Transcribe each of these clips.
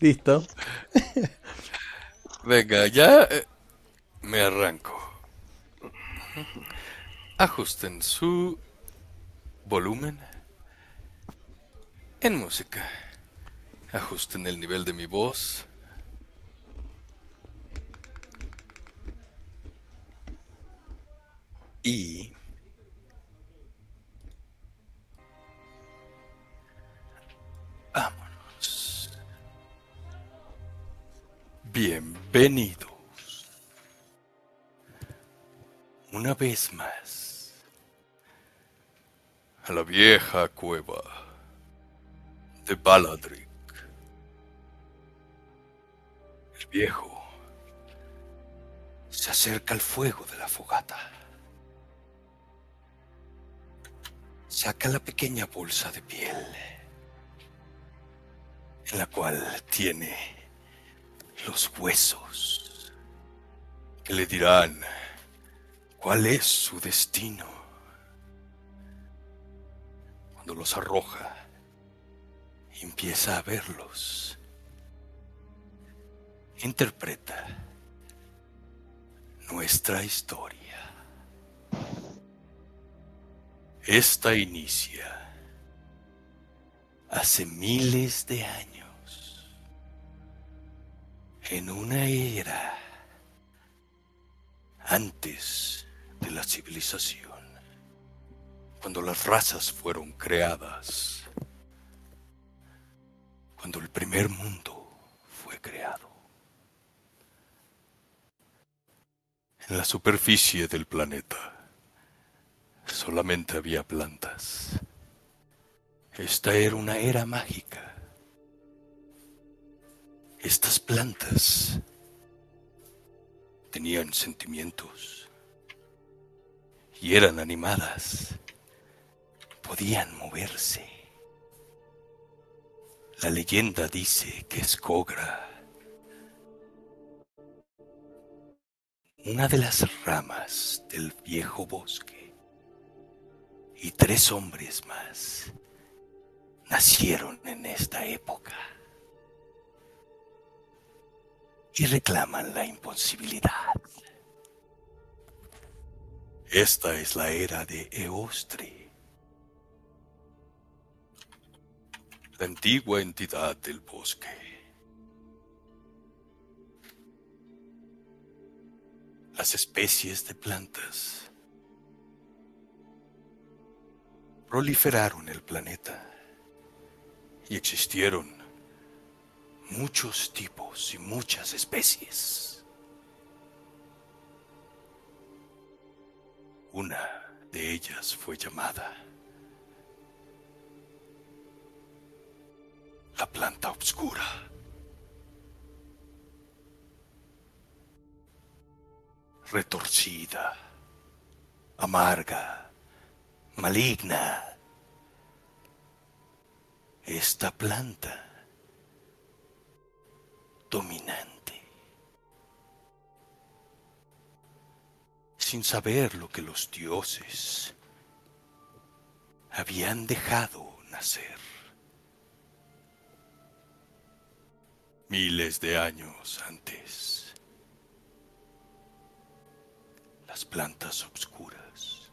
Listo. Venga, ya eh, me arranco. Ajusten su volumen en música. Ajusten el nivel de mi voz. Y. Bienvenidos. Una vez más. A la vieja cueva de Baladric. El viejo se acerca al fuego de la fogata. Saca la pequeña bolsa de piel en la cual tiene los huesos que le dirán cuál es su destino. Cuando los arroja, empieza a verlos. Interpreta nuestra historia. Esta inicia hace miles de años en una era antes de la civilización, cuando las razas fueron creadas, cuando el primer mundo fue creado. En la superficie del planeta solamente había plantas. Esta era una era mágica. Estas plantas tenían sentimientos y eran animadas. Podían moverse. La leyenda dice que Skogra, una de las ramas del viejo bosque, y tres hombres más nacieron en esta época y reclaman la imposibilidad. Esta es la era de Eostre, la antigua entidad del bosque. Las especies de plantas proliferaron el planeta y existieron muchos tipos y muchas especies. Una de ellas fue llamada la planta obscura. Retorcida, amarga, maligna. Esta planta dominante, sin saber lo que los dioses habían dejado nacer. Miles de años antes, las plantas obscuras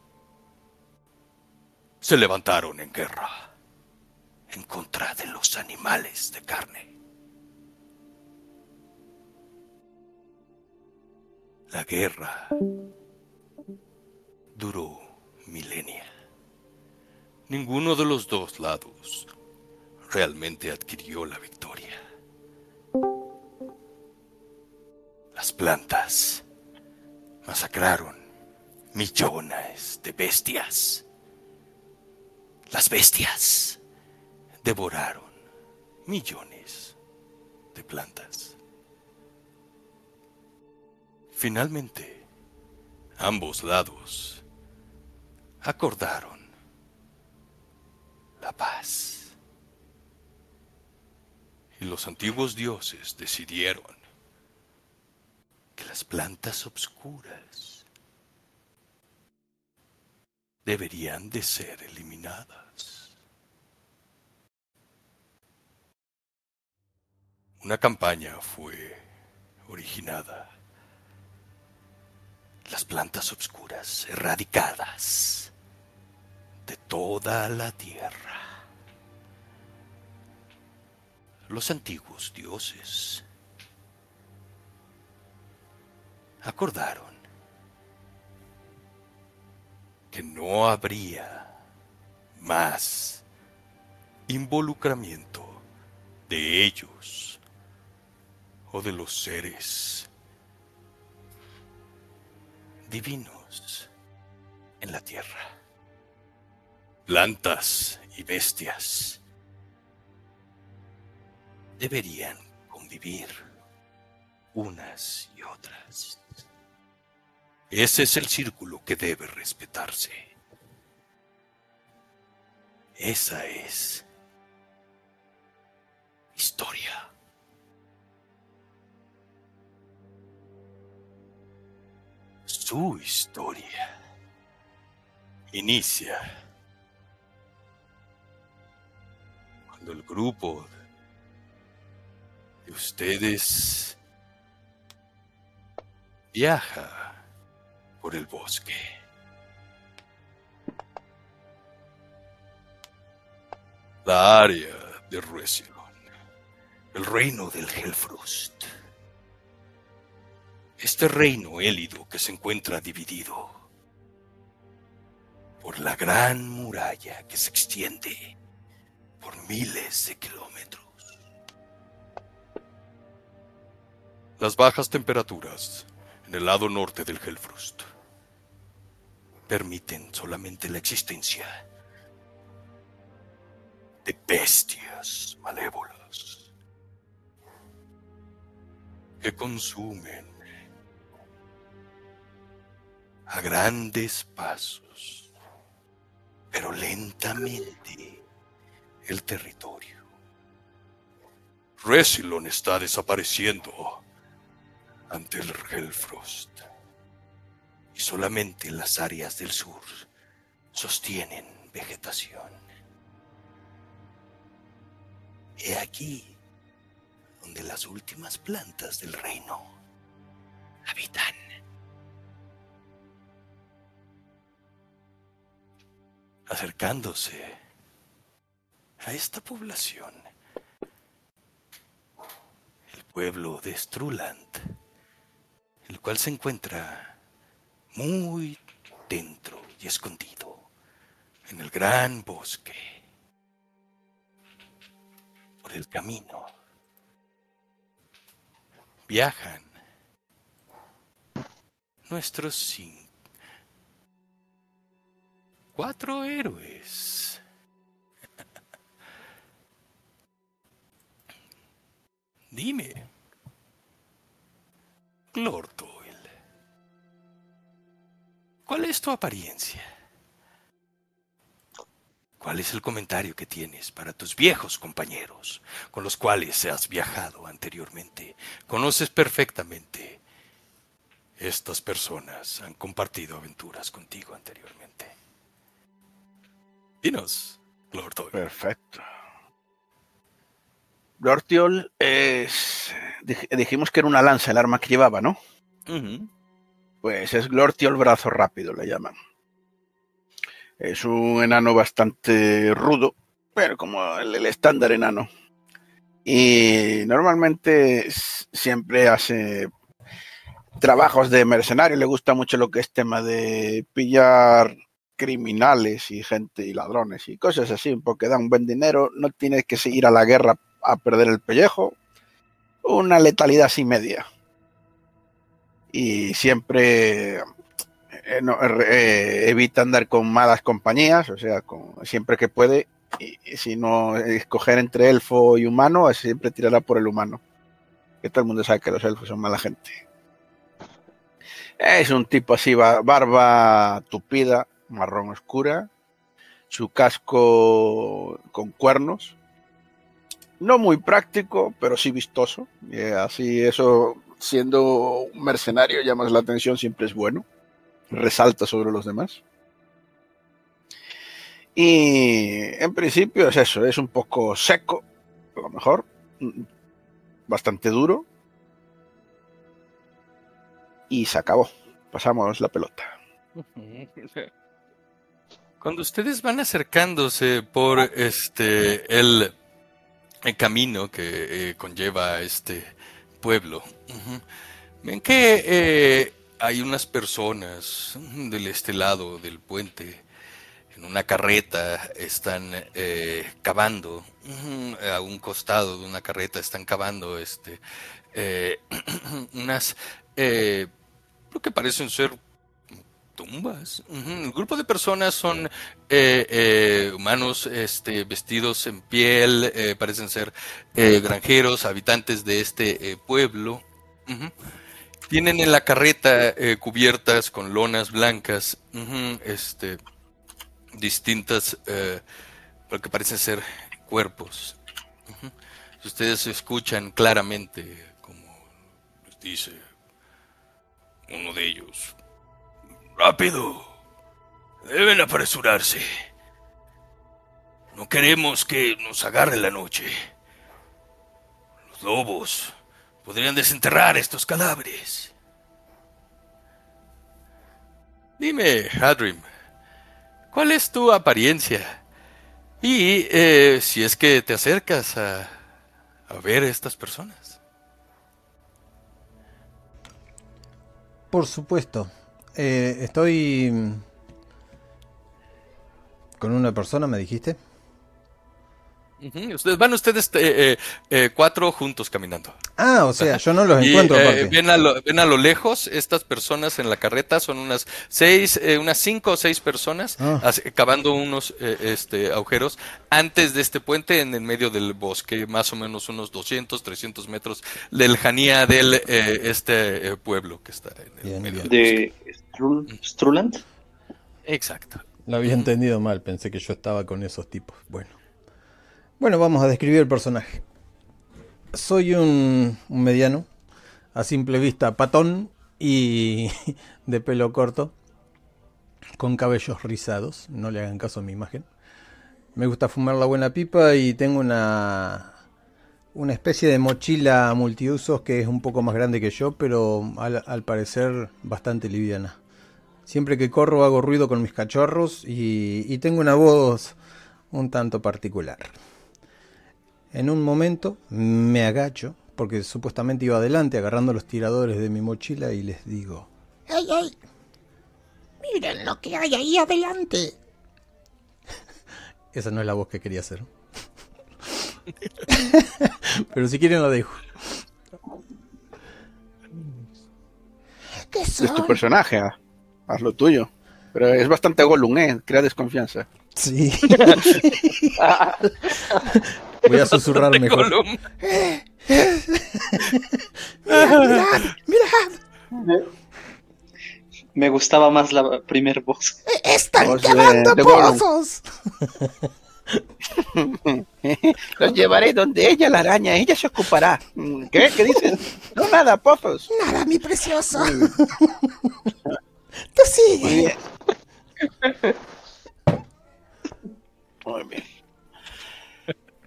se levantaron en guerra en contra de los animales de carne. La guerra duró milenia. Ninguno de los dos lados realmente adquirió la victoria. Las plantas masacraron millones de bestias. Las bestias devoraron millones de plantas. Finalmente, ambos lados acordaron la paz. Y los antiguos dioses decidieron que las plantas obscuras deberían de ser eliminadas. una campaña fue originada. Las plantas obscuras erradicadas de toda la tierra. Los antiguos dioses acordaron que no habría más involucramiento de ellos o de los seres divinos en la tierra. Plantas y bestias deberían convivir unas y otras. Ese es el círculo que debe respetarse. Esa es historia. Su historia inicia cuando el grupo de ustedes viaja por el bosque. La área de Ruesilon, el reino del Helfrost. Este reino élido que se encuentra dividido por la gran muralla que se extiende por miles de kilómetros. Las bajas temperaturas en el lado norte del Hellfrost permiten solamente la existencia de bestias malévolas que consumen a grandes pasos, pero lentamente, el territorio. Resilon está desapareciendo ante el Hellfrost y solamente las áreas del sur sostienen vegetación. He aquí donde las últimas plantas del reino habitan. Acercándose a esta población, el pueblo de Struland, el cual se encuentra muy dentro y escondido en el gran bosque. Por el camino viajan nuestros cinco, cuatro héroes. Dime, Glorto. ¿Cuál es tu apariencia? ¿Cuál es el comentario que tienes para tus viejos compañeros con los cuales has viajado anteriormente? Conoces perfectamente. Estas personas han compartido aventuras contigo anteriormente. Dinos, Lord Perfecto. Lord es. Dijimos que era una lanza el arma que llevaba, ¿no? Pues es Glortio el brazo rápido, le llaman. Es un enano bastante rudo, pero como el, estándar enano. Y normalmente siempre hace trabajos de mercenario, le gusta mucho lo que es tema de pillar criminales y gente y ladrones y cosas así, porque da un buen dinero, no tienes que seguir a la guerra a perder el pellejo, una letalidad así media y siempre eh, eh, evita andar con malas compañías, o sea, siempre que puede, y, si no escoger entre elfo y humano, siempre tirará por el humano. Que todo el mundo sabe que los elfos son mala gente. Es un tipo así, barba tupida, marrón oscura, su casco con cuernos, no muy práctico, pero sí vistoso. así eso siendo un mercenario llamas la atención, siempre es bueno. Resalta sobre los demás. Y en principio es eso, es un poco seco, a lo mejor. bastante duro. Y se acabó. Pasamos la pelota. Cuando ustedes van acercándose por este el, camino que eh, conlleva este pueblo, ven que eh, hay unas personas del este lado del puente en una carreta están eh, cavando a un costado de una carreta están cavando este unas lo que parecen ser tumbas. El grupo de personas son eh, eh, humanos este, vestidos en piel, eh, parecen ser granjeros, habitantes de este pueblo. Tienen en la carreta cubiertas con lonas blancas, este, distintas, lo que parecen ser cuerpos. Ustedes escuchan claramente, como les dice uno de ellos, Rápido. Deben apresurarse. No queremos que nos agarre la noche. Los lobos podrían desenterrar estos cadáveres. Dime, Hadrim, ¿cuál es tu apariencia? Y eh, si es que te acercas a, a ver a estas personas. Por supuesto. Eh, estoy con una persona, me dijiste. Ustedes van ustedes eh, eh, eh, cuatro juntos caminando. Ah, o sea, yo no los encuentro. ven, a lo, ven a lo lejos estas personas en la carreta, son unas seis, unas cinco o seis personas ah. cavando unos este, agujeros antes de este puente en el medio del bosque, más o menos unos 200, 300 metros de lejanía del este pueblo que está en el medio de Struland. Exacto. Lo había entendido mal, pensé que yo estaba con esos tipos. Bueno. Bueno, vamos a describir el personaje. Soy un, mediano, a simple vista patón y de pelo corto, con cabellos rizados, no le hagan caso a mi imagen. Me gusta fumar la buena pipa y tengo una, una especie de mochila multiusos que es un poco más grande que yo, pero al, parecer bastante liviana. Siempre que corro hago ruido con mis cachorros y tengo una voz un tanto particular. En un momento me agacho, porque supuestamente iba adelante agarrando los tiradores de mi mochila y les digo, ¡Ey, ey! ¡Miren lo que hay ahí adelante! Esa no es la voz que quería hacer. Pero si quieren lo dejo. ¿Qué Es tu personaje, ah. Haz lo tuyo. Pero es bastante Gollum, ¿eh? Crea desconfianza. Sí. Voy a susurrar mejor. mirad, mirad. Me gustaba más la primer voz. E-, ¡Están quemando pozos! Los llevaré donde ella, la araña, ella se ocupará. ¿Qué? ¿Qué dices? No, nada, pozos. Nada, mi precioso. Tú sigue. Muy bien.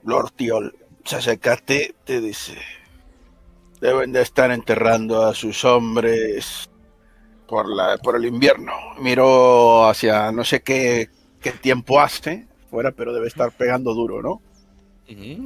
Lord Tiol se acercaste, te dice, deben de estar enterrando a sus hombres por, la, por el invierno. Miró hacia no sé qué, qué tiempo hace fuera, pero debe estar pegando duro, ¿no?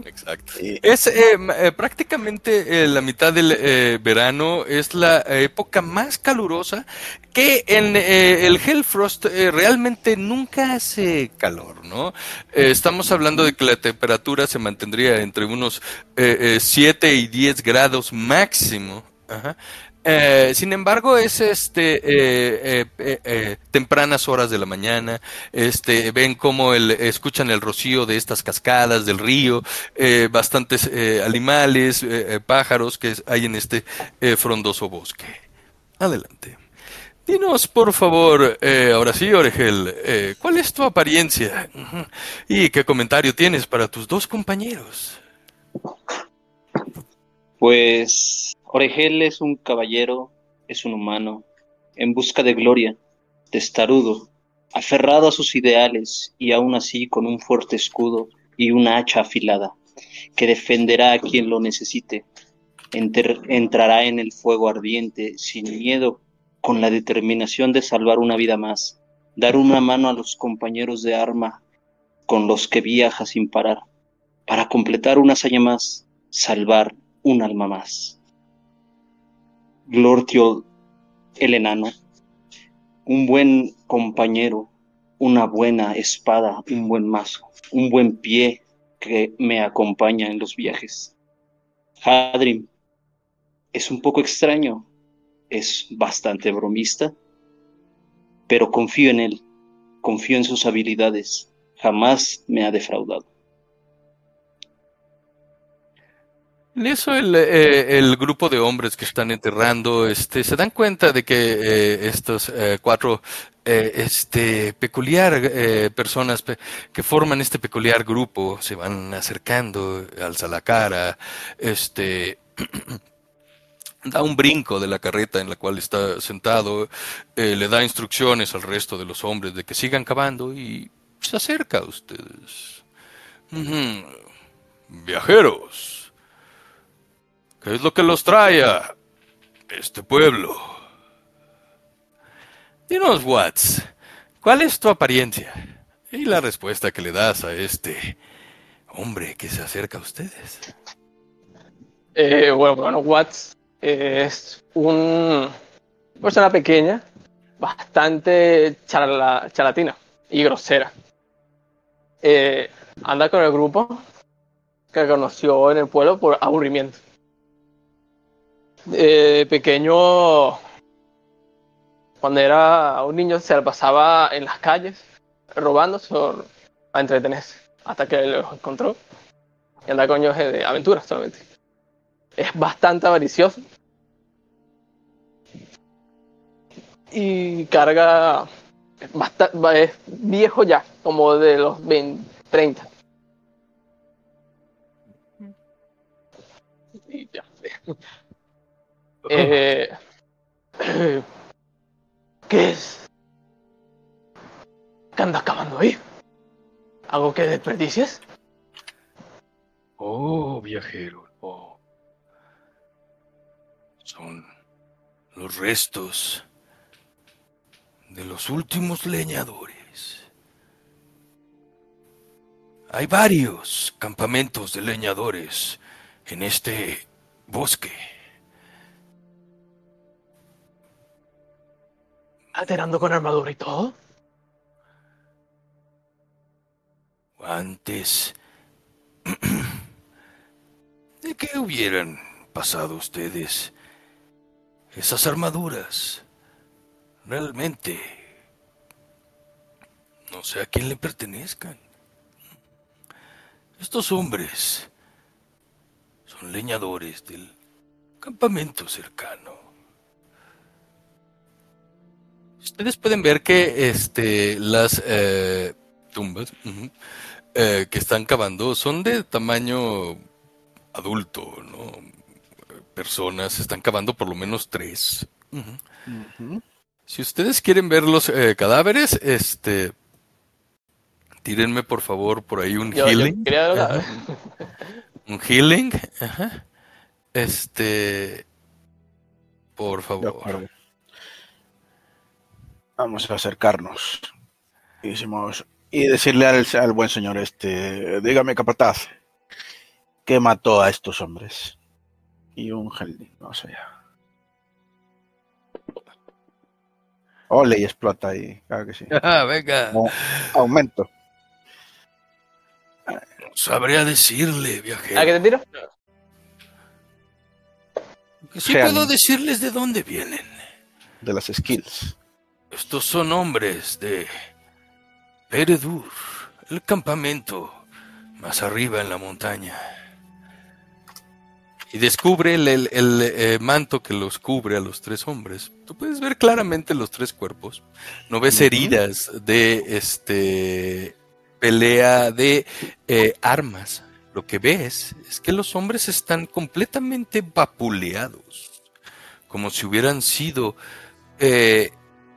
Exacto. Es eh, eh, prácticamente eh, la mitad del verano, es la época más calurosa que en el Hellfrost realmente nunca hace calor, ¿no? estamos hablando de que la temperatura se mantendría entre unos 7 y 10 grados máximo. Ajá. Eh, sin embargo, es este eh, eh, tempranas horas de la mañana. Este ven cómo el, escuchan el rocío de estas cascadas del río, bastantes animales, pájaros que hay en este frondoso bosque. Adelante. Dinos, por favor, ahora sí, Oregel, ¿cuál es tu apariencia? ¿Y qué comentario tienes para tus dos compañeros? Pues Oregel es un caballero, es un humano, en busca de gloria, testarudo, aferrado a sus ideales y aún así con un fuerte escudo y una hacha afilada, que defenderá a quien lo necesite, entrará en el fuego ardiente sin miedo, con la determinación de salvar una vida más, dar una mano a los compañeros de arma con los que viaja sin parar, para completar una hazaña más, salvar un alma más. Glortio el enano, un buen compañero, una buena espada, un buen mazo, un buen pie que me acompaña en los viajes. Hadrim es un poco extraño, es bastante bromista, pero confío en él, confío en sus habilidades, jamás me ha defraudado. En eso el, eh, el, grupo de hombres que están enterrando este, se dan cuenta de que eh, estos eh, cuatro este, peculiar personas que forman este peculiar grupo se van acercando, alza la cara, este, da un brinco de la carreta en la cual está sentado, le da instrucciones al resto de los hombres de que sigan cavando y se acerca a ustedes. Viajeros ¿Qué es lo que los trae a este pueblo? Dinos, Watts, ¿cuál es tu apariencia? Y la respuesta que le das a este hombre que se acerca a ustedes. Eh, bueno, Watts es una persona pequeña, bastante chalatina y grosera. Eh, anda con el grupo que conoció en el pueblo por aburrimiento eh, pequeño, cuando era un niño, se la pasaba en las calles robando a entretenerse hasta que lo encontró y anda con de aventuras solamente. Es bastante avaricioso y carga bastante, es viejo ya, como de los 20, 30. Y ya. Eh, ¿Qué es? ¿Qué anda acabando ahí? ¿Algo que desperdicies? Oh, viajero, oh. Son los restos de los últimos leñadores. Hay varios campamentos de leñadores en este bosque. ¿Aterando con armadura y todo? Antes de que hubieran pasado ustedes esas armaduras, realmente no sé a quién le pertenezcan. Estos hombres son leñadores del campamento cercano. Ustedes pueden ver que este, las eh, tumbas eh, que están cavando son de tamaño adulto, ¿no? Personas están cavando por lo menos tres. Si ustedes quieren ver los eh, cadáveres, este, tírenme por favor por ahí un healing. un healing, Este, por favor. Vamos a acercarnos. Y, y decirle al, buen señor este, dígame capataz, ¿qué mató a estos hombres? Y un gel, no sé ya. Ole, y explota ahí, claro que sí. Ah, venga. aumento. sabría decirle, viajero. ¿A qué te tiro? Que sí puedo decirles de dónde vienen. De las skills. Estos son hombres de Peredur, el campamento más arriba en la montaña. Y descubre el, eh, manto que los cubre a los tres hombres. Tú puedes ver claramente los tres cuerpos. No ves heridas de este pelea de eh, armas. Lo que ves es que los hombres están completamente vapuleados, como si hubieran sido eh,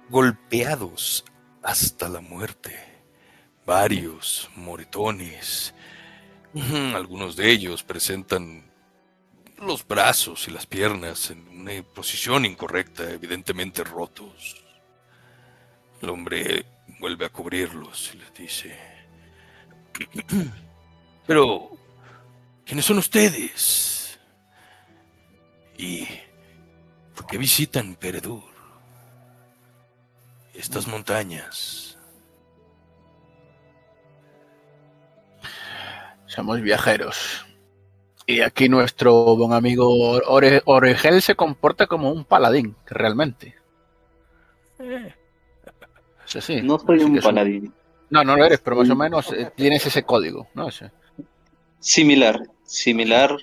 golpeados hasta la muerte. Varios moretones. Algunos de ellos presentan los brazos y las piernas en una posición incorrecta, evidentemente rotos. El hombre vuelve a cubrirlos y les dice, pero, ¿quiénes son ustedes? ¿Y por qué visitan Peredur? Estas montañas. Somos viajeros. Y aquí nuestro buen amigo Oregel se comporta como un paladín, realmente. Sí, sí. No soy un paladín. No, no lo eres, pero más o menos eh, tienes ese código, ¿no? Similar, similar,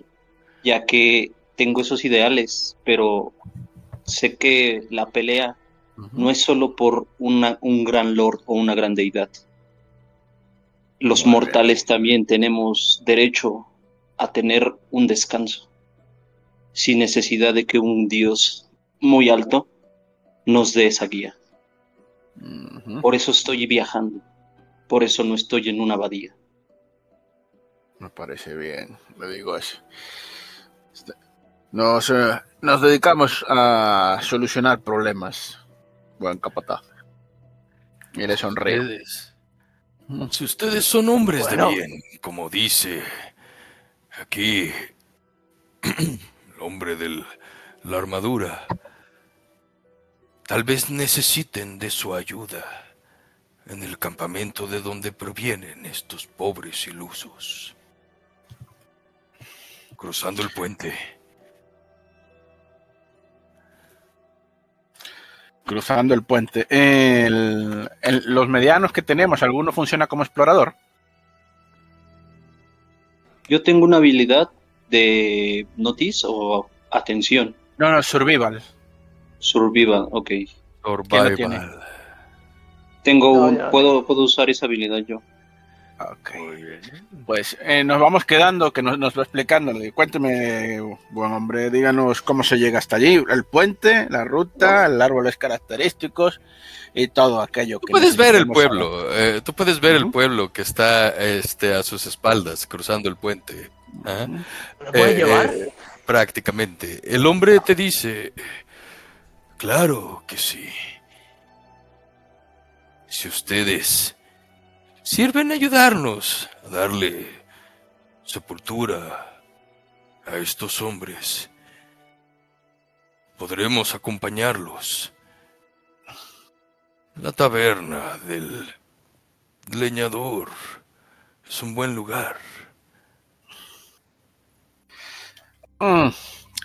ya que tengo esos ideales, pero sé que la pelea no es solo por una, un gran lord o una gran deidad. Los mortales también tenemos derecho a tener un descanso, sin necesidad de que un dios muy alto nos dé esa guía. Por eso estoy viajando. Por eso no estoy en una abadía. Me parece bien, le digo eso. Este, nos, eh, nos dedicamos a solucionar problemas. Buen capataz. Y le sonríe. si ustedes son hombres de bien, como dice aquí el hombre de la armadura, tal vez necesiten de su ayuda en el campamento de donde provienen estos pobres ilusos. Cruzando el puente. Cruzando el puente. los medianos que tenemos, ¿alguno funciona como explorador? Yo tengo una habilidad de notice o atención. No, no, survival. Survival, ok. Survival. Tengo un, puedo, puedo usar esa habilidad yo. Ok. Pues eh, nos vamos quedando, que nos, nos va explicando. Cuénteme, buen hombre, díganos cómo se llega hasta allí. El puente, la ruta, el árboles característicos y todo aquello que... Tú puedes ver el pueblo, eh, tú puedes ver el pueblo que está este, a sus espaldas, cruzando el puente. ¿ah? ¿Lo puedes llevar? Eh, prácticamente. El hombre te dice, claro que sí si ustedes sirven a ayudarnos a darle sepultura a estos hombres, podremos acompañarlos. La taberna del leñador es un buen lugar. Mm,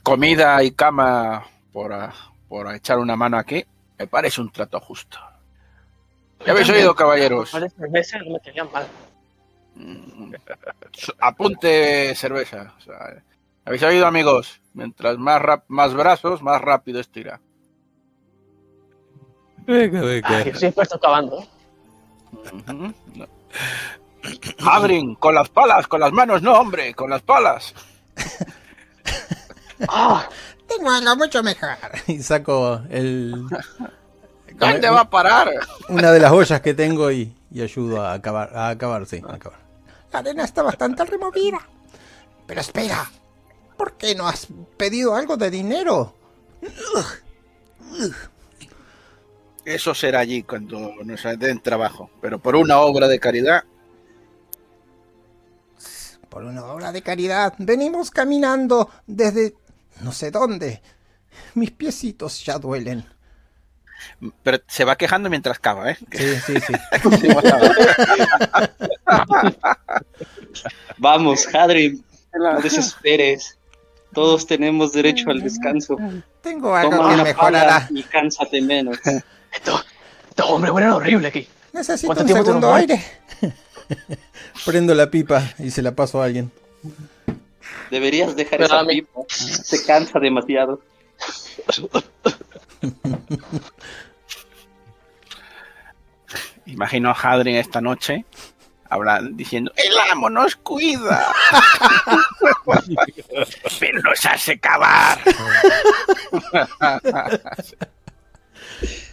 comida y cama por, por echar una mano aquí, me parece un trato justo. ¿Ya habéis oído, caballeros? cerveza no me mal. Mm. Apunte cerveza. ¿Habéis oído, amigos? Mientras más, más brazos, más rápido estira. Venga, venga. yo siempre estoy acabando. Adrin, con las palas, con las manos, no, hombre, con las palas. Ah, tengo algo mucho mejor. Y saco el, ¿Dónde va a parar? Una de las ollas que tengo y, ayudo a acabar, a acabar, sí, a acabar. La arena está bastante removida. Pero espera, ¿por qué no has pedido algo de dinero? Eso será allí cuando nos den trabajo. Pero por una obra de caridad. Por una obra de caridad. Venimos caminando desde no sé dónde. Mis piecitos ya duelen. Pero se va quejando mientras cava, ¿eh? Sí, sí, sí. Vamos, Hadri, no desesperes. Todos tenemos derecho al descanso. Tengo algo Toma que mejorará. Y cánsate menos. Esto, estos hombres huelen horrible aquí. Necesito un segundo aire. Prendo la pipa y se la paso a alguien. Deberías dejar esa pipa. Se cansa demasiado. Imagino a Hadrin esta noche hablando, diciendo, el amo nos cuida, pero nos hace cavar.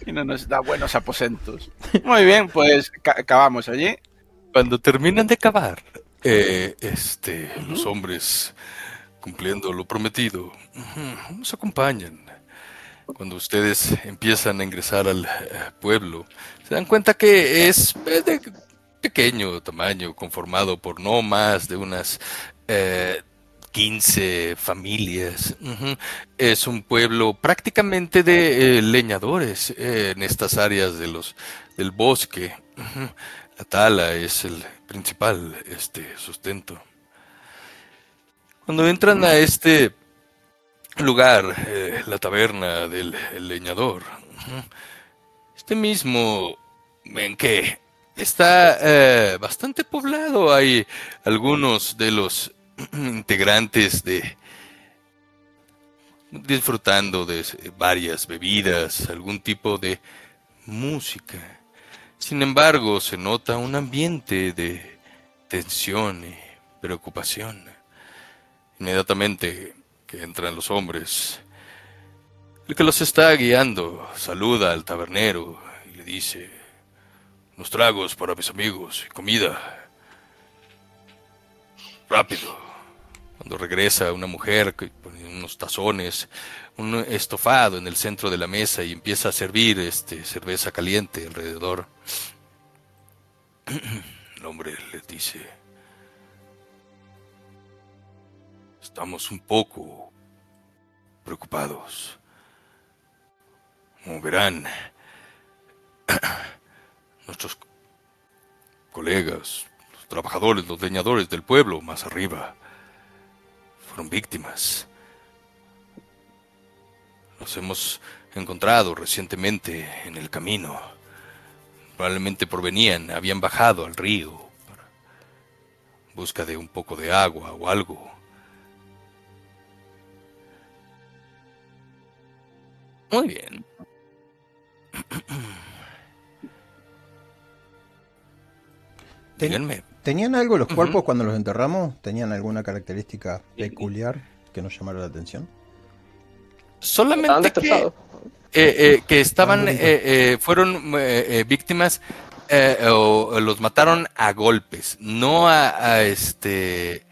y no nos da buenos aposentos. Muy bien, pues acabamos allí. Cuando terminan de cavar, eh, este, los hombres cumpliendo lo prometido. Nos acompañan. Cuando ustedes empiezan a ingresar al eh, pueblo, se dan cuenta que es eh, de pequeño tamaño, conformado por no más de unas 15 eh, familias. Es un pueblo prácticamente de leñadores en estas áreas de los, del bosque. La tala es el principal este, sustento. Cuando entran a este lugar, eh, la taberna del leñador, este mismo ven que está eh, bastante poblado. Hay algunos de los integrantes de disfrutando de varias bebidas, algún tipo de música. Sin embargo, se nota un ambiente de tensión y preocupación. Inmediatamente que entran los hombres, el que los está guiando saluda al tabernero y le dice, unos tragos para mis amigos y comida. Rápido. Cuando regresa una mujer con unos tazones, un estofado en el centro de la mesa y empieza a servir este cerveza caliente alrededor. El hombre le dice, Estamos un poco preocupados. Como verán, nuestros colegas, los trabajadores, los leñadores del pueblo más arriba, fueron víctimas. Los hemos encontrado recientemente en el camino. Probablemente provenían, habían bajado al río en busca de un poco de agua o algo. Muy bien. ¿Tenían algo los cuerpos cuando los enterramos? ¿Tenían alguna característica peculiar que nos llamara la atención? Solamente que, eh, eh, que estaban, eh, fueron víctimas o los mataron a golpes, no a, este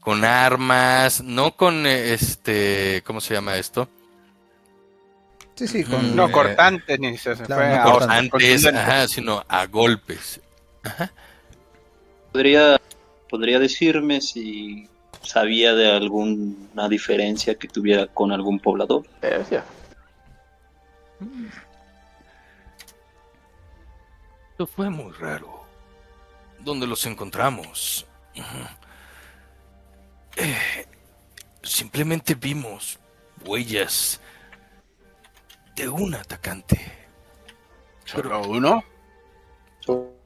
con armas, no con este, ¿cómo se llama esto? Sí, sí, con, no cortantes ni se, fue a cortantes, ajá, sino a golpes. Ajá. Podría, podría decirme si sabía de alguna diferencia que tuviera con algún poblador. Esto fue muy raro. ¿Dónde los encontramos? Eh, simplemente vimos huellas de un atacante. ¿Solo uno?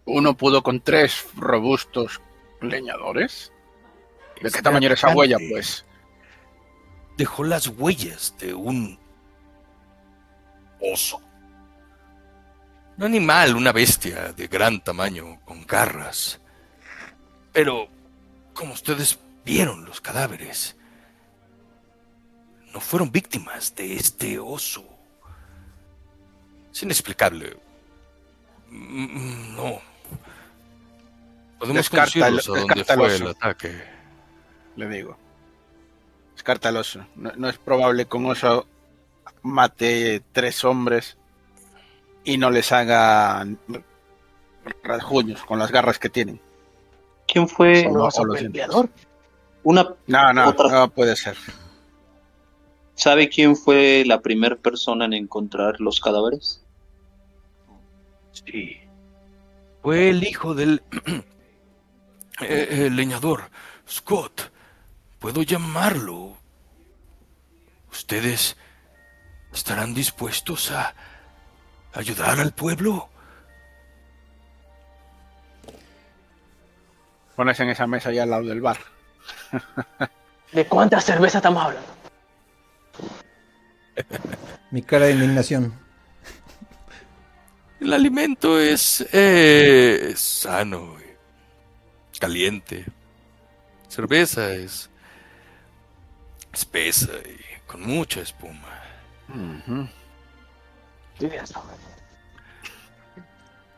¿Uno pudo con tres robustos leñadores? ¿De qué tamaño era esa huella, pues? Dejó las huellas de un oso. Un animal, una bestia de gran tamaño, con garras. Pero, como ustedes vieron los cadáveres, no fueron víctimas de este oso. Es inexplicable. Mm, no. Podemos conducirlos a dónde fue el ataque. Le digo. Descarta el oso. No, es probable que un oso mate tres hombres y no les haga rasguños con las garras que tienen. ¿Quién fue el Una no, no, no puede ser. ¿Sabe quién fue la primera persona en encontrar los cadáveres? Sí. Fue el hijo del eh, leñador, Scott. Puedo llamarlo. ¿Ustedes estarán dispuestos a ayudar al pueblo? Pones en esa mesa ya al lado del bar. ¿De cuánta cerveza estamos hablando? Mi cara de indignación. El alimento es eh, sano, caliente. Cerveza es espesa y con mucha espuma.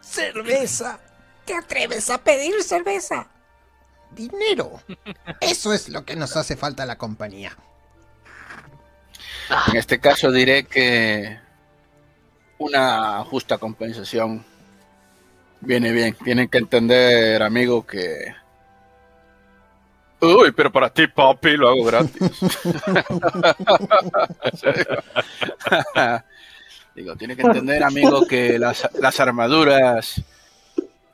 Cerveza. ¿Te atreves a pedir cerveza? Dinero. Eso es lo que nos hace falta a la compañía. En este caso diré que una justa compensación viene bien. Tienen que entender, amigo, que... Uy, pero para ti, papi, lo hago gratis. Digo, tiene que entender, amigo, que las, las armaduras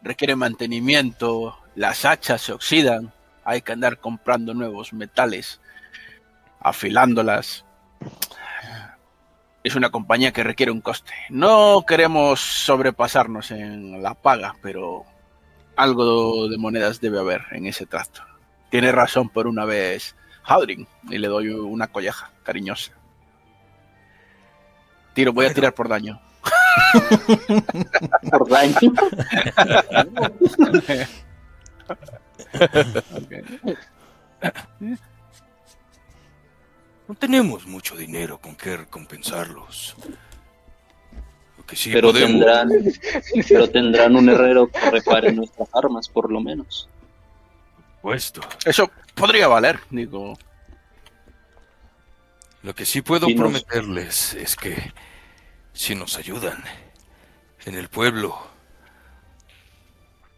requieren mantenimiento, las hachas se oxidan, hay que andar comprando nuevos metales, afilándolas. Es una compañía que requiere un coste. No queremos sobrepasarnos en la paga, pero algo de monedas debe haber en ese trato. Tiene razón por una vez Hadrin y le doy una colleja cariñosa. Tiro, voy a tirar por daño. por daño. No tenemos mucho dinero con que recompensarlos. pero, tendrán, pero tendrán un herrero que repare nuestras armas, por lo menos. Puesto. Eso podría valer, digo. Lo que sí puedo prometerles es que si nos ayudan en el pueblo,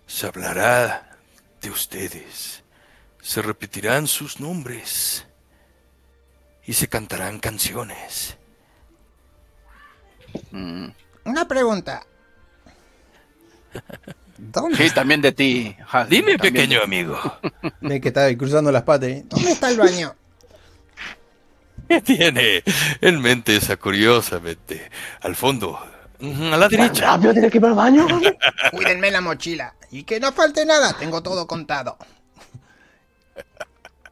se hablará de ustedes. Se repetirán sus nombres y se cantarán canciones. Mm. Una pregunta. ¿Dónde? Sí, también de ti. Dime, pequeño amigo. Ve que está cruzando las patas. ¿eh? ¿Dónde está el baño? ¿Qué tiene en mente esa curiosa mente? Al fondo, a la derecha. ¿Rápido tiene que ir al baño? Cuídenme la mochila. Y que no falte nada, tengo todo contado.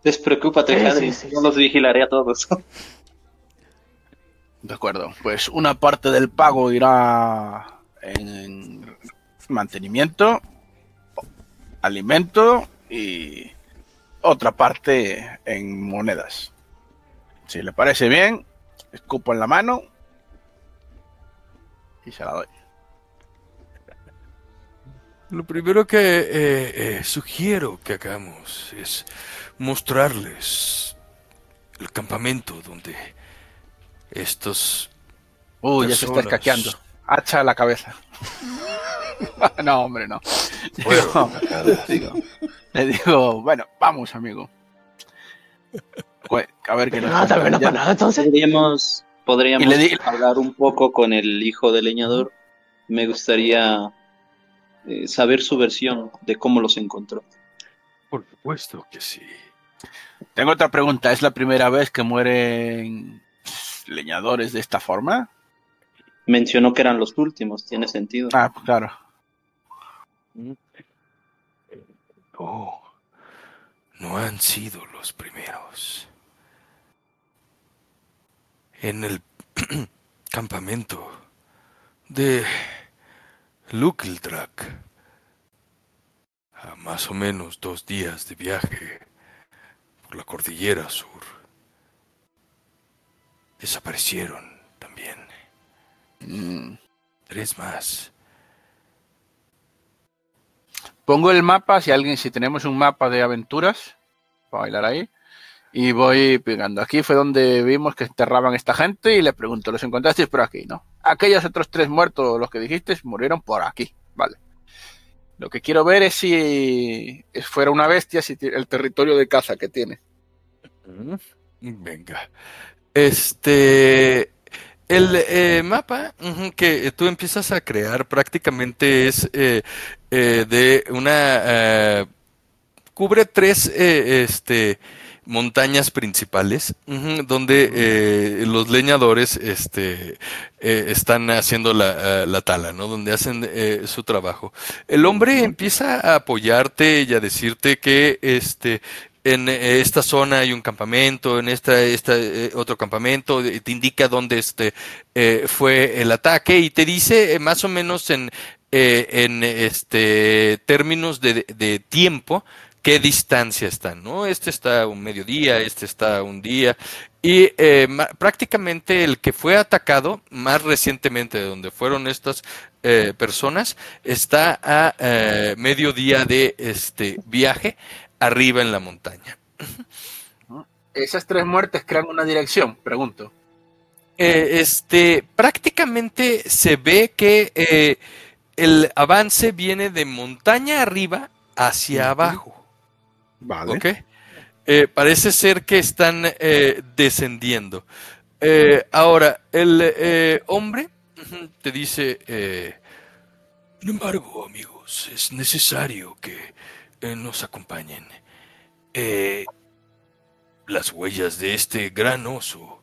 Despreocúpate, Henry. No los vigilaré a todos. De acuerdo. Pues una parte del pago irá en mantenimiento, alimento y otra parte en monedas. Si le parece bien, escupo en la mano y se la doy. Lo primero que eh, eh, sugiero que hagamos es mostrarles el campamento donde estos... Uy, ya se está escaqueando. Hacha a la cabeza. no, hombre, no. le digo, bueno, vamos, amigo. A ver qué nos. No, tal vez no para nada, entonces. Podríamos, podríamos hablar un poco con el hijo del leñador. Me gustaría eh, saber su versión de cómo los encontró. Por supuesto que sí. Tengo otra pregunta. ¿Es la primera vez que mueren leñadores de esta forma? Mencionó que eran los últimos, tiene sentido. Ah, claro. No, no han sido los primeros. En el campamento de Lukildrak, a más o menos dos días de viaje por la cordillera sur, desaparecieron también. Mm. Tres más. Pongo el mapa, si alguien, si tenemos un mapa de aventuras, para bailar ahí, y voy pegando. Aquí fue donde vimos que enterraban esta gente y le pregunto, ¿los encontrasteis por aquí? No. Aquellos otros tres muertos, los que dijiste, murieron por aquí. Vale. Lo que quiero ver es si fuera una bestia, si el territorio de caza que tiene. Venga. Este. El eh, mapa que tú empiezas a crear prácticamente es eh, eh, de una. cubre tres este, montañas principales donde los leñadores este, están haciendo la, la, tala, ¿no? Donde hacen su trabajo. El hombre empieza a apoyarte y a decirte que este en eh, esta zona hay un campamento, en esta, esta eh, otro campamento, te indica dónde este eh, fue el ataque y te dice más o menos en, en este términos de, de, tiempo qué distancia están, ¿no? Este está un mediodía, este está un día y prácticamente el que fue atacado más recientemente de donde fueron estas personas está a mediodía de este viaje arriba en la montaña. ¿Esas tres muertes crean una dirección? Pregunto. Eh, este, prácticamente se ve que eh, el avance viene de montaña arriba hacia abajo. Vale. Eh, parece ser que están descendiendo. ahora, el hombre te dice, sin embargo, amigos, es necesario que nos acompañen. las huellas de este gran oso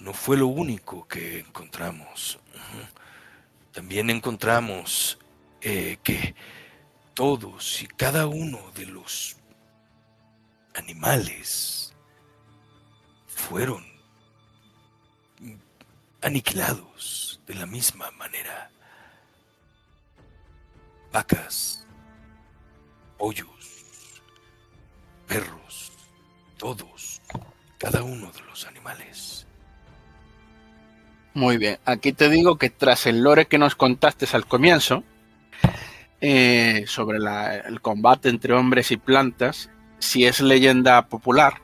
no fue lo único que encontramos. También encontramos eh, que todos y cada uno de los animales fueron aniquilados de la misma manera. Vacas, pollos, perros, todos, cada uno de los animales. Muy bien, aquí te digo que tras el lore que nos contaste al comienzo, eh, sobre el combate entre hombres y plantas, si es leyenda popular,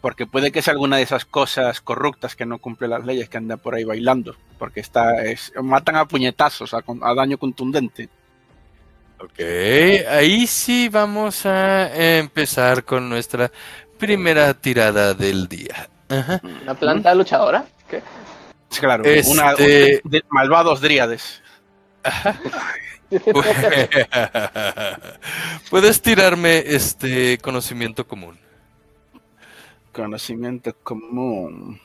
porque puede que sea alguna de esas cosas corruptas que no cumple las leyes que anda por ahí bailando, porque está, es, matan a puñetazos, a, daño contundente. Ok, ahí sí vamos a empezar con nuestra primera tirada del día. ¿Una planta luchadora? ¿Qué? Claro, una, este- de malvados dríades. Puedes tirarme este conocimiento común. Conocimiento común.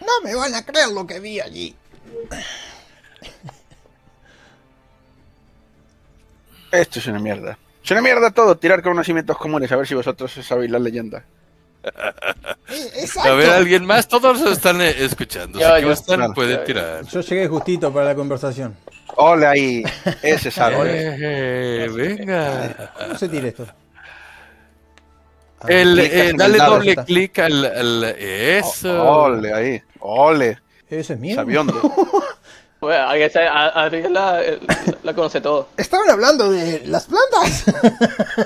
No me van a creer lo que vi allí. Esto es una mierda. Es una mierda todo, tirar conocimientos comunes, a ver si vosotros sabéis la leyenda. Eh, a ver, alguien más, todos están escuchando. Yo, si están, pueden tirar. Yo llegué justito para la conversación. Hola ahí, ese es eh, venga. ¿Cómo se tira esto? El, eh, dale doble clic al, al, Eso. Ole ahí, ole. Ese es mío. Sabiondo. Bueno, la, la, conoce todo. Estaban hablando de las plantas.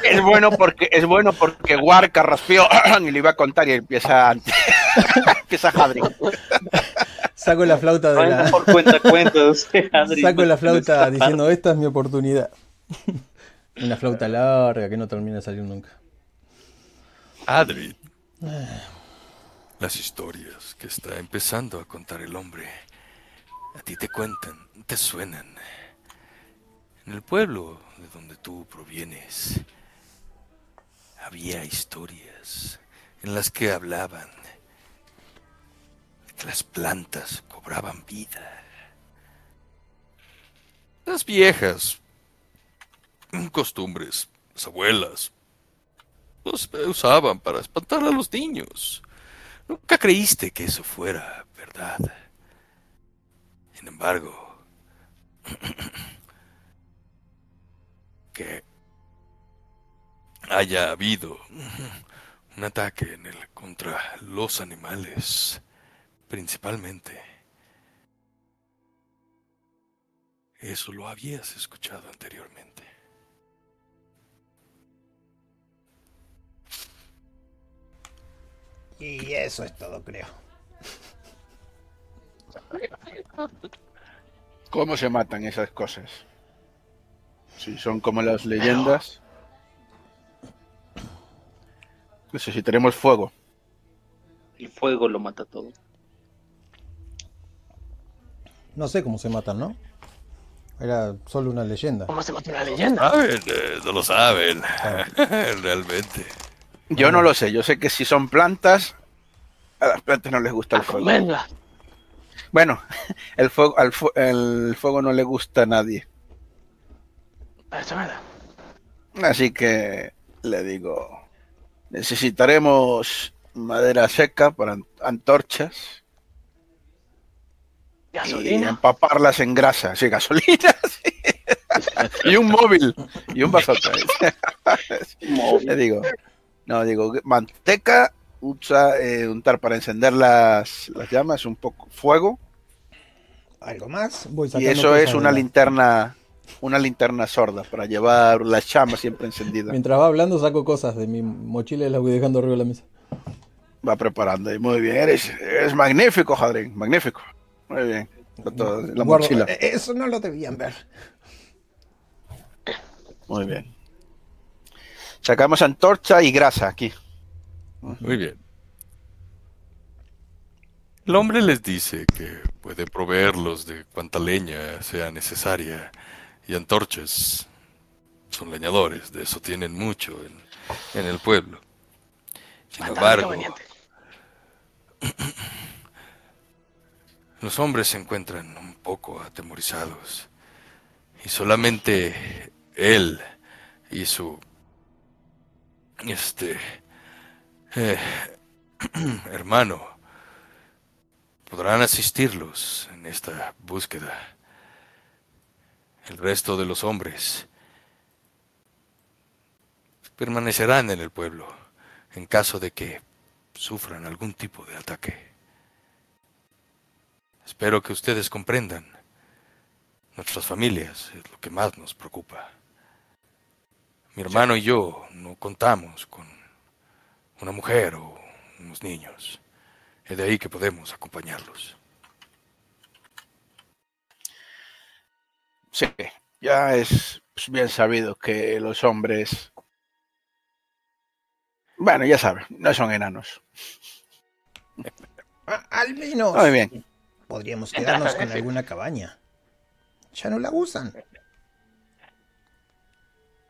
Es bueno porque es bueno porque Warca raspeó y le iba a contar y empieza empieza Hadri. Saco la flauta de la por cuenta cuentos. Saco la flauta diciendo esta es mi oportunidad. Una flauta larga que no termina de salir nunca. Adri. Las historias que está empezando a contar el hombre a ti te cuentan, te suenan. En el pueblo de donde tú provienes había historias en las que hablaban de que las plantas cobraban vida. Las viejas costumbres, las abuelas, los usaban para espantar a los niños. Nunca creíste que eso fuera verdad. Sin embargo, que haya habido un ataque en el, contra los animales, principalmente. Eso lo habías escuchado anteriormente. Y eso es todo, creo. ¿Cómo se matan esas cosas? Si son como las leyendas. Necesitaremos fuego. El fuego lo mata todo. No sé cómo se matan, ¿no? Era solo una leyenda. ¿Cómo se mata una leyenda? Eh, no lo saben. Realmente. Yo no lo sé. Yo sé que si son plantas, a las plantas no les gusta el fuego. Bueno, el fuego, el fuego no le gusta a nadie. Así que le digo, necesitaremos madera seca para antorchas. ¿Gasolina? Y empaparlas en grasa, sí, gasolina, y un móvil, y un vasote. le digo, no, digo, manteca, usa eh, untar para encender las, las llamas, un poco fuego. ¿Algo más? y eso es una linterna una linterna sorda para llevar la llama siempre encendida. Mientras va hablando saco cosas de mi mochila y las voy dejando arriba de la mesa. Va preparando y muy bien. Eres, eres magnífico, Jadrín, magnífico. Muy bien. La mochila. Eh, eso no lo debían ver. Muy bien. Sacamos antorcha y grasa aquí. Muy bien. El hombre les dice que puede proveerlos de cuanta leña sea necesaria y antorchas. Son leñadores, de eso tienen mucho en, el pueblo. Sin embargo, los hombres se encuentran un poco atemorizados y solamente él y su este eh, hermano podrán asistirlos en esta búsqueda. El resto de los hombres permanecerán en el pueblo en caso de que sufran algún tipo de ataque. Espero que ustedes comprendan. Nuestras familias es lo que más nos preocupa. Mi hermano y yo no contamos con una mujer o unos niños. Es de ahí que podemos acompañarlos. Sí, ya es bien sabido que los hombres, bueno, ya saben, no son enanos. Al menos Muy bien. podríamos quedarnos con alguna cabaña. Ya no la usan.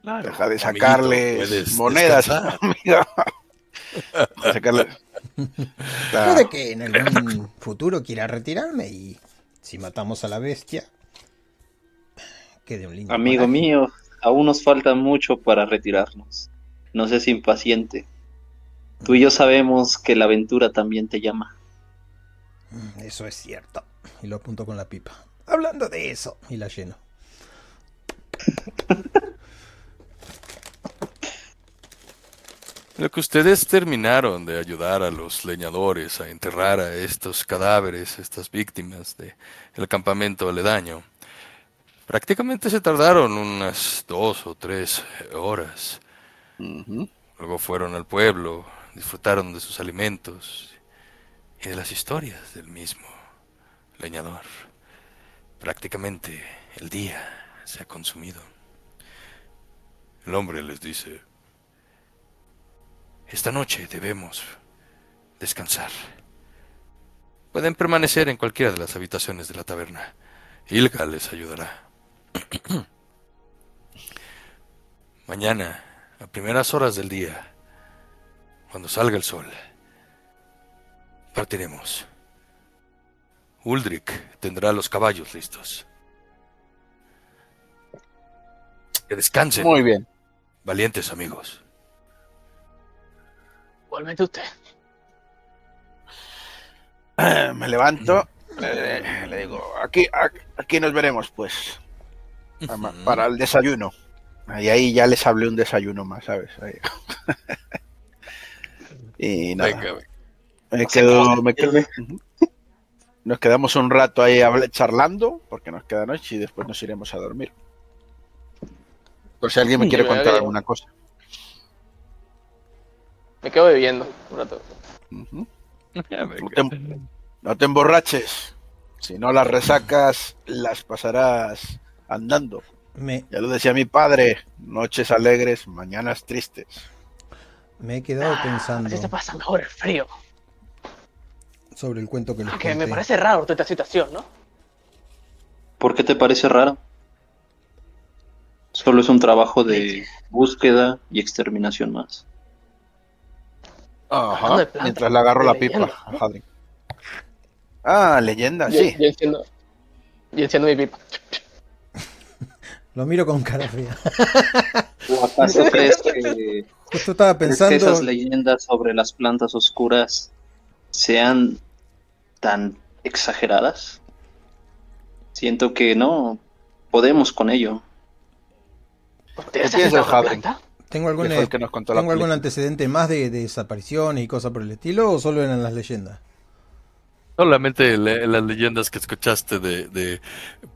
Deja de sacarle monedas, sacarle... Puede que en algún futuro quiera retirarme y si matamos a la bestia, Amigo mío, aún nos falta mucho para retirarnos. No seas impaciente. Tú y yo sabemos que la aventura también te llama. Mm, eso es cierto. Y lo apunto con la pipa. Hablando de eso. Y la lleno. Lo que ustedes terminaron de ayudar a los leñadores a enterrar a estos cadáveres, estas víctimas del campamento aledaño, Prácticamente se tardaron unas dos o tres horas. Luego fueron al pueblo, disfrutaron de sus alimentos y de las historias del mismo leñador. Prácticamente el día se ha consumido. El hombre les dice, esta noche debemos descansar. Pueden permanecer en cualquiera de las habitaciones de la taberna. Ilga les ayudará. Mañana, a primeras horas del día, cuando salga el sol, partiremos. Uldrick tendrá los caballos listos. Que descansen. Muy bien. Valientes amigos. Igualmente usted. Me levanto, le, digo, aquí, aquí nos veremos, pues para el desayuno. Y ahí ya les hablé un desayuno más, ¿sabes? y nada. Me quedo, me quedo, nos quedamos un rato ahí charlando, porque nos queda noche y después nos iremos a dormir. Por si alguien me quiere contar alguna cosa. Me quedo bebiendo un rato. no te emborraches. Si no las resacas, las pasarás andando. Ya lo decía mi padre, noches alegres, mañanas tristes. Me he quedado ah, pensando. Así se pasa mejor el frío. Sobre el cuento que les Que me parece raro toda esta situación, ¿no? ¿Por qué te parece raro? Solo es un trabajo de búsqueda y exterminación más. Ajá, mientras le agarro la pipa Ah, leyenda, sí. Y enciendo, y enciendo mi pipa. Lo miro con cara fría. ¿O acaso crees que, Justo estaba pensando... esas leyendas sobre las plantas oscuras sean tan exageradas? Siento que no podemos con ello. ¿Qué piensas, ¿Tengo algún, ¿tengo algún antecedente más de, de desapariciones y cosas por el estilo o solo eran las leyendas? Solamente las leyendas que escuchaste de,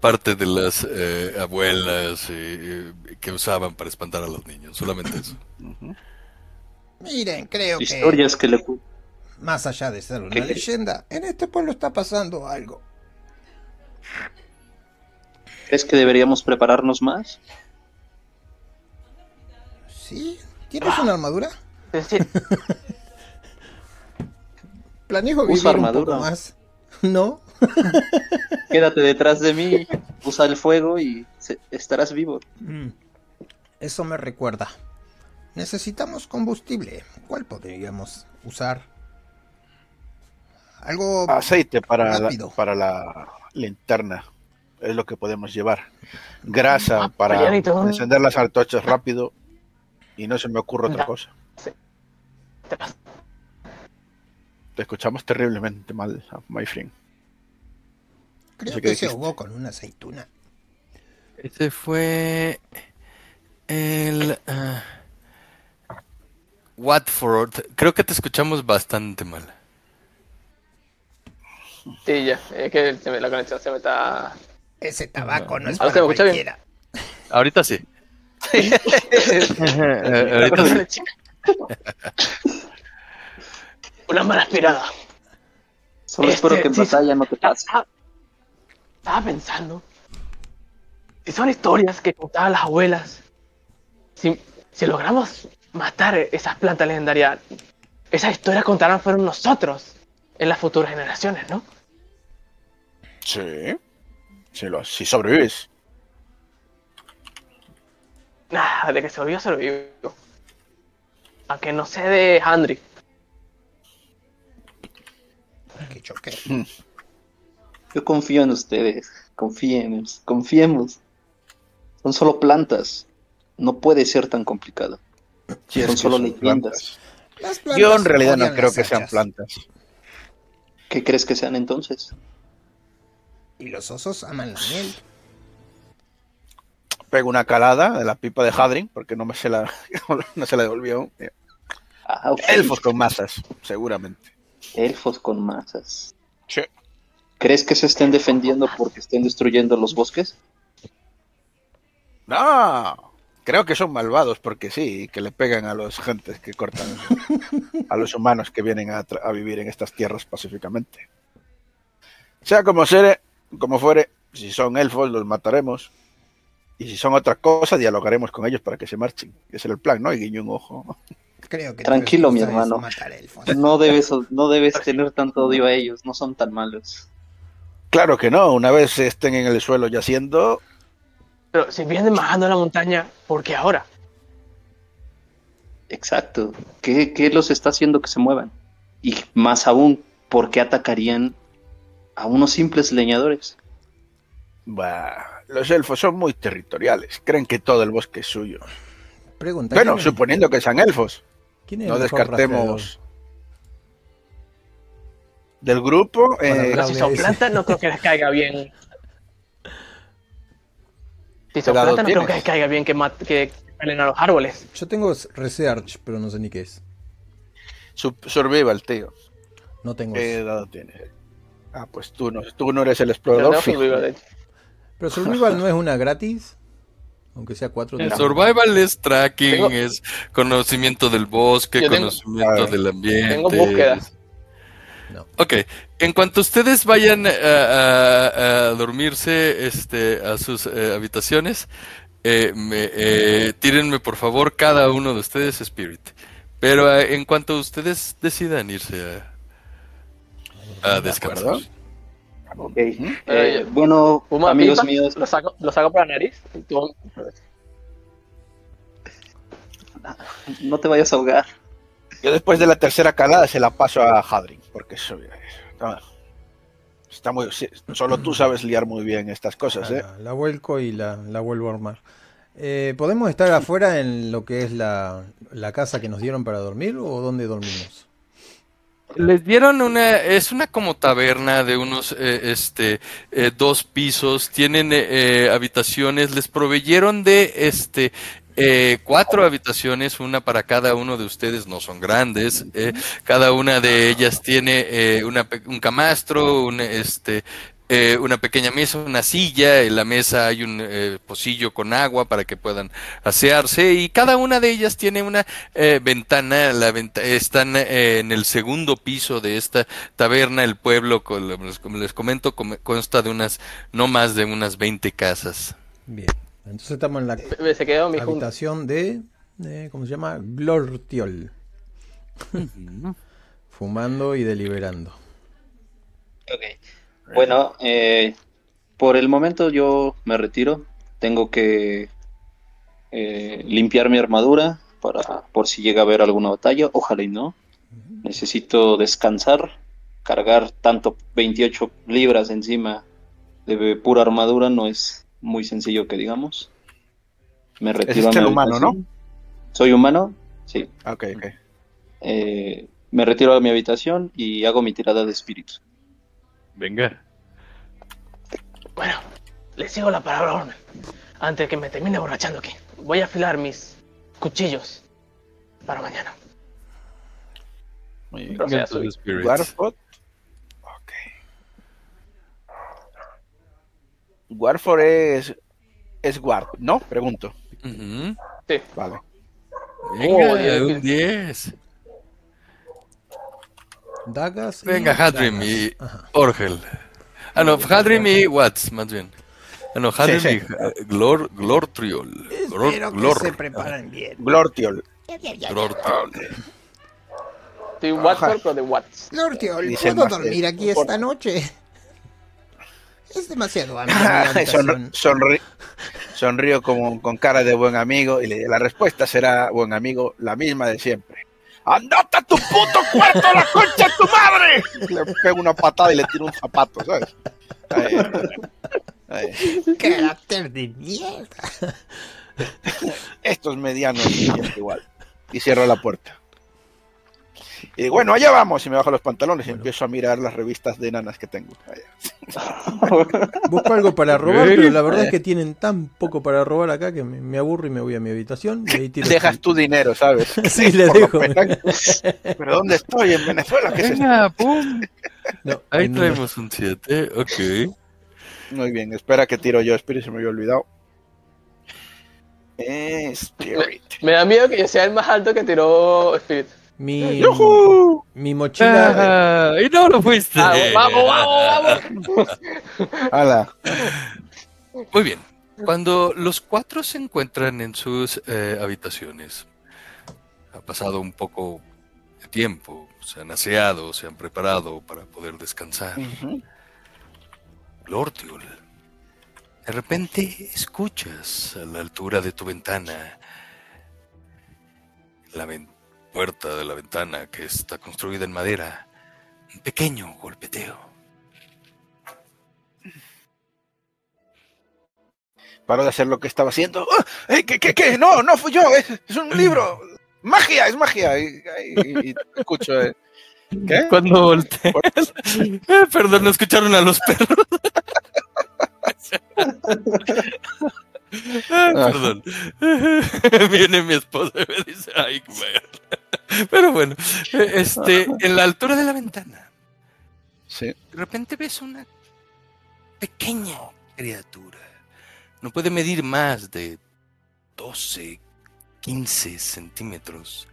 parte de las eh, abuelas eh, que usaban para espantar a los niños, solamente eso. Miren, creo Historias que, le... más allá de ser una leyenda, en este pueblo está pasando algo. ¿Crees que deberíamos prepararnos más? Sí. ¿Tienes una armadura? Sí. Planejo vivir armadura. un poco más. ¿No? Quédate detrás de mí, usa el fuego y estarás vivo. Mm. Eso me recuerda. Necesitamos combustible. ¿Cuál podríamos usar? Algo aceite para la, para la linterna. Es lo que podemos llevar. Grasa ah, para encender las antorchas rápido y no se me ocurre otra cosa. Te escuchamos terriblemente mal, my friend. Creo que, se ahogó con una aceituna. Ese fue el uh, Watford. Creo que te escuchamos bastante mal. Sí, ya. Es que la conexión se me está. Ese tabaco no es para cualquiera. Sí. Ahorita sí. Una mala aspirada. Solo espero que en batalla no te pase. Estaba pensando. Si son historias que contaban las abuelas. Si, si logramos matar esas plantas legendarias, esas historias contarán fueron nosotros en las futuras generaciones, ¿no? Sí. Si, lo, si sobrevives. De que sobrevivo, sobrevivo. Aunque no sé de Handry. Mm. Yo confío en ustedes. Confíen, confiemos. Son solo plantas. No puede ser tan complicado. son solo leyendas. Yo en realidad no creo que sean plantas. ¿Qué crees que sean entonces? Y los osos aman la miel. Pego una calada de la pipa de Hadrin, porque no me se la, no se la devolvió. Ah, Elfos con masas, seguramente. Elfos con masas. ¿Crees que se estén defendiendo porque estén destruyendo los bosques? No, creo que son malvados porque sí, que le pegan a los gentes que cortan, a los humanos que vienen a, vivir en estas tierras pacíficamente. Sea como, sea, como fuere, si son elfos los mataremos y si son otra cosa dialogaremos con ellos para que se marchen. Ese es el plan, ¿no? Y guiño un ojo. Tranquilo, mi hermano. No debes, no debes tener tanto odio a ellos, no son tan malos. Claro que no, una vez estén en el suelo yaciendo. Pero si vienen bajando la montaña, ¿por qué ahora? Exacto. ¿Qué, ¿Qué, los está haciendo que se muevan? Y más aún, ¿por qué atacarían a unos simples leñadores? Bah, los elfos son muy territoriales. Creen que todo el bosque es suyo. bueno, suponiendo que sean elfos no descartemos. Del grupo. Eh, si son plantas, no creo que les caiga bien. Si son plantas, no creo que les caiga bien que, que a los árboles. Yo tengo Research, pero no sé ni qué es. survival, tío. No tengo. ¿Qué dado tienes? Ah, pues tú no, tú no eres el explorador. Pero Survival no es una gratis. Aunque sea cuatro. El survival es tracking, es conocimiento del bosque, conocimiento del ambiente. Tengo búsqueda. Ok, en cuanto ustedes vayan a, dormirse este, a sus eh, habitaciones, eh, eh, tírenme por favor cada uno de ustedes Spirit. Pero eh, en cuanto ustedes decidan irse a, descansar. Ok. Eh, bueno, amigos míos. Lo saco, lo saco por la nariz. No te vayas a ahogar. Yo después de la tercera calada se la paso a Hadrin, porque eso, está muy. Solo tú sabes liar muy bien estas cosas, ¿eh? La, vuelco y la, la vuelvo a armar. Eh, ¿Podemos estar afuera en lo que es la, la casa que nos dieron para dormir o dónde dormimos? Les dieron una, es una como taberna de unos, eh, este, eh, dos pisos, tienen eh, habitaciones, les proveyeron de, este, eh, cuatro habitaciones, una para cada uno de ustedes, no son grandes. Eh, cada una de ellas tiene eh, una, un camastro, un, este, eh, una pequeña mesa, una silla, en la mesa hay un eh, pocillo con agua para que puedan asearse y cada una de ellas tiene una eh, ventana, la están en el segundo piso de esta taberna, el pueblo, como les comento, consta de unas, no más de unas 20 casas. Bien, entonces estamos en la habitación de, ¿cómo se llama? Glortiol. Fumando y deliberando. Ok. Bueno, eh, por el momento yo me retiro. Tengo que eh, limpiar mi armadura para por si llega a haber alguna batalla. Ojalá y no. Necesito descansar. Cargar tanto 28 libras encima de pura armadura no es muy sencillo que digamos. Me retiro. Es humano, ¿no? ¿Soy humano? Sí. Ok, ok. Eh, me retiro a mi habitación y hago mi tirada de espíritus. Venga. Bueno, le sigo la palabra a Antes de que me termine borrachando aquí. Voy a afilar mis cuchillos para mañana. Muy bien. Warford. Ok. Warford es. Es Warp, ¿no? Pregunto. Sí. Vale. Venga, oh, un 10. Dagas. Venga, Hadrim y Orgel. Ah, no, Hadrim y Watts, más bien. Ah, no, Hadrim y Glor, Glortriol. Espero Glor, que se preparan bien. Glortiol. Glortiol. ¿De Watford o de Watts? Glortiol, ¿puedo dormir aquí esta noche? Es demasiado hambre. sonrío como con cara de buen amigo y la respuesta será, buen amigo, la misma de siempre. ¡Andate a tu puto cuarto, la concha de tu madre! Le pego una patada y le tiro un zapato, ¿sabes? Carácter de mierda. Estos medianos igual. Y cierro la puerta. Y bueno, allá vamos. Y me bajo los pantalones y empiezo a mirar las revistas de enanas que tengo. Busco algo para robar, pero la verdad es que tienen tan poco para robar acá que me, aburro y me voy a mi habitación. Y Dejas tu dinero, ¿sabes? sí, le dejo. Pero ¿dónde estoy? En Venezuela. ¿Qué Venga, pum. Ahí traemos un 7, ok. Muy bien, espera que tiro yo Spirit, se me había olvidado. Spirit. Me, me da miedo que yo sea el más alto que tiró Spirit. Mi, mi mochila. y no lo fuiste. Ah, vamos, vamos, vamos. Muy bien. Cuando los cuatro se encuentran en sus eh, habitaciones, ha pasado un poco de tiempo, se han aseado, se han preparado para poder descansar. Uh de repente escuchas a la altura de tu ventana la ventana puerta de la ventana que está construida en madera, un pequeño golpeteo. Paro de hacer lo que estaba haciendo. ¡Ah! ¿Qué, qué, qué? No, no fui yo, es, un libro. Magia, es magia. Y, escucho. Eh. ¿Qué? Cuando volteé. Eh, perdón, no escucharon a los perros. Ah, perdón. Viene mi esposa y me dice, ay, Pero bueno, este, en la altura de la ventana. Sí. De repente ves una pequeña criatura. No puede medir más de 12, 15 centímetros.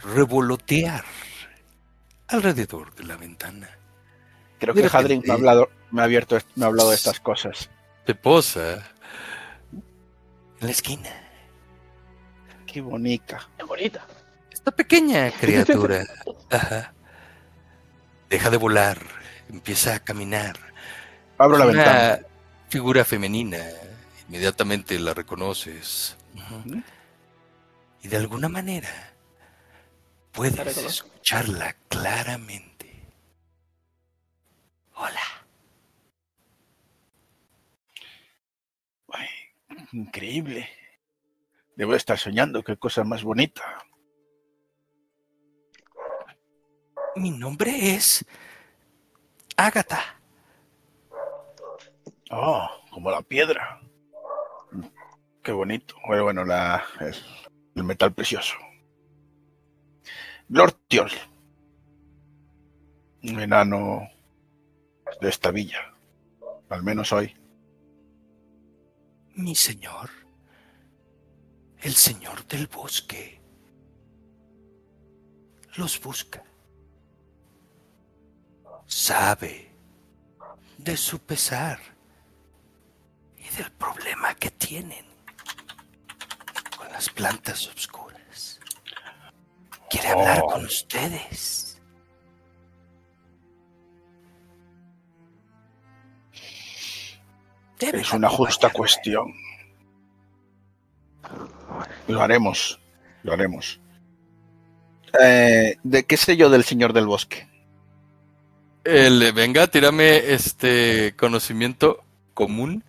Revolotear alrededor de la ventana. Creo que Hadrin me ha hablado, me ha abierto, me ha hablado de estas cosas. Te posa en la esquina. Qué bonita. Qué bonita. Esta pequeña criatura deja de volar, empieza a caminar. Abro la ventana. Figura femenina, inmediatamente la reconoces. Y de alguna manera puedes escucharla claramente. Hola. increíble. Debo estar soñando, qué cosa más bonita. Mi nombre es Ágata. Oh, como la piedra. Qué bonito. Bueno, bueno, la, el, metal precioso. Lord Tiol. Un enano de esta villa. Al menos hoy. Mi señor. El señor del bosque. Los busca. Sabe de su pesar y del problema que tienen con las plantas oscuras. Quiere hablar con oh. ustedes. es una justa cuestión. Lo haremos, lo haremos. Eh, ¿De qué sé yo del señor del bosque? El, venga, tírame este conocimiento común.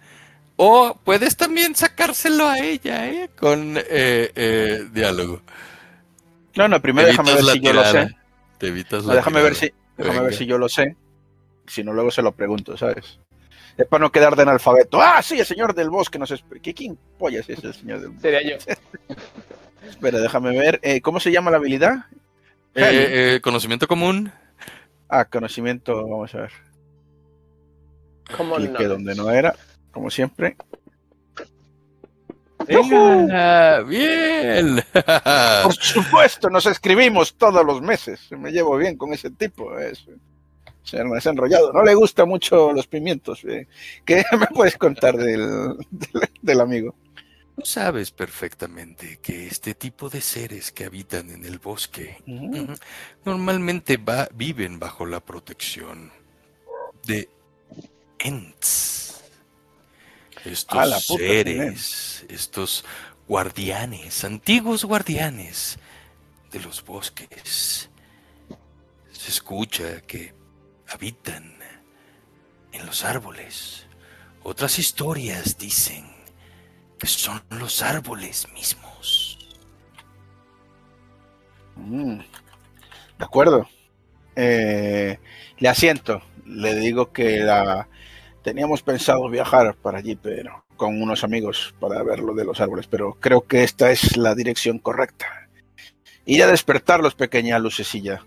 O puedes también sacárselo a ella, ¿eh? Con eh, eh, diálogo. No, no, primero déjame ver si yo lo sé. Te evitas la déjame ver si, déjame ver si yo lo sé. Si no, luego se lo pregunto, ¿sabes? Es para no quedar de analfabeto. Ah, sí, el señor del bosque nos explica. ¿Quién pollas es el señor del bosque? Sería yo. Espera, déjame ver. Eh, ¿Cómo se llama la habilidad? Eh, conocimiento común. Ah, conocimiento, vamos a ver. ¿Cómo no? Que donde no era, como siempre. Venga, bien. Por supuesto, nos escribimos todos los meses. Me llevo bien con ese tipo. Es, se ha enrollado. No le gustan mucho los pimientos. Eh. ¿Qué me puedes contar del, del, amigo? Tú sabes perfectamente que este tipo de seres que habitan en el bosque normalmente viven bajo la protección de Ents. Estos ah, seres, estos guardianes, antiguos guardianes de los bosques. Se escucha que habitan en los árboles. Otras historias dicen son los árboles mismos. Mm, de acuerdo. Eh, le asiento. Le digo que la, teníamos pensado viajar para allí, pero con unos amigos para ver lo de los árboles, pero creo que esta es la dirección correcta. Ir a despertarlos, pequeña lucecilla.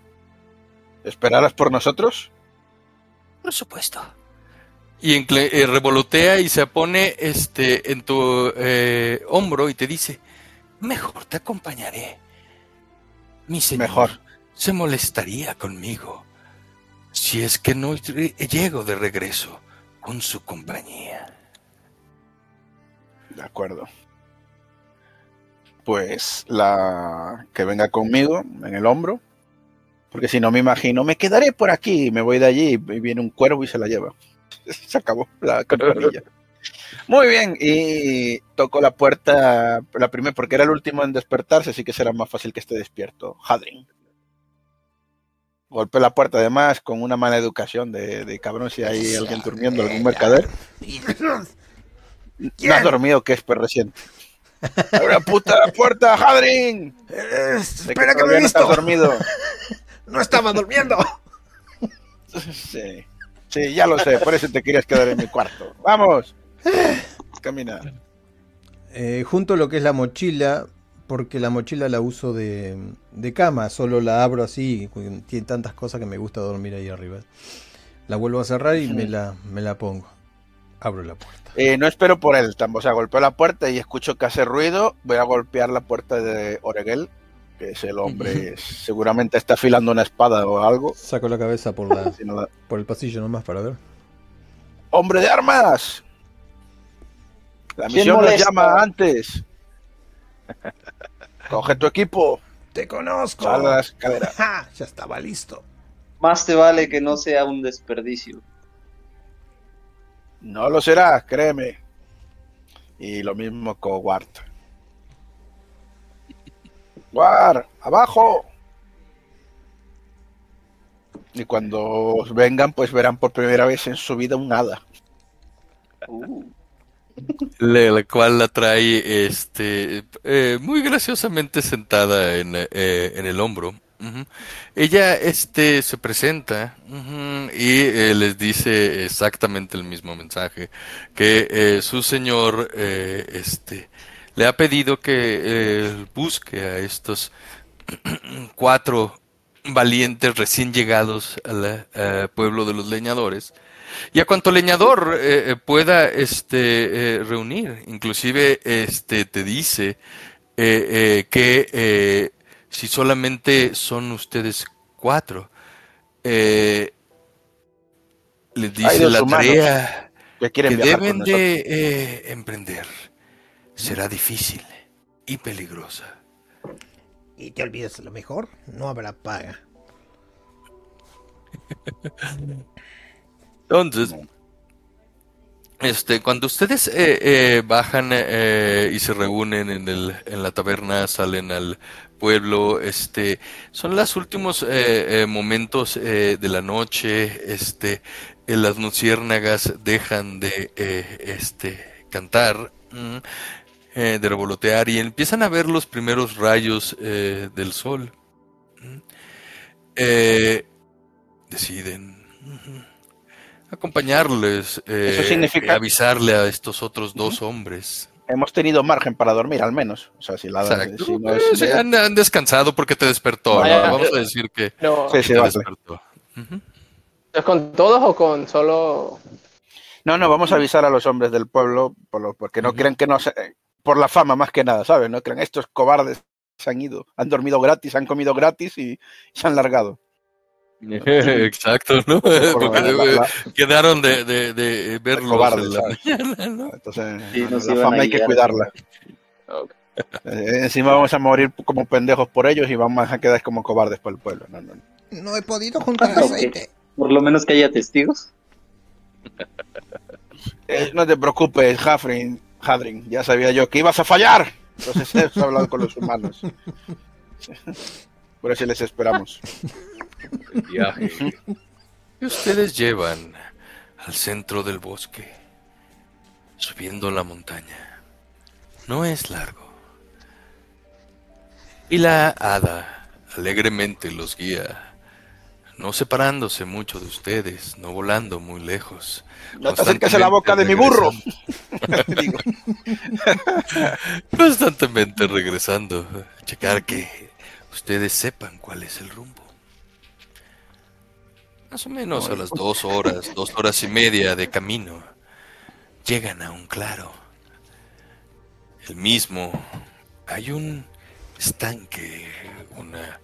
¿Esperarás por nosotros? Por supuesto. Y eh, revolotea y se pone este en tu eh, hombro y te dice, mejor te acompañaré. Mi señor mejor. se molestaría conmigo si es que no llego de regreso con su compañía. De acuerdo. Pues la que venga conmigo en el hombro porque si no me imagino, me quedaré por aquí, me voy de allí y viene un cuervo y se la lleva. se acabó la campanilla. Muy bien, y toco la puerta, la primera, porque era el último en despertarse, así que será más fácil que esté despierto. Hadrin. Golpe la puerta además con una mala educación de, cabrón si hay alguien durmiendo, algún mercader. No has dormido, que es pues reciente. ¡Abre la puta la puerta, Hadrin! espera que, me he visto. dormido. No estaba durmiendo. Sí, sí, ya lo sé, por eso te querías quedar en mi cuarto. Vamos, camina. Eh, junto a lo que es la mochila, porque la mochila la uso de, de, cama, solo la abro así, tiene tantas cosas que me gusta dormir ahí arriba. La vuelvo a cerrar y me, la, me la pongo. Abro la puerta. Eh, no espero por él, o sea, golpeo la puerta y escucho que hace ruido, voy a golpear la puerta de Oreguel que es el hombre, seguramente está afilando una espada o algo. Saco la cabeza por, la, por el pasillo nomás para ver. ¡Hombre de armas! La misión nos llama antes. Coge tu equipo. Te conozco. ya estaba listo. Más te vale que no sea un desperdicio. No lo será, créeme. Y lo mismo con Wart. ¡Guar! ¡Abajo! Y cuando vengan, pues verán por primera vez en su vida un hada. La cual la trae este, eh, muy graciosamente sentada en, eh, en el hombro. Ella este, se presenta y eh, les dice exactamente el mismo mensaje, que su señor este, le ha pedido que eh, busque a estos cuatro valientes recién llegados al pueblo de los leñadores. Y a cuanto leñador eh, pueda este reunir. Inclusive este te dice que si solamente son ustedes cuatro les dice la tarea que, deben de emprender será difícil y peligrosa. Y te olvides lo mejor, no habrá paga. Entonces, este, cuando ustedes eh, eh, bajan eh, y se reúnen en, el, en la taberna, salen al pueblo, este, son los últimos momentos de la noche, este, las luciérnagas dejan de este, cantar. Eh, de revolotear y empiezan a ver los primeros rayos eh, del sol. Eh, deciden acompañarles, Eso significa... avisarle a estos otros dos hombres. Hemos tenido margen para dormir, al menos. O sea, si la han, descansado porque te despertó. Vamos a decir que, te despertó. ¿Es con todos o con solo.? No, no, vamos a avisar a los hombres del pueblo porque no quieren que no se, por la fama más que nada, ¿sabes? No crean, estos cobardes se han ido, han dormido gratis, han comido gratis y se han largado. Exacto, ¿no? Porque quedaron de, de, de verlos en la mañana, ¿no? Entonces, la fama hay que cuidarla. Eh, encima vamos a morir como pendejos por ellos y vamos a quedar como cobardes por el pueblo. No, no, no he podido juntar aceite. Por lo menos que haya testigos. Eh, no te preocupes, Jafrin. Hadrin, ya sabía yo que ibas a fallar. Entonces he hablado con los humanos. Por eso les esperamos. El viaje ustedes llevan al centro del bosque, subiendo la montaña, no es largo. Y la hada alegremente los guía, no separándose mucho de ustedes, no volando muy lejos, no te acerques a la boca de mi burro. Constantemente regresando, a checar que ustedes sepan cuál es el rumbo. Más o menos a las dos horas, dos horas y media de camino, llegan a un claro. El mismo, hay un estanque, una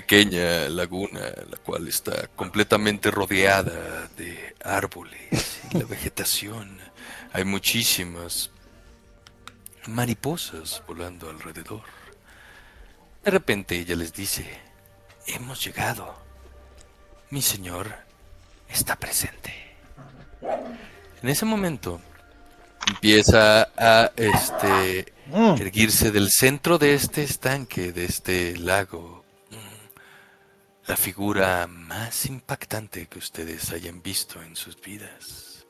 pequeña laguna, la cual está completamente rodeada de árboles y la vegetación. Hay muchísimas mariposas volando alrededor. De repente ella les dice, hemos llegado. Mi señor está presente. En ese momento empieza a este mm. erguirse del centro de este estanque, de este lago, la figura más impactante que ustedes hayan visto en sus vidas.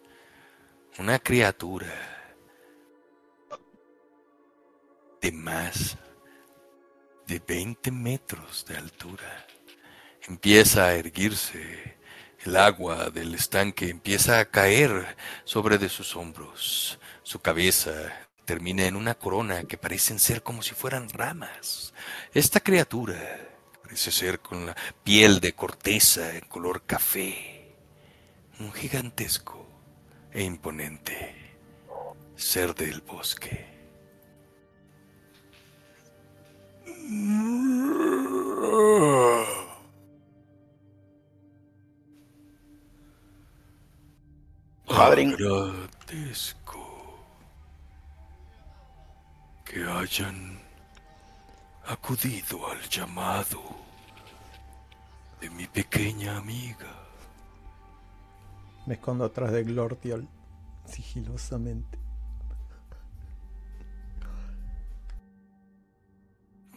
Una criatura de más de 20 metros de altura. Empieza a erguirse, el agua del estanque empieza a caer sobre de sus hombros. Su cabeza termina en una corona que parecen ser como si fueran ramas. Esta criatura Parece ser con la piel de corteza en color café. Un gigantesco e imponente ser del bosque. Agradezco que hayan acudido al llamado de mi pequeña amiga. Me escondo atrás de Glortiol, sigilosamente.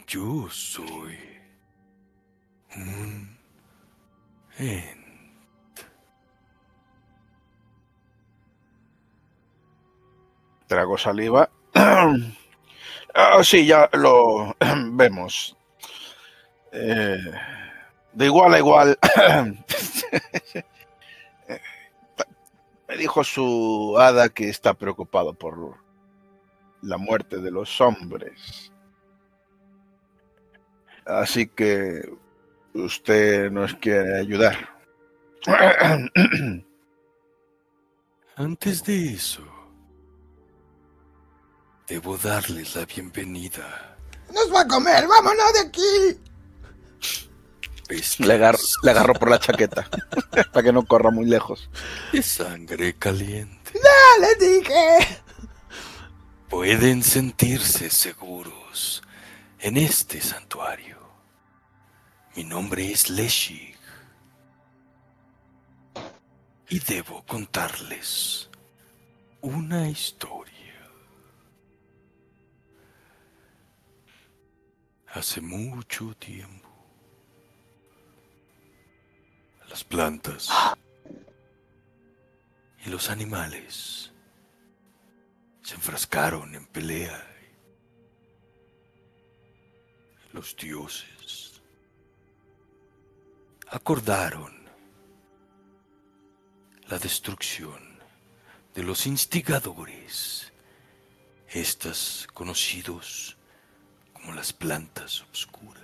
Yo soy un Ent. Trago saliva. Ah, sí, ya lo vemos. Eh, de igual a igual. Me dijo su hada que está preocupado por la muerte de los hombres. Así que usted nos quiere ayudar. Antes de eso, debo darles la bienvenida. ¡Nos va a comer! ¡Vámonos de aquí! Le, le agarro por la chaqueta para que no corra muy lejos. De sangre caliente. ¡Dale, dije! Pueden sentirse seguros en este santuario. Mi nombre es Leshig. Y debo contarles una historia. Hace mucho tiempo, las plantas y los animales se enfrascaron en pelea. Los dioses acordaron la destrucción de los instigadores, estas conocidos como las plantas oscuras.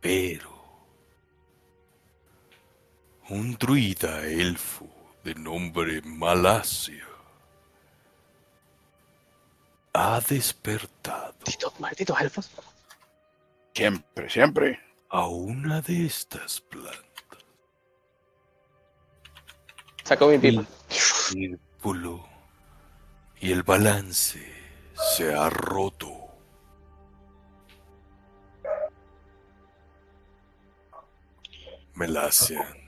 Pero un druida elfo de nombre Malasia ha despertado. Malditos elfos. Siempre, siempre a una de estas plantas. Sacó mi pipa. círculo y el balance se ha roto. Melasian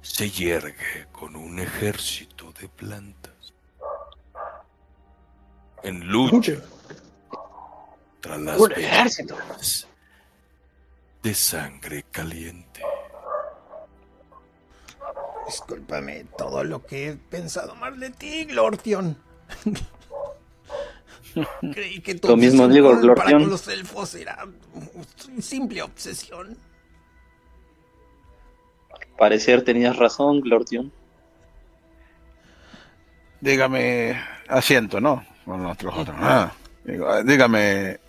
se yergue con un ejército de plantas en lucha tras las un ejército de sangre caliente. Discúlpame todo lo que he pensado mal de ti, Glortion. Creí que tu lo mismo digo, para con los elfos era simple obsesión. Parecer tenías razón, Glortion. Dígame, asiento, ¿no? Con nuestros otros. Ah, dígame,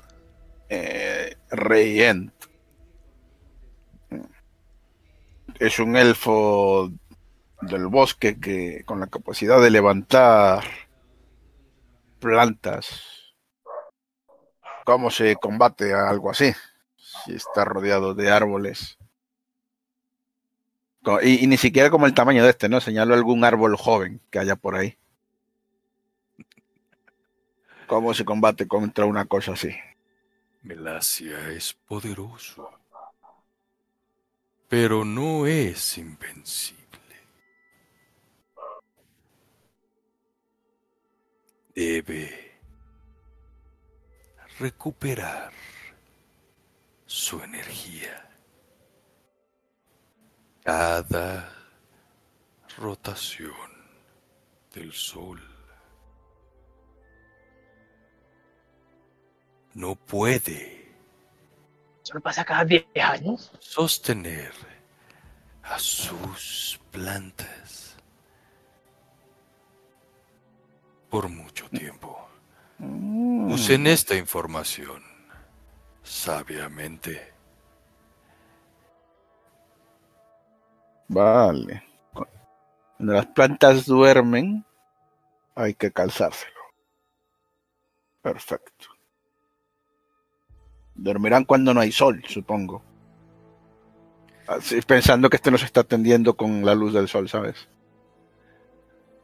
eh, Rey Ent es un elfo del bosque que con la capacidad de levantar plantas. ¿Cómo se combate a algo así? Si está rodeado de árboles. Y, ni siquiera como el tamaño de este, ¿no? Señalo algún árbol joven que haya por ahí. ¿Cómo se combate contra una cosa así? Melasia es poderoso pero no es invencible. Debe recuperar su energía. Cada rotación del sol no puede Solo pasa cada 10 años. Sostener a sus plantas por mucho tiempo. Mm. Usen esta información sabiamente. Vale. Cuando las plantas duermen, hay que calzárselo. Perfecto. Dormirán cuando no hay sol, supongo. Así, pensando que este nos está atendiendo con la luz del sol, ¿sabes?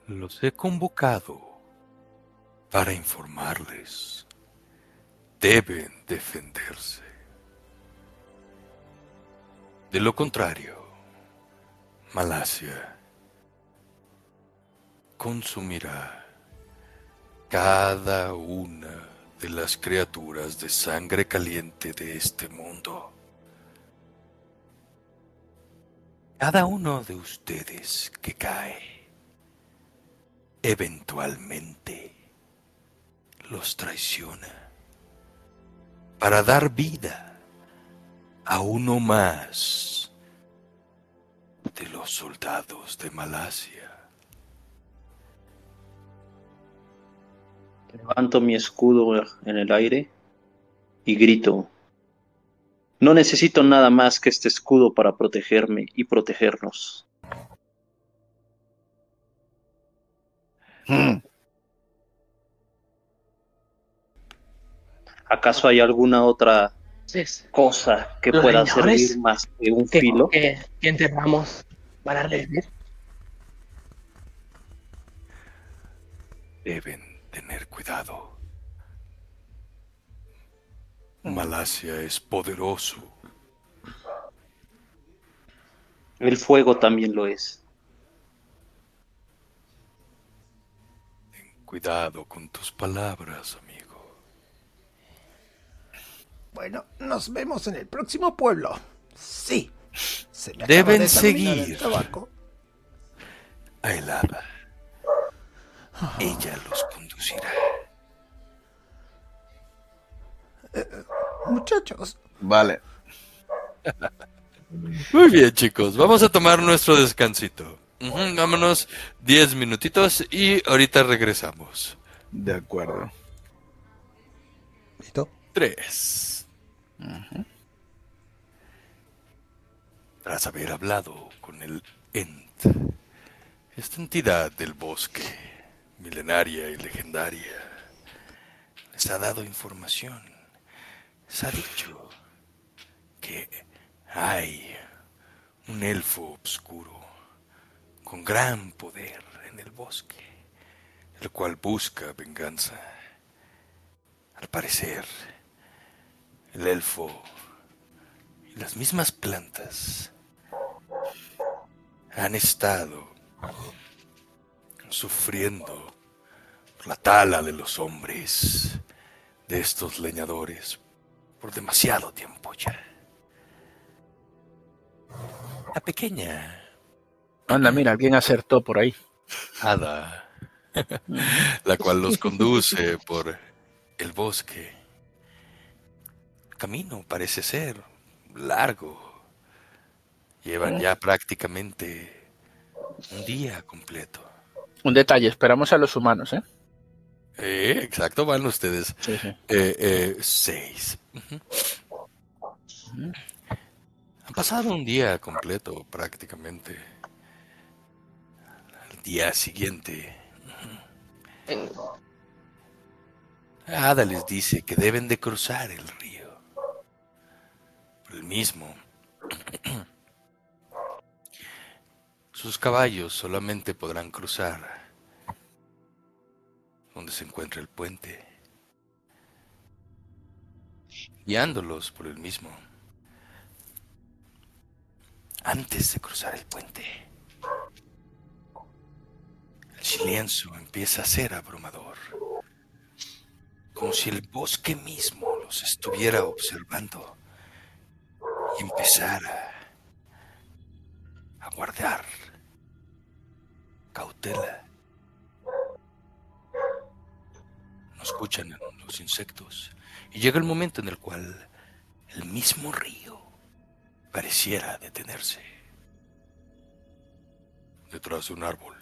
Los he convocado para informarles. Deben defenderse. De lo contrario, Malasia consumirá cada una de las criaturas de sangre caliente de este mundo. Cada uno de ustedes que cae, eventualmente los traiciona para dar vida a uno más de los soldados de Malasia. Levanto mi escudo en el aire y grito, no necesito nada más que este escudo para protegerme y protegernos. Hmm. ¿Acaso hay alguna otra cosa que pueda servir más que un filo? Que, enterramos para revivir. Deben tener cuidado. Malasia es poderoso. El fuego también lo es. Ten cuidado con tus palabras, amigo. Bueno, nos vemos en el próximo pueblo. Sí. Se Deben seguir. A helada. Ella los conducirá. Eh, muchachos. Vale. Muy bien, chicos. Vamos a tomar nuestro descansito. vámonos 10 minutitos y ahorita regresamos. De acuerdo. ¿Listo? 3. Tras haber hablado con el Ent, esta entidad del bosque, milenaria y legendaria, les ha dado información se ha dicho que hay un elfo oscuro con gran poder en el bosque, el cual busca venganza. Al parecer, el elfo y las mismas plantas han estado sufriendo la tala de los hombres, de estos leñadores, por demasiado tiempo ya. La pequeña. Anda, mira, alguien acertó por ahí. Hada, la cual los conduce por el bosque. El camino parece ser largo. Llevan ya prácticamente un día completo. Un detalle, esperamos a los humanos, ¿eh? Eh, exacto, van ustedes. Eh, eh, seis. Han pasado un día completo prácticamente. Al día siguiente. Ada les dice que deben de cruzar el río. El mismo. Sus caballos solamente podrán cruzar donde se encuentra el puente, guiándolos por el mismo. Antes de cruzar el puente, el silencio empieza a ser abrumador, como si el bosque mismo los estuviera observando y empezara a guardar cautela. escuchan los insectos y llega el momento en el cual el mismo río pareciera detenerse. Detrás de un árbol,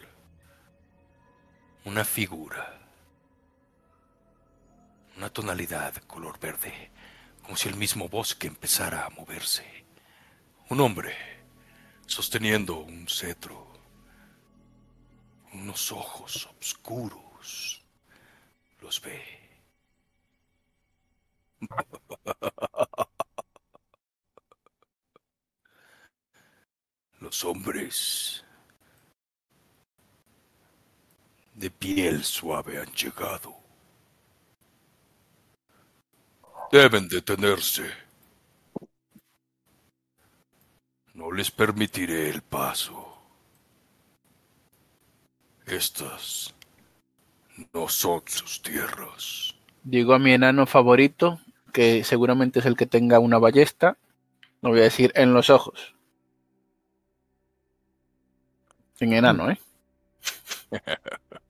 una figura, una tonalidad color verde, como si el mismo bosque empezara a moverse. Un hombre sosteniendo un cetro, unos ojos oscuros los ve. Los hombres de piel suave han llegado. Deben detenerse. No les permitiré el paso. Estas no son sus tierras. Digo a mi enano favorito, que seguramente es el que tenga una ballesta, lo voy a decir en los ojos. En enano, ¿eh?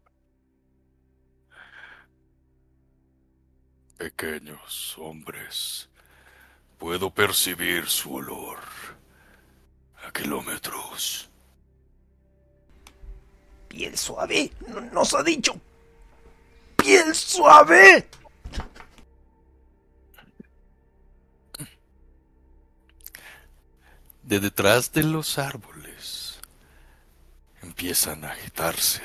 Pequeños hombres, puedo percibir su olor a kilómetros. Piel suave, nos ha dicho piel suave. De detrás de los árboles empiezan a agitarse.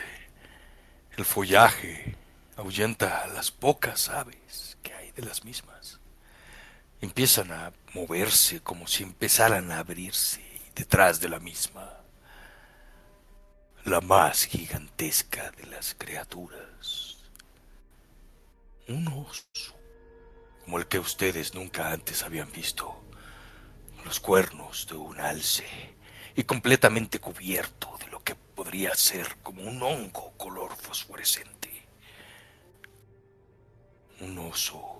El follaje ahuyenta a las pocas aves de las mismas. Empiezan a moverse como si empezaran a abrirse detrás de la misma. La más gigantesca de las criaturas. Un oso, como el que ustedes nunca antes habían visto. Los cuernos de un alce y completamente cubierto de lo que podría ser como un hongo color fosforescente. Un oso,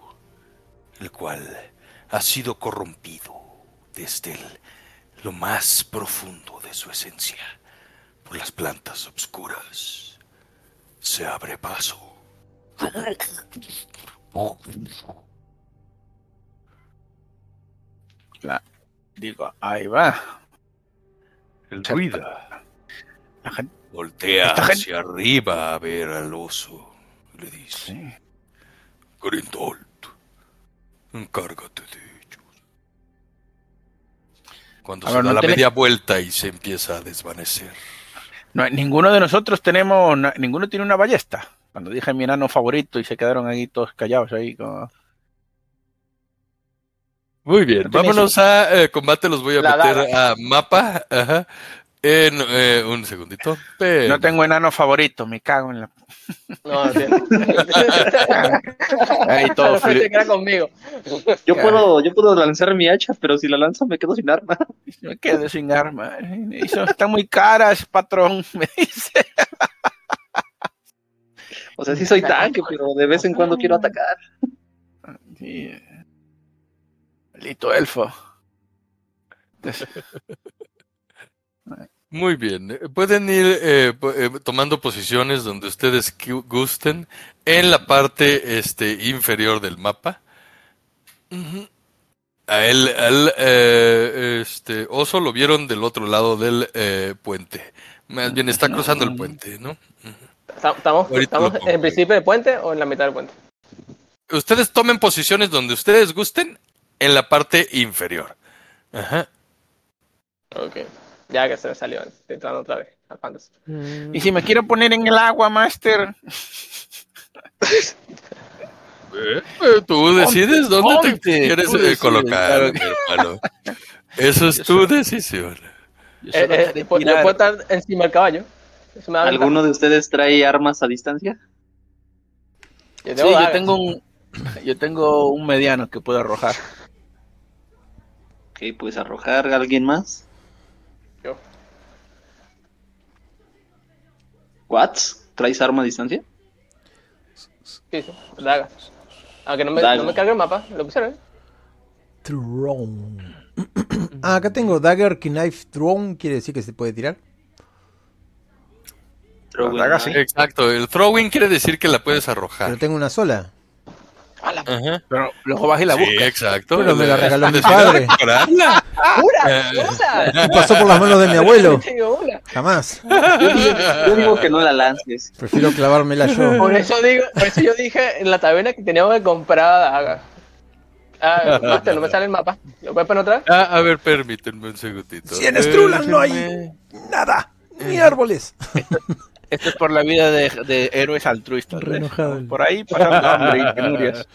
el cual ha sido corrompido desde el, lo más profundo de su esencia por las plantas obscuras. Se abre paso. La- digo, ahí va. El cuida. La gente, Voltea gente- hacia arriba a ver al oso. Le dice, sí. Grindold, encárgate de ellos. Cuando A se ver, da no la tenés- media vuelta y se empieza a desvanecer. No, ninguno de nosotros tenemos, ninguno tiene una ballesta. Cuando dije mi enano favorito y se quedaron ahí todos callados ahí. Como... Muy bien, vámonos a eh, combate, los voy a La meter a mapa. Ajá. En eh, un segundito. Pero- No tengo enano favorito, me cago en la. No, no tiene. Ahí todo era conmigo. Yo puedo, yo puedo lanzar mi hacha, pero si la lanzo me quedo sin arma. Me quedé sin arma. Eso están muy caras, patrón. Me dice. O sea, sí soy tanque, pero de vez en cuando quiero atacar. Sí. Maldito elfo. Entonces, Muy bien, pueden ir eh, eh, tomando posiciones donde ustedes gusten en la parte este, inferior del mapa. A él, al eh, este, oso lo vieron del otro lado del eh, puente. Más bien está cruzando el puente, ¿no? ¿Estamos, estamos en principio del puente o en la mitad del puente? Ustedes tomen posiciones donde ustedes gusten en la parte inferior. Ajá. Ok. Ya que se me salió. Estoy entrando otra vez al fantasy. y si me quiero poner en el agua, Master. Eh, eh, Tú decides dónde te quieres eh, decides, colocar, claro. mi hermano. Eso es tu decisión. Yo Eh, eh, yo tirar. puedo estar encima del caballo. Eso me da ventaja. ¿Alguno de ustedes trae armas a distancia? Yo Sí, yo tengo un. Yo tengo un mediano que puedo arrojar. Ok, pues arrojar a alguien más. ¿Watts? ¿Traes arma a distancia? Sí, sí, dagas. Aunque no me, Daga. no me cargue el mapa, lo pusieron. ¿eh? Throne. Ah, acá tengo Dagger Knife Throne. Quiere decir que se puede tirar. Throwing daga sí. Exacto, el throwing quiere decir que la puedes Pero arrojar. tengo una sola. Ajá. Pero luego vas y la Sí, buscas. exacto. Pero me la regaló mi padre. ¡Una! Eh. Pasó por las manos de mi abuelo. Jamás. Yo digo que no la lances. Prefiero clavármela yo. Por eso digo, por eso yo dije en la taberna que teníamos que comprar. Ah, Master, no me sale el mapa. ¿Lo puedes poner otra vez? Ah, a ver, permítanme un segundito. Si en Strulan no hay- Nada. Ni árboles. Esto es por la vida de, de héroes altruistas. el- Por ahí pasando hambre y penurias.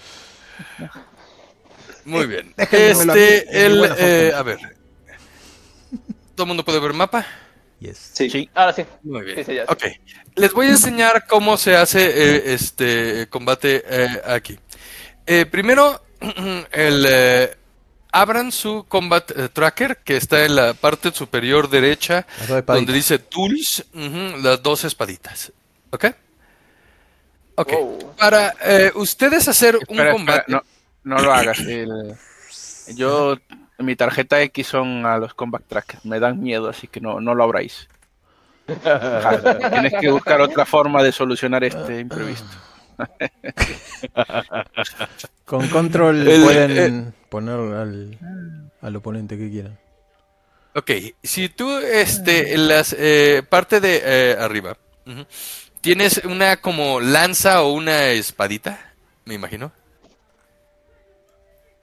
Muy bien. Mí, Este, el, eh, a ver. ¿Todo el mundo puede ver mapa? Yes. Sí. Sí. Ahora sí. Muy bien. Sí, sí, ya sé. Ok. Les voy a enseñar cómo se hace eh, este combate eh, aquí. Eh, primero, el, eh, abran su combat eh, tracker que está en la parte superior derecha donde dice tools, las dos espaditas. ¿Ok? Ok. Wow. Para eh, ustedes hacer un espera, combate. no, no lo hagas. el- yo, mi tarjeta X son a los combat trackers. Me dan miedo, así que no, no lo abráis. Tienes que buscar otra forma de solucionar este imprevisto. Con control El- pueden poner al, al oponente que quieran. Ok, si tú, este, en las eh, parte de eh, arriba, tienes una como lanza o una espadita, me imagino.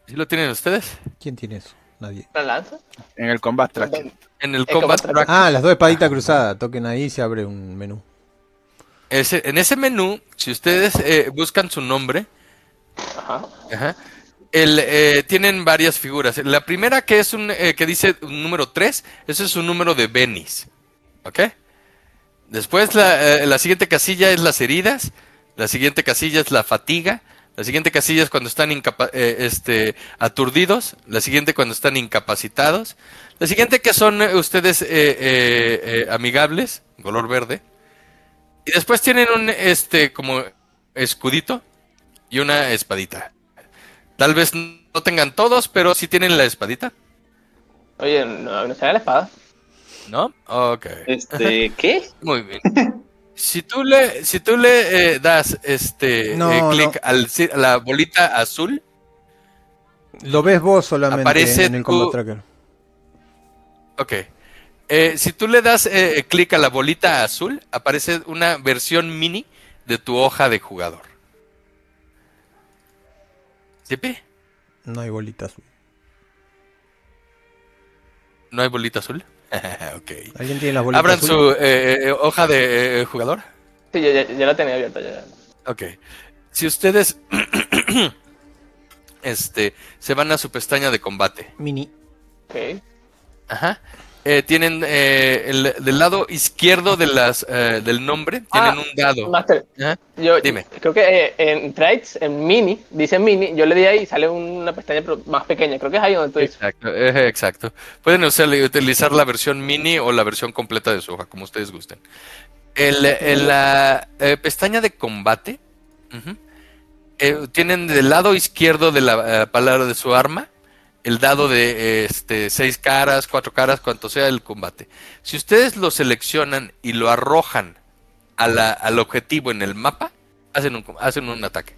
¿Sí lo tienen ustedes? ¿Quién tiene eso? Nadie. ¿La lanza? En el combat track. En el combat track. Ah, las dos espaditas cruzadas. Toquen ahí y se abre un menú. Ese, en ese menú, si ustedes eh, buscan su nombre, Ajá. Ajá. El, eh, tienen varias figuras. La primera que es un eh, que dice un número 3, ese es un número de Benis. ¿Ok? Después la, eh, la siguiente casilla es las heridas. La siguiente casilla es la fatiga. La siguiente casilla es cuando están eh, este, aturdidos. La siguiente cuando están incapacitados. La siguiente que son ustedes amigables, color verde. Y después tienen un este como escudito y una espadita. Tal vez no tengan todos, pero sí tienen la espadita, Oye, no, no sale la espada. ¿no? Ok. Este, ¿qué? Muy bien. Si tú le, si tú le eh, das este No, eh, clic no. al ci- a la bolita azul, Lo ves vos solamente Aparece en el tu- Combat Tracker. ok. Eh, si tú le das eh, clic a la bolita azul, aparece una versión mini de tu hoja de jugador. ¿Sí? No hay bolitas. ¿No hay bolita azul? ok. ¿Alguien tiene las bolitas Abran azules? su eh, eh, hoja de eh, jugador. Sí, ya, ya- ya la tenía abierta. Ya. Ok. Si ustedes este, se van a su pestaña de combate. Mini. Ok. Ajá. Eh, tienen eh, el, del lado izquierdo de las, eh, del nombre, tienen Ah, un dado. Master, yo Dime. creo que eh, en traits, en mini, dice mini, yo le di ahí y sale una pestaña más pequeña. Creo que es ahí donde tú dices. Exacto, eh, exacto. Pueden usar- utilizar la versión mini o la versión completa de su hoja, como ustedes gusten. El, el, la eh, pestaña de combate tienen del lado izquierdo de la palabra de su arma el dado de este seis caras, cuatro caras, cuanto sea el combate. Si ustedes lo seleccionan y lo arrojan a la- al objetivo en el mapa, hacen un, hacen un ataque.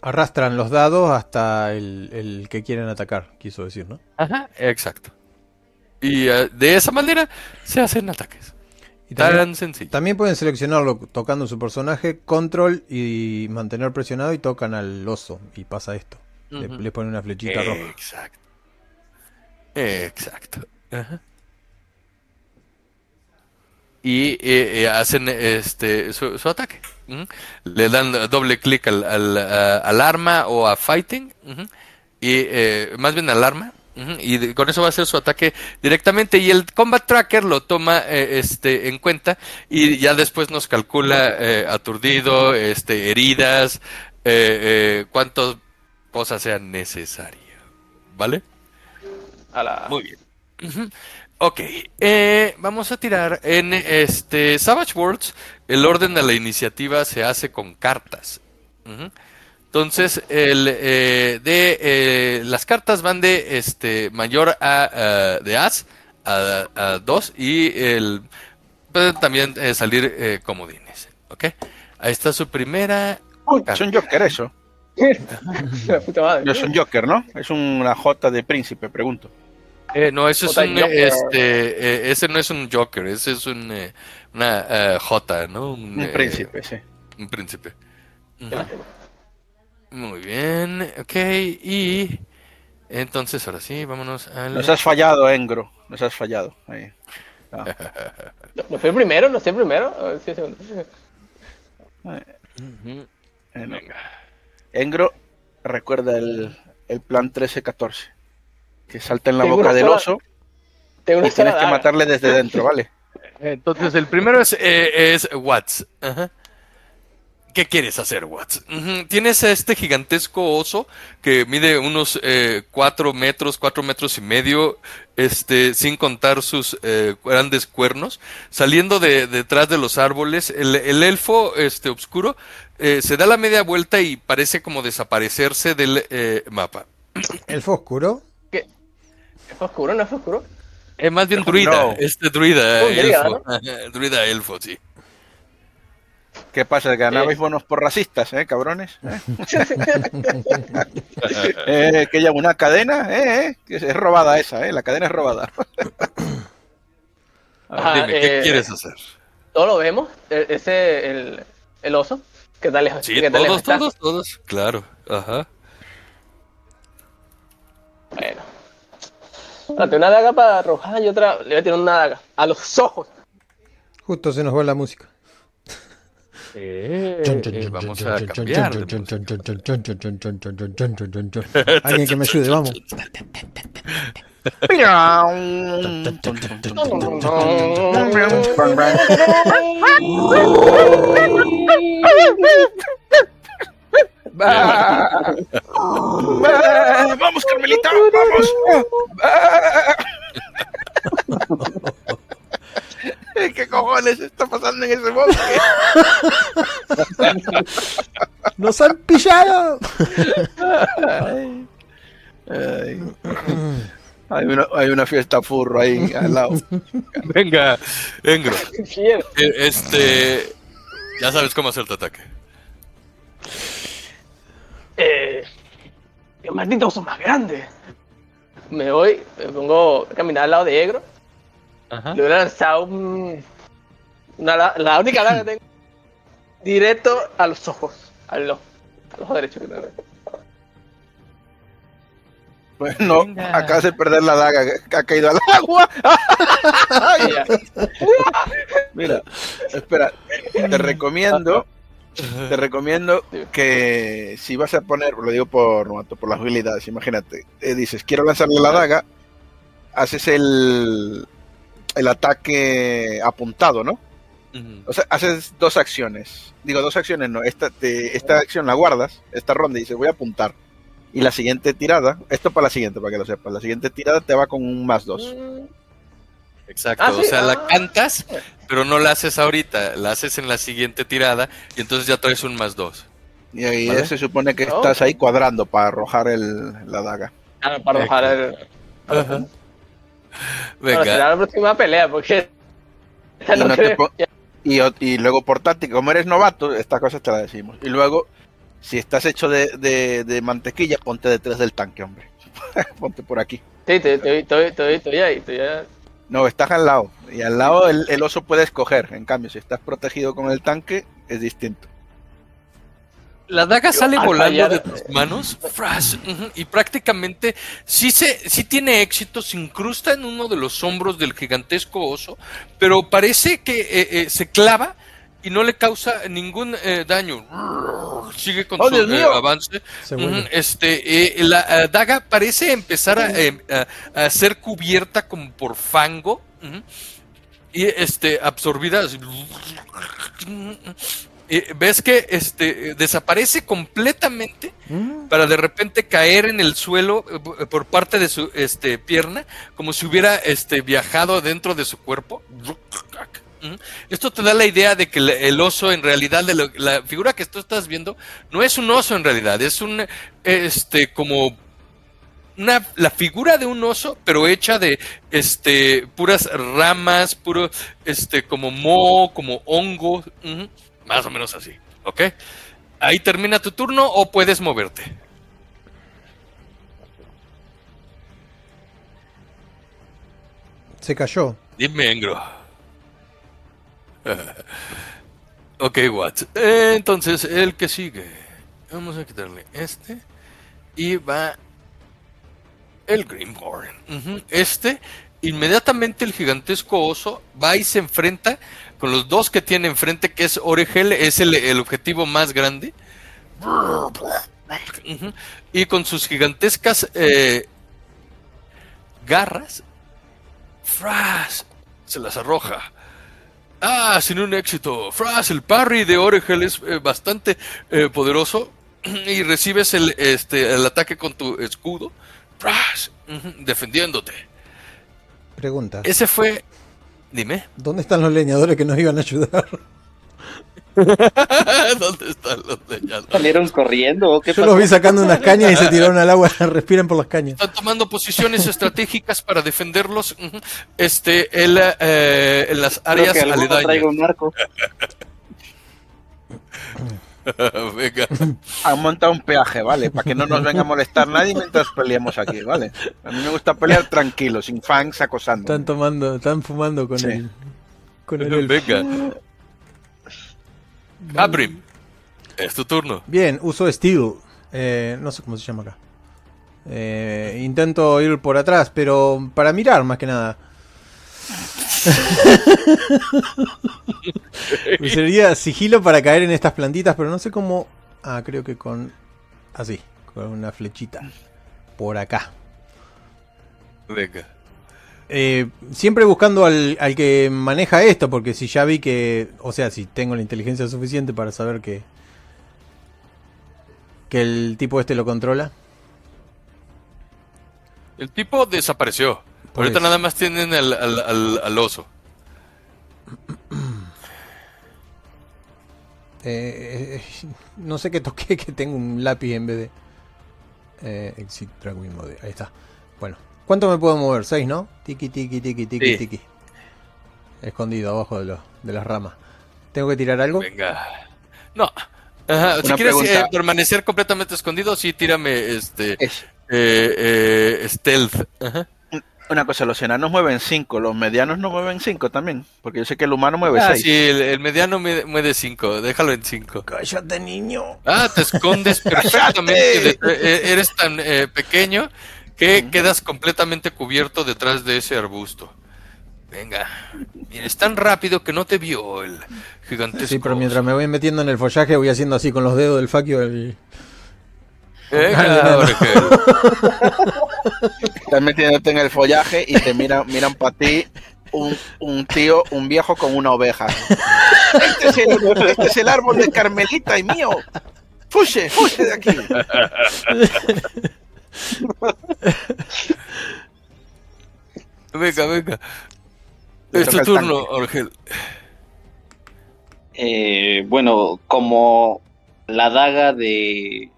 Arrastran los dados hasta el, el que quieren atacar, quiso decir, ¿no? Ajá, exacto. Y eh, de esa manera se hacen ataques. Y también, sencillo. también pueden seleccionarlo tocando su personaje, control y mantener presionado y tocan al oso y pasa esto. Le- ponen una flechita roja. Exacto. Exacto. Ajá. Y eh, eh, hacen este su, su ataque. Le dan doble clic al, al, arma o a fighting. Y eh, más bien al arma. Y de- con eso va a hacer su ataque directamente. Y el Combat Tracker lo toma eh, este, en cuenta. Y ya después nos calcula eh, aturdido, este, heridas, eh, cuántas cosas sean necesarias. ¿Vale? A la... Muy bien. Ujú. Ok, eh, vamos a tirar en este Savage Worlds. El orden de la iniciativa se hace con cartas. Entonces, el eh, de eh, las cartas van de este mayor a eh, de as a, a 2 y el pueden también eh, salir eh, comodines. Ok, ahí está su primera. Uy, es un Joker eso. La puta madre. No es un Joker, ¿no? Es una J de príncipe, pregunto. Eh, no, eso es Jota un, Joker. este, eh, ese no es un Joker, ese es un, eh, una eh, J, ¿no? Un eh, príncipe, sí. Un príncipe. Muy bien, ok, y entonces ahora sí, vámonos al... Nos has fallado, Engro. Nos has fallado. Ahí. Ah. ¿No, no fue el primero? ¿No fue el primero? Sí, segundo. Eh, no. Engro recuerda el, el plan 13-14. Que salta en la boca del oso y tienes que matarle desde dentro, ¿vale? Entonces el primero es, eh, es Watts. Ajá. ¿Qué quieres hacer, Watts? Tienes a este gigantesco oso que mide unos 4 metros, 4 metros y medio, este, sin contar sus eh, grandes cuernos, saliendo de detrás de los árboles. El, el elfo este, oscuro eh, se da la media vuelta y parece como desaparecerse del eh, mapa. ¿Elfo oscuro? ¿Es oscuro? ¿No es oscuro? Es más bien No. druida, este druida, druida, elfo. druida elfo, sí. ¿Qué pasa? ¿Ganabais bonos por racistas, eh, cabrones? ¿Eh? Eh, que lleva una cadena, eh, eh, que es robada esa, eh, la cadena es robada. Ajá, Dime, ¿qué eh, quieres hacer? todos lo vemos, e, ese, el, el oso, que tal. Sí, todos, todos, todos. Claro, ajá. Bueno. Date una daga para arrojar y otra. Le voy a tirar una daga. A los ojos. Justo se nos va la música. Eh, vamos a cambiar. Alguien que me ayude, vamos. ¡Vamos, Carmelita! ¡Vamos! ¿Qué cojones está pasando en ese bosque? ¡Nos han pillado! Ay. Hay, una, hay una fiesta furro ahí al lado. Venga, Engro. Eh, Este. Ya sabes cómo hacer tu ataque. Eh, qué maldito oso más grande. Me voy, me pongo a caminar al lado de Egro. Ajá. Le voy a lanzar un. Una, la, la única daga que tengo. Directo a los ojos. Al ojo. Al ojo derecho que tengo. Bueno, Venga. acabas de perder la daga que ha caído al agua. Mira, espera, te recomiendo, te recomiendo que si vas a poner, lo digo por, por las habilidades, imagínate, eh, dices, quiero lanzarle la daga, haces el, el ataque apuntado, ¿no? O sea, haces dos acciones. Digo, dos acciones no. Esta, te- esta acción la guardas, esta ronda, y dices, voy a apuntar. Y la siguiente tirada, esto para la siguiente, para que lo sepas, la siguiente tirada te va con un más dos. Exacto, Ah, o sí, sea, la ah. cantas, pero no la haces ahorita, la haces en la siguiente tirada y entonces ya traes un más dos. Y ahí ¿Vale? se supone que Oh. estás ahí cuadrando para arrojar el, la daga. Ah, para bajar el. Para Venga, será la próxima pelea, porque. Y, no no te creo- pon- y, o- y luego por táctica, como eres novato, estas cosas te las decimos. Y luego, si estás hecho de, de- de mantequilla, ponte detrás del tanque, hombre. ponte por aquí. Sí, estoy, estoy, estoy, estoy, estoy ahí, estoy ahí. No, estás al lado. Y al lado el, el oso puede escoger. En cambio, si estás protegido con el tanque, es distinto. la daga sale al volando fallar- de tus manos fras, y prácticamente sí, se, sí tiene éxito, se incrusta en uno de los hombros del gigantesco oso, pero parece que eh, eh, se clava y no le causa ningún eh, daño. Sigue con ¡Oh, su eh, avance. Este, eh, la eh, daga parece empezar a, eh, a- a ser cubierta como por fango y este absorbida. así. Eh, ves que este eh, desaparece completamente Mm. para de repente caer en el suelo eh, por parte de su este pierna como si hubiera este viajado dentro de su cuerpo. Esto te da la idea de que el, oso en realidad de lo- la figura que tú estás viendo no es un oso en realidad, es un este como una la figura de un oso pero hecha de este puras ramas, puro este como moho, como hongo, más o menos así, ¿ok? Ahí termina tu turno o puedes moverte. Se cayó. Dime, Engro. ok, Watts. Eh, entonces, el que sigue. Vamos a quitarle este. Y va el Grimhorn. Este, inmediatamente el gigantesco oso va y se enfrenta con los dos que tiene enfrente, que es Oregel, es el, el objetivo más grande. Y con sus gigantescas eh, garras, Fras se las arroja. Ah, sin un éxito. Fras, el parry de Oregel es eh, bastante eh, poderoso y recibes el, este, el ataque con tu escudo. Fras, defendiéndote. Pregunta. Ese fue. Dime. ¿Dónde están los leñadores que nos iban a ayudar? ¿Dónde están los leñadores? ¿Salieron corriendo o qué Yo pasó? los vi sacando unas cañas y se tiraron al agua. Respiran por las cañas. Están tomando posiciones estratégicas para defenderlos este, el, eh, en las Creo áreas que alguno aledañas. traiga un arco. Venga. Han montado un peaje, ¿vale? Para que no nos venga a molestar nadie mientras peleamos aquí, ¿vale? A mí me gusta pelear tranquilo, sin fans acosando. Están tomando, están fumando con Sí. el. Con el. Venga. Abrim, es tu turno. Bien, uso Steel. Eh, no sé cómo se llama acá. Eh, intento ir por atrás, pero para mirar más que nada. Sería sigilo para caer en estas plantitas, pero no sé cómo. Ah, creo que con. Así, con una flechita. Por acá. Venga. Eh, siempre buscando al, al, que maneja esto, porque si ya vi que. O sea, si tengo la inteligencia suficiente para saber que. Que el tipo este lo controla. El tipo desapareció. Por Ahorita eso. nada más tienen al, al, al, oso. Eh, no sé qué toqué, que tengo un lápiz en vez de. Eh, exit Dragwing Mode. Ahí está. Bueno, ¿cuánto me puedo mover? 6, ¿no? Tiki, tiki, tiki, tiki, sí. tiki. Escondido abajo de, lo, de las ramas. ¿Tengo que tirar algo? Venga. No. Ajá. Si quieres eh, permanecer completamente escondido, sí, tírame este. Es. Eh, stealth. Ajá. Una cosa, los enanos mueven 5, los medianos no mueven 5 también, porque yo sé que el humano mueve 6. Ah, sí, el, el, mediano mueve 5, déjalo en 5. Cállate, niño. Ah, te escondes perfectamente, eres tan eh, pequeño que uh -huh. quedas completamente cubierto detrás de ese arbusto. Venga, Mira, es tan rápido que no te vio el gigantesco. Sí, pero mientras me voy metiendo en el follaje voy haciendo así con los dedos del faquio el... Venga, Estás metiéndote en el follaje y te miran, miran para ti un, un, tío, un viejo con una oveja. Este es, el, este es el árbol de Carmelita y mío. Fuche, fuche de aquí. venga, venga. Es tu turno, Orgel. Eh, bueno, como la daga de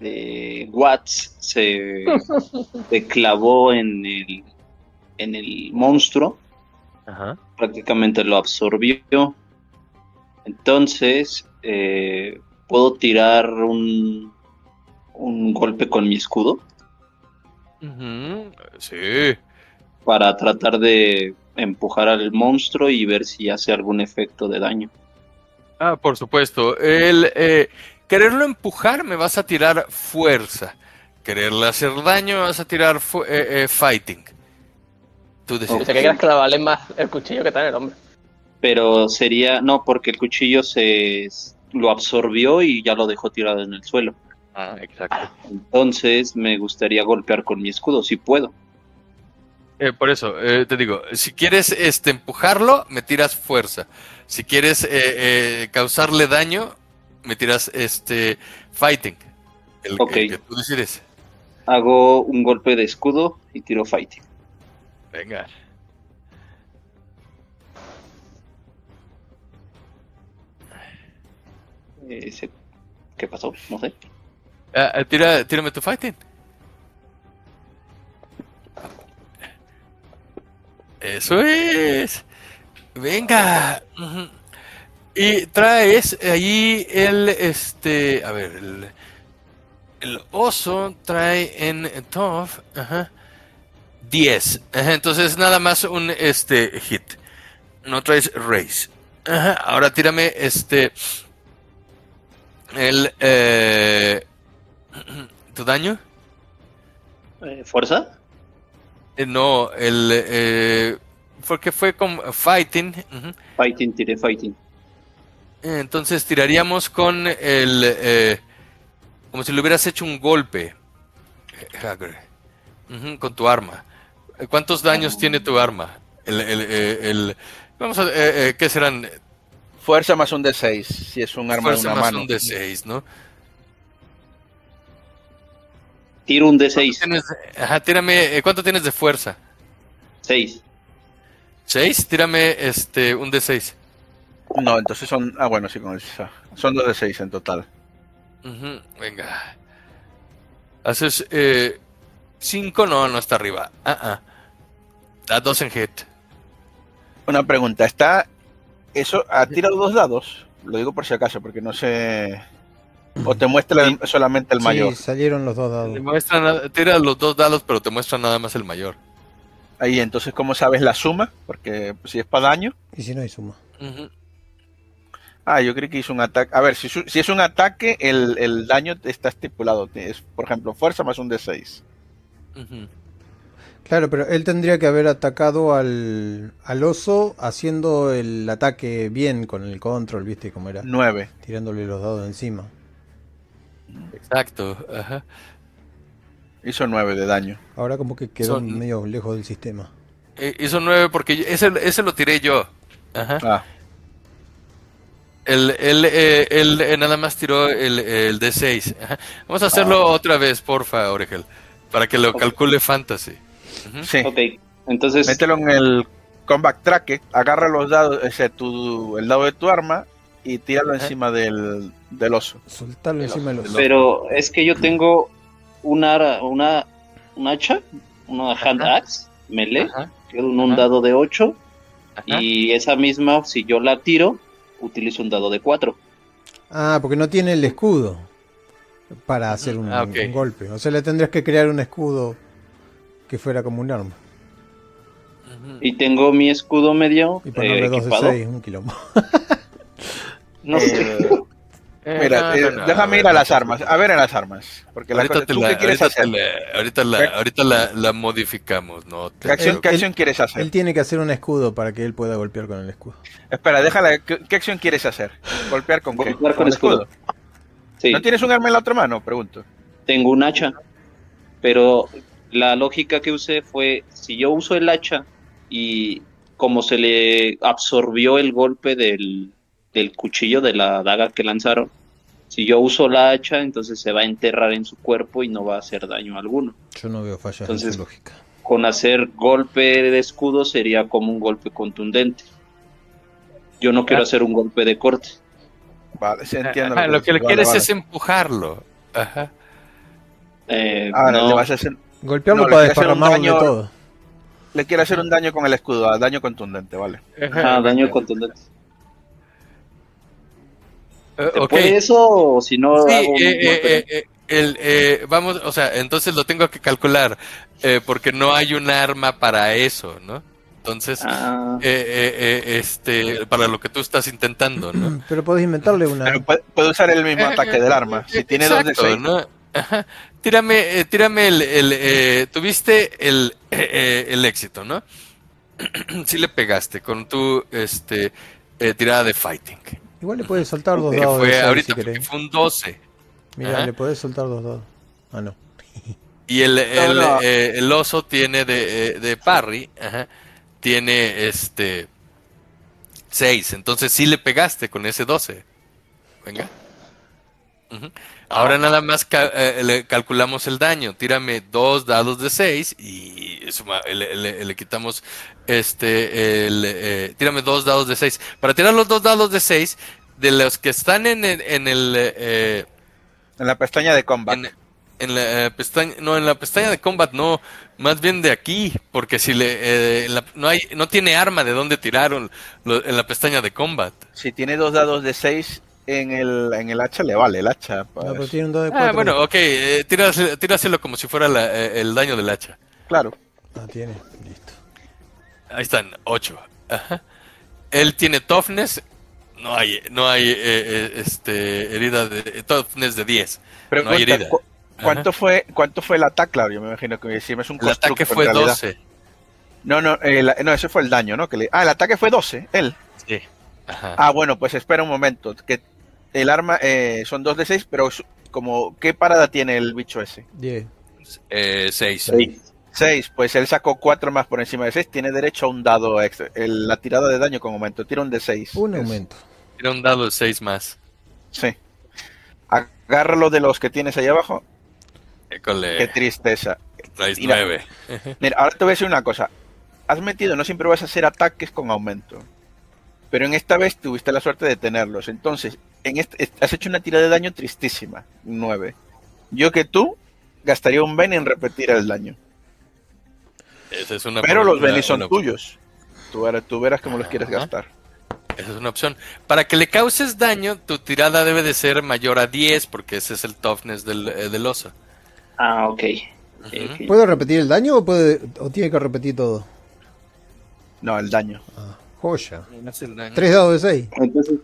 de Watts se, se clavó en el, en el monstruo, Ajá. prácticamente lo absorbió. Entonces, eh, puedo tirar un, un golpe con mi escudo. Uh -huh. Sí. Para tratar de empujar al monstruo y ver si hace algún efecto de daño. Ah, por supuesto. El, eh, Quererlo empujar, me vas a tirar fuerza. Quererle hacer daño, me vas a tirar eh, eh, fighting. Tú decides. O sea, que quieras clavarle más el cuchillo que está en el hombre. Pero sería. No, porque el cuchillo se lo absorbió y ya lo dejó tirado en el suelo. Ah, exacto. Entonces me gustaría golpear con mi escudo, si puedo. Eh, por eso, eh, te digo, si quieres este, empujarlo, me tiras fuerza. Si quieres eh, causarle daño, me tiras este fighting. El, ok. el que tú decides. Hago un golpe de escudo y tiro fighting. Venga. ¿Qué pasó? No sé. Uh, tira, tírame tu fighting. Eso es. Venga. Y traes ahí el, este, a ver, el, oso trae en top, ajá, 10. Ajá, entonces nada más un, este, hit. No traes race. Ahora tírame, este, el, eh, ¿tu daño? Eh, ¿Fuerza? Eh, no, el, eh, porque fue con fighting. Uh -huh. Fighting, tiré fighting. Entonces tiraríamos con el... Eh, como si le hubieras hecho un golpe. Uh -huh, con tu arma. ¿Cuántos daños oh. tiene tu arma? El, el, el, el vamos a... Eh, eh, ¿Qué serán? Fuerza más un D6, si es un arma Fuerza de una más mano. un D6, ¿no? Tiro un D6. Tienes, ajá, tírame... ¿Cuánto tienes de fuerza? 6. ¿6? Tírame este, un D6. No, entonces son. Ah, bueno, sí, con esa. Son dos de seis en total. Uh -huh, venga. Haces. Eh, cinco, no, no está arriba. Uh -uh. Da dos en hit. Una pregunta: ¿está. ¿Eso ha tirado dos dados? Lo digo por si acaso, porque no sé. ¿O te muestra el, solamente el sí, mayor? salieron los dos dados. Te muestran, tira los dos dados, pero te muestra nada más el mayor. Ahí, entonces, ¿cómo sabes la suma? Porque si es para daño. ¿Y si no hay suma? Uh -huh. Ah, yo creí que hizo un ataque. A ver, si, si es un ataque, el, el, daño está estipulado. Es, por ejemplo, fuerza más un D6. Claro, pero él tendría que haber atacado al, al oso haciendo el ataque bien con el control, ¿viste cómo era? 9. Tirándole los dados encima. Exacto, ajá. Hizo 9 de daño. Ahora como que quedó medio lejos del sistema. Eh, hizo 9 porque ese, ese lo tiré yo. Ajá. Ah. Él, eh, eh, nada más tiró el, el D6. Vamos a hacerlo ah. otra vez, porfa, Oregel. Para que lo calcule Fantasy. Sí. Ok, entonces. Mételo en el Combat Track, agarra los dados, ese, tu, el dado de tu arma y tíralo encima del, del oso. Soltarlo encima del oso. Pero es que yo tengo una, una, un hacha, una hand axe, melee, que es un, dado de 8. Y esa misma, si yo la tiro, utilizo un dado de 4. Ah, porque no tiene el escudo para hacer un, ah, golpe. O sea, le tendrías que crear un escudo que fuera como un arma. Y tengo mi escudo medio. Y ponerle 2 de 6, un quilombo. no sé. Eh, Mira, eh, déjame ir a las armas. A ver en las armas. Porque ahorita la, ¿tú qué quieres hacer? ahorita la, ahorita la, modificamos. ¿no? ¿Qué, acción, ¿Qué, acción, quieres hacer? Él tiene que hacer un escudo para que él pueda golpear con el escudo. Espera, déjala. ¿Qué, acción quieres hacer? ¿Golpear con qué? Golpear con, el escudo. Sí. ¿No tienes un arma en la otra mano? Pregunto. Tengo un hacha. Pero la lógica que usé fue: si yo uso el hacha y como se le absorbió el golpe del, del cuchillo de la daga que lanzaron. Si yo uso la hacha, entonces se va a enterrar en su cuerpo y no va a hacer daño alguno. Yo no veo fallas en su lógica. Con hacer golpe de escudo sería como un golpe contundente. Yo no quiero hacer un golpe de corte. Vale, se entiende. lo que, le quieres es empujarlo. Ajá. Eh, ah, no. le vas a hacer... Golpearlo para desparramarlo todo. Le quiere hacer un daño con el escudo, daño contundente, vale. Ah, daño contundente. Uh, eso si no eh, eh, el, vamos, o sea, entonces lo tengo que calcular porque no hay un arma para eso, ¿no? Entonces, ah. este, para lo que tú estás intentando, ¿no? Pero puedes inventarle una. Pero puede, usar el mismo ataque del arma. Si tiene dos de seis. ¿no? Tírame, tírame el, el tuviste el, el éxito, ¿no? sí le pegaste con tu, este, tirada de fighting. Igual le puedes soltar dos dados. Fue, ahorita fue un 12. Mira, le puedes soltar dos dados. Ah, no. Y el, el, eh, el oso tiene de, eh, de parry, ajá, tiene este 6. Entonces sí le pegaste con ese 12. Venga. Ahora nada más eh, le calculamos el daño. Tírame dos dados de 6 y le, le, quitamos este. El, eh, tírame dos dados de 6. Para tirar los dos dados de 6, de los que están en, en, el. Eh, en la pestaña de combat. En, la pestaña, no, en la pestaña de combat no, más bien de aquí, porque si le no hay, no tiene arma de dónde tiraron en la pestaña de combat. Si tiene dos dados de 6, en el, en el hacha le vale el hacha. Pues. tiene un de ah, bueno, ok, eh, tíraselo, como si fuera eh, el daño del hacha. Claro. Ah, tiene, listo. Ahí están, 8. Él tiene toughness, no hay, no hay eh, eh, este, herida de toughness de 10. Pero no hay herida. ¿Cuánto fue, ¿Cuánto fue el ataque, Claro, Yo me imagino que si es un El ataque fue 12. No, no, no, ese fue el daño, ¿no? Que le... Ah, el ataque fue 12, él. Sí. Ah, bueno, pues espera un momento. Que el arma eh, son 2 de 6, pero como ¿qué parada tiene el bicho ese? 10. 6. 6, pues él sacó 4 más por encima de 6, tiene derecho a un dado extra. la tirada de daño con aumento, tira un de 6. Un aumento. Tira un dado de 6 más. Sí. Agárralo de los que tienes ahí abajo. Qué tristeza. Mira, 9. mira, ahora te voy a decir una cosa. Has metido, no siempre vas a hacer ataques con aumento. Pero en esta vez tuviste la suerte de tenerlos. Entonces, en este, has hecho una tira de daño tristísima. 9. Yo que tú gastaría un Ben en repetir el daño. Pero los Benis son tuyos. Tú, tú, verás cómo los quieres gastar. Esa es una opción. Para que le causes daño, tu tirada debe de ser mayor a 10, porque ese es el toughness del, eh, oso. Ah, ok. ¿Puedo repetir el daño o, puede, o tiene que repetir todo? No, el daño. Ah, joya. Tres dados de 6. Entonces,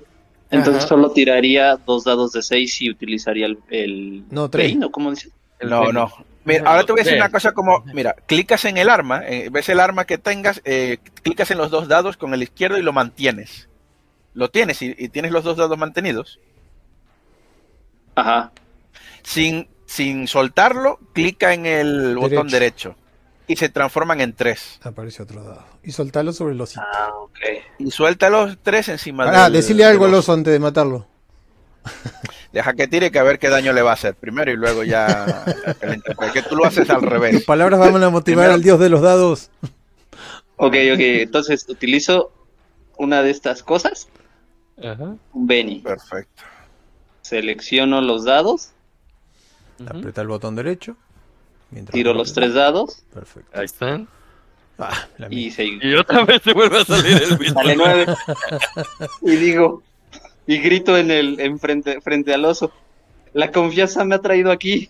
Entonces solo tiraría dos dados de 6 y utilizaría el, el No, tres. Bane, ¿o cómo dice? No, no. Mira, ahora te voy a decir una cosa como, mira, clicas en el arma, eh, ves el arma que tengas, eh, clicas en los dos dados con el izquierdo y lo mantienes. Lo tienes y, y tienes los dos dados mantenidos. Ajá. Sin, sin soltarlo, clica en el botón derecho y se transforman en tres. Aparece otro dado. Y soltalo sobre el osito. Ah, ok. Y suelta los tres encima Ah, del- decirle algo al del oso antes de matarlo. Deja que tire que a ver qué daño le va a hacer primero y luego ya que le interprete. que tú lo haces al Tus revés. palabras van a motivar Primero- al dios de los dados. Ok, ok. Entonces utilizo una de estas cosas, Ajá. un Benny. Perfecto. Selecciono los dados, Aprieta el botón derecho. Mientras tiro lo los tres dados Perfecto. Ahí están. Ah, y se Y otra vez se vuelve a salir el mismo. sale nueve. y digo, y grito en el en frente, frente al oso. La confianza me ha traído aquí,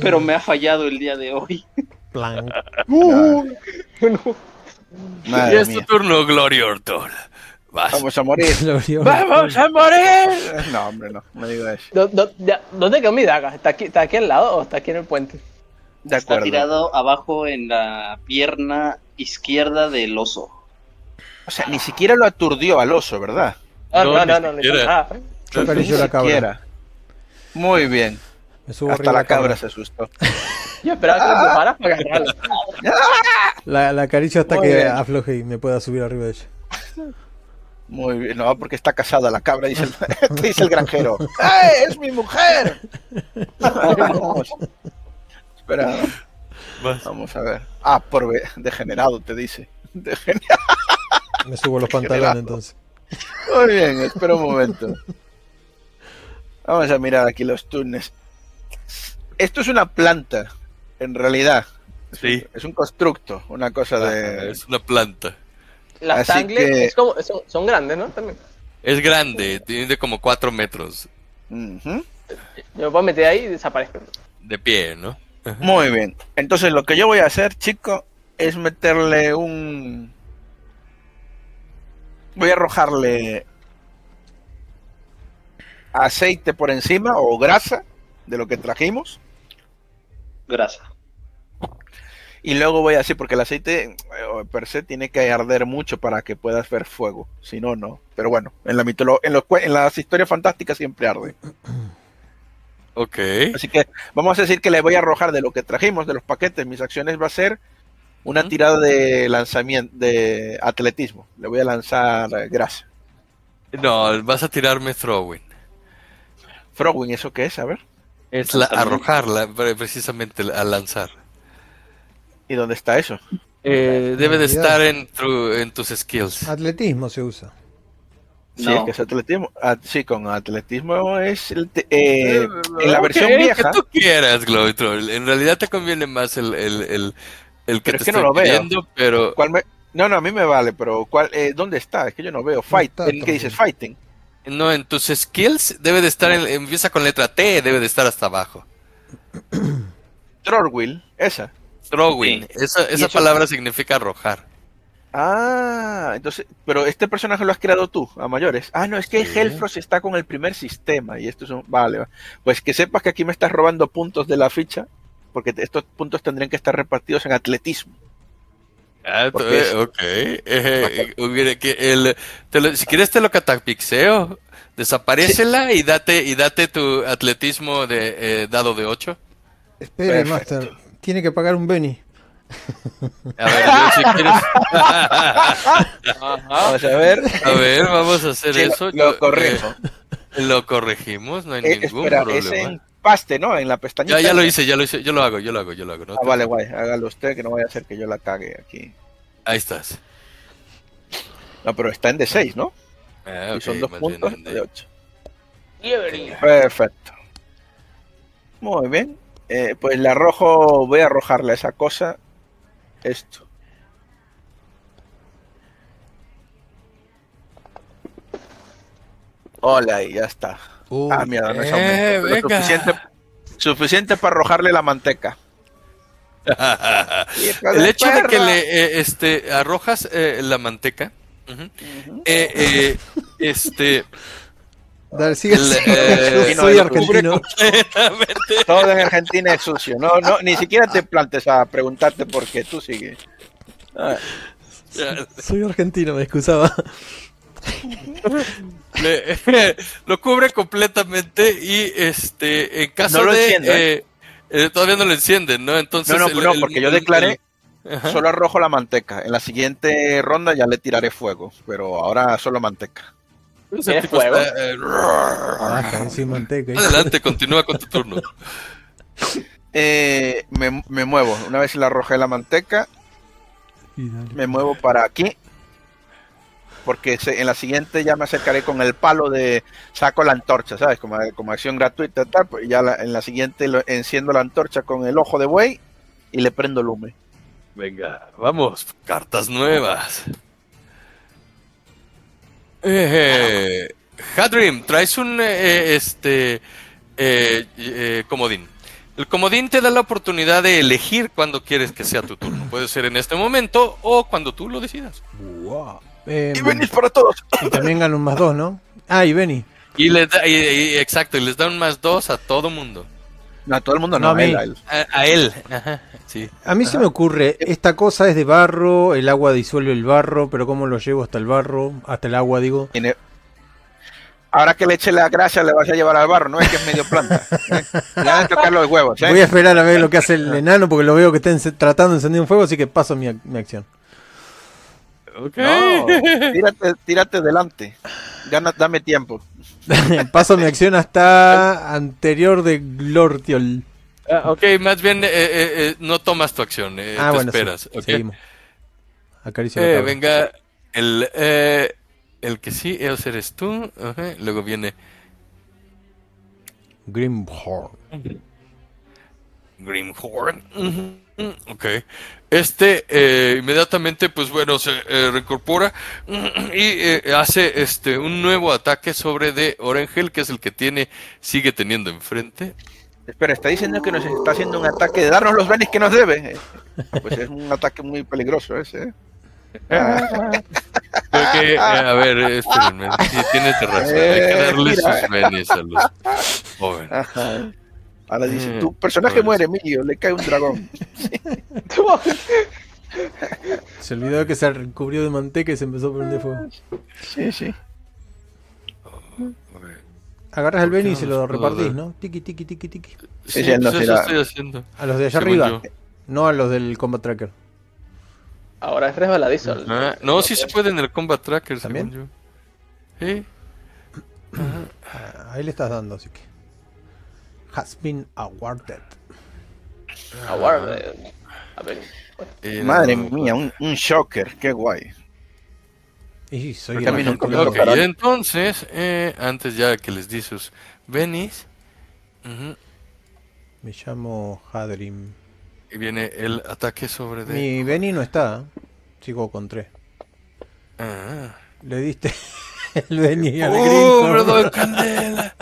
pero me ha fallado el día de hoy. Plan. Y Madre es tu turno, Gloria Ortol. Vas. Vamos a morir. Gloria. ¡Vamos a morir! No, hombre, no, no digo eso. ¿Dó- dó- ya- ¿Dónde quedó mi daga? ¿Está aquí, ¿Está aquí al lado o está aquí en el puente? De Está acuerdo. tirado abajo en la pierna izquierda del oso. O sea, ni siquiera lo aturdió al oso, ¿verdad? Ah, No, no, ni no, no, Ni la cabra. siquiera. Muy bien. Me subo Hasta la la cabra. se asustó. Yo esperaba que lo empujara para agarrarlo. La, la acaricio hasta Muy que bien. afloje y me pueda subir arriba de ella. Muy bien. No, porque está casada la cabra, dice el, dice el granjero. ¡Eh, es mi mujer! Vamos. Espera, Vas. vamos a ver. Ah, por degenerado, te dice. Degenerado. Me subo los pantalones entonces. Muy bien, espera un momento. Vamos a mirar aquí los túneles. Esto es una planta, en realidad. Sí. Es un constructo, una cosa de... Es una planta. Las Así tangles que- es como- son, son grandes, ¿no? También. Es grande, tiene como 4 metros Ujú. Yo me puedo meter ahí y desaparezco. de pie, ¿no? Muy bien. Entonces lo que yo voy a hacer, chico, es meterle un... Voy a arrojarle aceite por encima o grasa de lo que trajimos. Grasa. Y luego voy a decir, porque el aceite eh, per se tiene que arder mucho para que puedas ver fuego. Si no, no. Pero bueno, en, la mitolo- en, los en las historias fantásticas siempre arde. Ok. Así que vamos a decir que le voy a arrojar de lo que trajimos, de los paquetes. Mis acciones va a ser una tirada de lanzamiento, de atletismo. Le voy a lanzar grasa. No, vas a tirarme throwing. Frogwing, ¿eso qué es? A ver. Es la, arrojarla, pre- precisamente al lanzar. ¿Y dónde está eso? Eh, debe de estar en, tu- en tus skills. Atletismo se usa. Sí, No. es que es atletismo. Ah, sí, con atletismo es el te- eh, en la versión Que vieja. tú quieras, Glowytroll. En realidad te conviene más el, el, el, el que Pero te es que no lo veo. pidiendo, pero ¿Cuál me- No, no, a mí me vale, pero ¿cuál, eh, ¿dónde está? Es que yo no veo. Fight. está ¿En ¿Qué dices? Fighting. no, en tus skills debe de estar, en- empieza con letra T, debe de estar hasta abajo. Throwwheel, esa. Throwing, Sí. esa, esa palabra significa arrojar. Ah, entonces, pero este personaje lo has creado tú, a mayores. Ah, no, es que Sí. Hellfrost está con el primer sistema y esto es un... Vale, va. pues que sepas que aquí me estás robando puntos de la ficha, porque estos puntos tendrían que estar repartidos en atletismo. Ah, ¿Por tú- qué eh, es? ok. Eh, eh, hubiera que el, te lo- si quieres te lo catapixeo, desaparecela y date y date tu atletismo de eh, dado de 8. Espere. Master. Tiene que pagar un Benny. A ver, yo, si quieres. Vamos a ver. A ver, vamos a hacer Sí, eso. lo, Yo, corrijo. eh, lo corregimos, no hay Eh, ningún espera, es problema. en paste, ¿no? En la pestañita. Ya, ya lo hice, ya lo hice, yo lo hago, yo lo hago, yo lo hago. ¿no? Ah, vale, guay. Hágalo usted, que no vaya a ser que yo la cague aquí. Ahí estás. No, pero está en D6, ¿no? Ah, y son ok, dos puntos de 8. Liebre. Perfecto. Muy bien. Eh, pues le arrojo, voy a arrojarle a esa cosa esto. Hola, y ya está. Uy, ah, mira, no es eh, aumento, suficiente, suficiente para arrojarle la manteca. El hecho de que le eh, este arrojas eh, la manteca, eh, este Dale, sigue. El, eh, Yo soy argentino. Todo en Argentina es sucio. No, no, ni siquiera te plantes a preguntarte por qué. Tú sigue. Ah. Soy argentino, me excusaba. lo cubre completamente y este en caso no de enciende, eh, eh, todavía no lo encienden, ¿no? Entonces no, no, el- no, el- porque yo declaré el- solo arrojo la manteca. En la siguiente ronda ya le tiraré fuego, pero ahora solo manteca. Ese ¿Tienes tipo fuego? está, eh, sin manteca. Adelante, continúa con tu turno. Eh, me, me muevo. Una vez le arrojé la manteca, Y dale. me muevo para aquí. Porque se- en la siguiente ya me acercaré con el palo de saco la antorcha, ¿sabes? Como, como acción gratuita, tal. Pues ya la- en la siguiente lo- enciendo la antorcha con el ojo de buey y le prendo lume. Venga, vamos. Cartas nuevas. Eh, Hadrim, traes un eh, este eh, eh, comodín. El comodín te da la oportunidad de elegir cuando quieres que sea tu turno. Puede ser en este momento o cuando tú lo decidas. Wow. Eh, ¡Y venís para todos! y también gana un más dos, ¿no? Ah, y Benny. Y les da, y- y- exacto, y les da un más dos a todo mundo. No, a todo el mundo No, no, a mí. a él, a él. A, a él. Ajá, sí. A mí se me ocurre, esta cosa es de barro, el agua disuelve el barro, pero ¿cómo lo llevo hasta el barro? Hasta el agua, digo. Tiene- Ahora que le eche la grasa le vas a llevar al barro, no es que es medio planta. ¿eh? Le van a tocar los huevos, ¿eh? Voy a esperar a ver lo que hace el enano porque lo veo que está tratando de encender un fuego, así que paso mi, ac- mi acción. Ok. No, tírate, tírate delante. Gana, dame tiempo. paso mi acción hasta anterior de Glortiol. Ah, ok, más bien eh, eh, eh, no tomas tu acción, eh, ah, te bueno, sí. esperas. ok. seguimos. Acaricio la Eh, cabra. venga, el, eh, el que sí, ese eres tú. Luego viene Grimhorn. Grimhorn. Ok. Este eh, inmediatamente, pues bueno, se eh, reincorpora ujú, y eh, hace este un nuevo ataque sobre de Orangel, que es el que tiene, sigue teniendo enfrente. Espera, está diciendo que nos está haciendo un ataque de darnos los benes que nos debe. Eh, Pues es un ataque muy peligroso ese. Creo que, a ver, espérenme, sí, tienes razón, hay que darle sus a los jóvenes. Ahora dice, Eh, tu personaje pues. muere, Emilio, le cae un dragón. Se olvidó que se recubrió de manteca y se empezó a prender fuego. Sí, sí. Agarras el ¿Por qué Benny y se lo repartís, dar? ¿no? Tiki, tiki, tiki, tiki. Sí, Sí, no será- eso estoy haciendo. A los de allá Según arriba, yo. no a los del Combat Tracker. Ahora es resbaladizo. el- Ah, no, sí se puede en el Combat Tracker, ¿También? según yo. Sí. Ah, Ahí le estás dando, así que. Has been awarded. Award, eh, a ver. Eh, Madre no, mía, un, un shocker, qué guay. Y soy me Ok, tocará. y entonces, eh, antes ya que les di sus Me llamo Hadrim. y viene el ataque sobre de. Mi Benny no está. Sigo con tres. Ah. Le diste el Benny al ¡Uh, doy candela!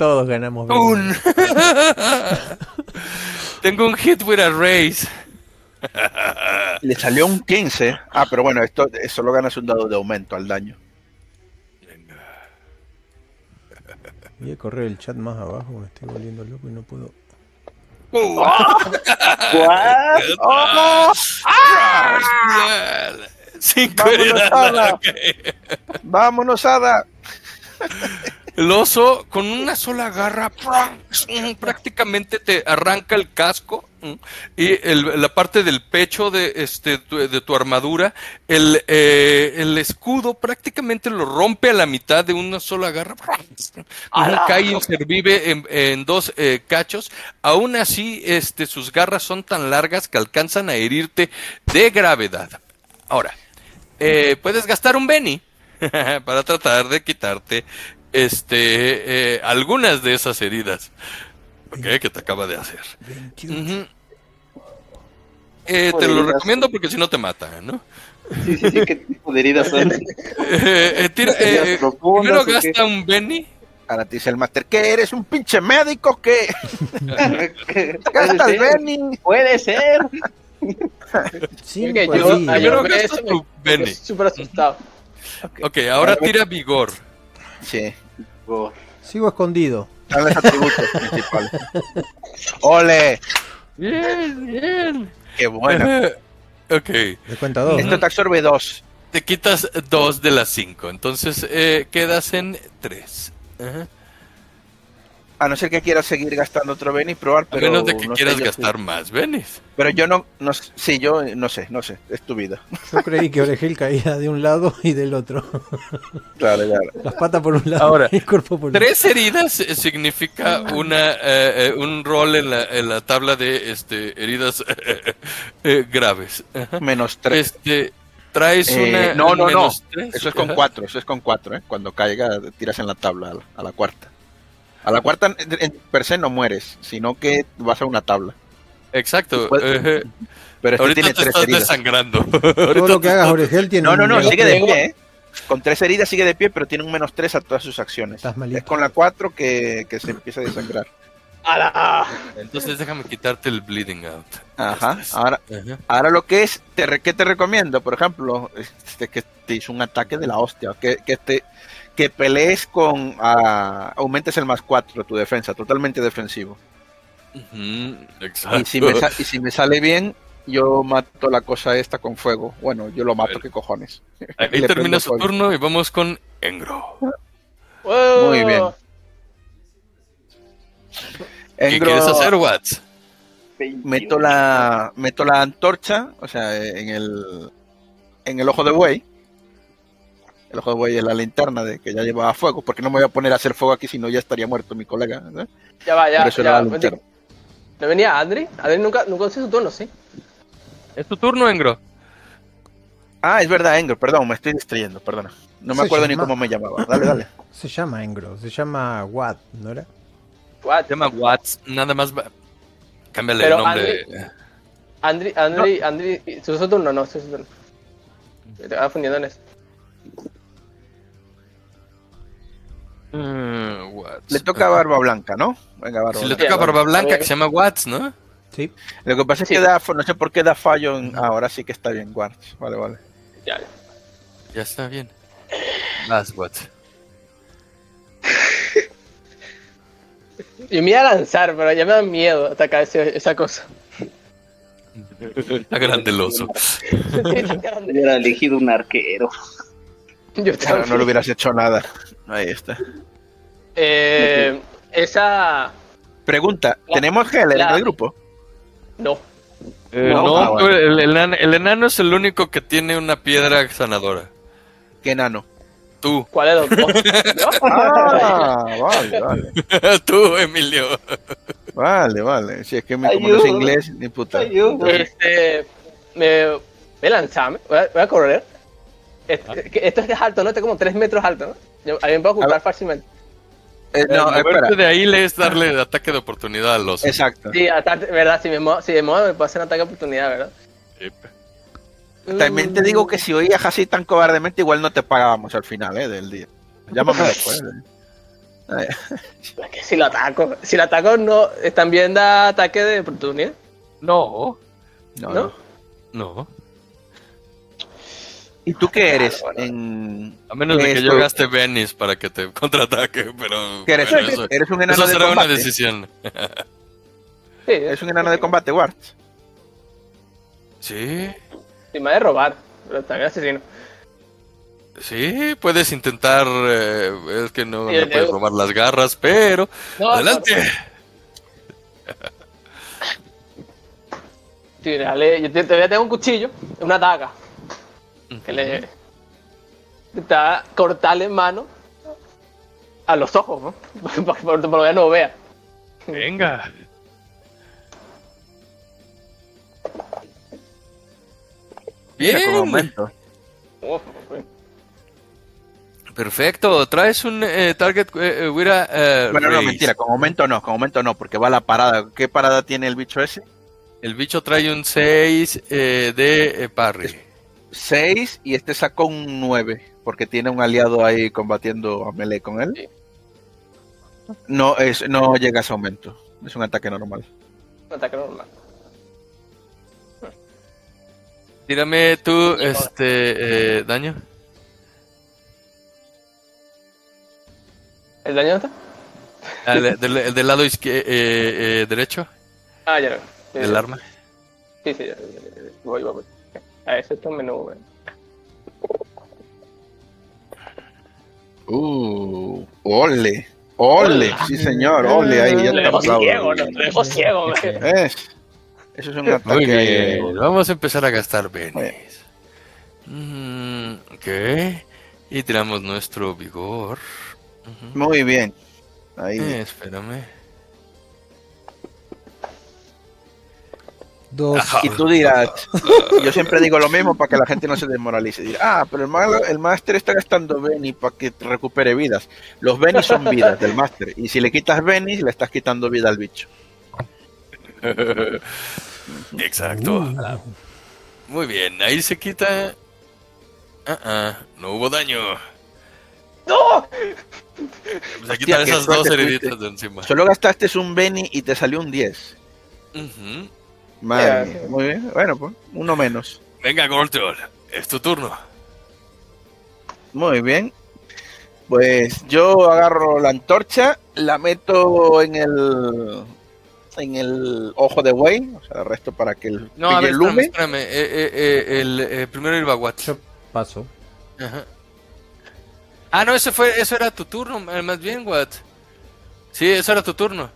Todos ganamos. Un. Tengo un hit with a raise. Le salió un 15. Ah, pero bueno, esto solo ganas un dado de aumento al daño. Voy a correr el chat más abajo, me estoy volviendo loco y no puedo. Cinco Vámonos, heridas. Ada. Ok. Vámonos, Ada. El oso con una sola garra prácticamente te arranca el casco y el- la parte del pecho de, este, tu, de tu armadura, el, eh, el escudo prácticamente lo rompe a la mitad de una sola garra. ¡Ala! Cae inservible en, en dos eh, cachos. Aún así, este, sus garras son tan largas que alcanzan a herirte de gravedad. Ahora, eh, puedes gastar un Benny para tratar de quitarte este eh, algunas de esas heridas ok, que te acaba de hacer. Ujú. Eh, te lo recomiendo porque si no te mata, ¿no? Sí, sí, sí, ¿qué tipo de heridas son? Eh, eh, tira- eh, ¿Heridas eh, profundas primero gasta un Benny. Ahora te dice el máster, ¿qué eres? ¿Un pinche médico? ¿Qué? Gasta ser. Benny. Puede ser. Cinco que yo- mí Primero me gastas parece- tu Benny. Súper asustado. Ok, ahora tira vigor. Sí. Sigo escondido. Están los atributos principales. ¡Ole! Bien, bien. ¡Qué bueno! ok. Cuenta dos. Esto te absorbe dos. Te quitas dos de las cinco. Entonces eh, quedas en tres. Ajá. A no ser que quieras seguir gastando otro Benny, probar, A pero. menos de que no quieras gastar sí. más Benis. Pero yo no, no. Sí, yo no sé, no sé. Es tu vida. Yo creí que Oregel caía de un lado y del otro. Claro, claro. Las patas por un lado Ahora, y el cuerpo por el otro. Tres heridas eh, significa una eh, eh, un rol en la, en la tabla de este heridas eh, graves. Ajá. Menos tres. Este traes Eh, una no, no, no. tres. Eso es con Ajá. cuatro, eso es con cuatro, ¿eh? Cuando caiga, tiras en la tabla a la, a la cuarta. A la cuarta, en, per se no mueres, sino que vas a una tabla. Exacto. Puede- eh, Pero este ahorita tiene te tres estás heridas. desangrando. Todo lo que hagas Oregel tiene No, no, no, sigue de pie, ¿eh? Con tres heridas sigue de pie, pero tiene un menos tres a todas sus acciones. Estás malito. Es con la cuatro que, que se empieza a desangrar. ¡Hala! Entonces déjame quitarte el bleeding out. Ajá. Ahora, Ajá. ahora lo que es, te, re- ¿qué te recomiendo? Por ejemplo, este, que te hizo un ataque de la hostia, que, que te que pelees con ah, aumentes el más 4 tu defensa, totalmente defensivo. Exacto. Y si, me y si me sale bien, yo mato la cosa esta con fuego. Bueno, yo lo mato, Bueno. ¿qué cojones? Ahí termina su fuego. turno y vamos con Engro. ¡Wow! Muy bien. ¿Qué quieres hacer, Watts? meto la meto la antorcha, o sea, en el en el ojo de buey. El de buey es la linterna de que ya llevaba fuego, porque no me voy a poner a hacer fuego aquí, si no ya estaría muerto mi colega. ¿no? Ya va, ya. Ya. era la linterna. ¿No venía Andri? Andri nunca, nunca hizo su turno, ¿sí? Es tu turno, Engro. Ah, es verdad, Engro, perdón, me estoy distrayendo, perdona. No me Se acuerdo ni cómo me llamaba. Dale, dale. Se llama Engro, se llama Watt, ¿no era? What? Se llama Watts. Nada más. va- Cámbiale Pero el nombre. Andri, Andri, Andri, ¿su su turno? No, su su turno. Te estaba fundiendo en eso. Mm, Watts. Le toca a Barba Blanca, ¿no? Venga, Barba Si le toca a Barba Blanca, que se llama Watts, ¿no? Sí. Lo que pasa es Sí. que da, no sé por qué da fallo en... ah, ahora sí que está bien, Guards. Vale, vale. Ya, ya. Ya está bien. Vas, Watts. Yo me iba a lanzar, pero ya me da miedo atacar ese- esa cosa. Está grande el oso. Hubiera elegido un arquero. Yo Claro, no le hubieras hecho nada. Ahí está. Eh, esa. Pregunta, La- ¿tenemos Heller en la- el grupo? No. Eh, No, no, ah, bueno. el, el enano, el enano es el único que tiene una piedra sanadora. ¿Qué enano? Tú. ¿Cuál de los dos? Ah, vale, vale. Tú, Emilio. Vale, vale. Si es que me, como Ayuda. no sé inglés, ni puta. Este. Me. Me lanzame. Voy a, voy a correr. Este- que esto es alto, ¿no? Este es como 3 metros alto, ¿no? Yo, a mí me puedo A ocultar fácilmente. Eh, no, espera. de ahí le es darle ataque de oportunidad al oso. Exacto. Sí, ataque- verdad, si me muevo, si me muevo me puedo hacer ataque de oportunidad, ¿verdad? Sí. También te digo que si oías así tan cobardemente, igual no te pagábamos al final ¿eh? del día. Llámame después. ¿eh? Es que si lo ataco, si lo ataco no, también da ataque de oportunidad. No, No, ¿No? no. No. ¿Y tú qué eres? Claro, En... A menos de que Esto- yo gaste Venice para que te contraataque, pero. ¿Qué eres? bueno, eso, ¿Eres un eso enano de será una combate? decisión. Sí, ¿Eres un enano de combate, Ward? Sí, Si me ha de robar, pero también asesino. sí, puedes intentar. eh, es que no Sí, le puedes dedo. robar las garras, pero. No, ¡Adelante! Sí, dale, yo te- todavía tengo un cuchillo, una daga, que le está cortarle mano a los ojos, ¿no? Para que por, por lo menos no vea. Venga. Mira, como Bien, perfecto. Traes un eh, target eh, eh, Wira, eh, Bueno, no, mentira, con aumento no, con aumento no, porque va a la parada. ¿Qué parada tiene el bicho ese? El bicho trae un 6 eh, de eh, parry. 6 y este sacó un 9, porque tiene un aliado ahí combatiendo a melee con él. No, es, no llega a ese aumento, es un ataque normal. un ataque normal. Tírame tú, este, eh, daño. ¿El daño está? Ah, del, del, del, lado izquierdo, eh, eh, derecho. Ah, ya. no. del arma. Sí, sí, ya, voy, voy, voy. A ese es un menú. Uh, ole. Ole, sí señor, ole, ahí ya te dejo ciego, lo dejo ciego. Es, eso es un ataque. Muy bien, vamos a empezar a gastar benes. Mm, ok, y tiramos nuestro vigor. Uh -huh. Muy bien. Ahí. Eh, espérame. Dos. Y tú dirás, yo siempre digo lo mismo para que la gente no se desmoralice. Dirá, ah, pero el, malo, el máster está gastando Benny para que recupere vidas. Los Benny son vidas del máster. Y si le quitas Benny, le estás quitando vida al bicho. Exacto. Uh. Muy bien, ahí se quita. Uh -uh, no hubo daño. ¡No! Se quitan esas dos heriditas de encima. Solo gastaste un Benny y te salió un 10. Uh -huh. Madre. Muy bien. Bueno, pues uno menos. Venga, Gortol, es tu turno. Muy bien. Pues yo agarro la antorcha, la meto en el en el ojo de Wayne, o sea, el resto para que el No, a ver, espérame, espérame. Eh, eh, eh, el, eh, primero el Baguat. Paso. Ajá. Ah, no, ese fue, eso era tu turno, más bien, Watt. Sí, eso era tu turno.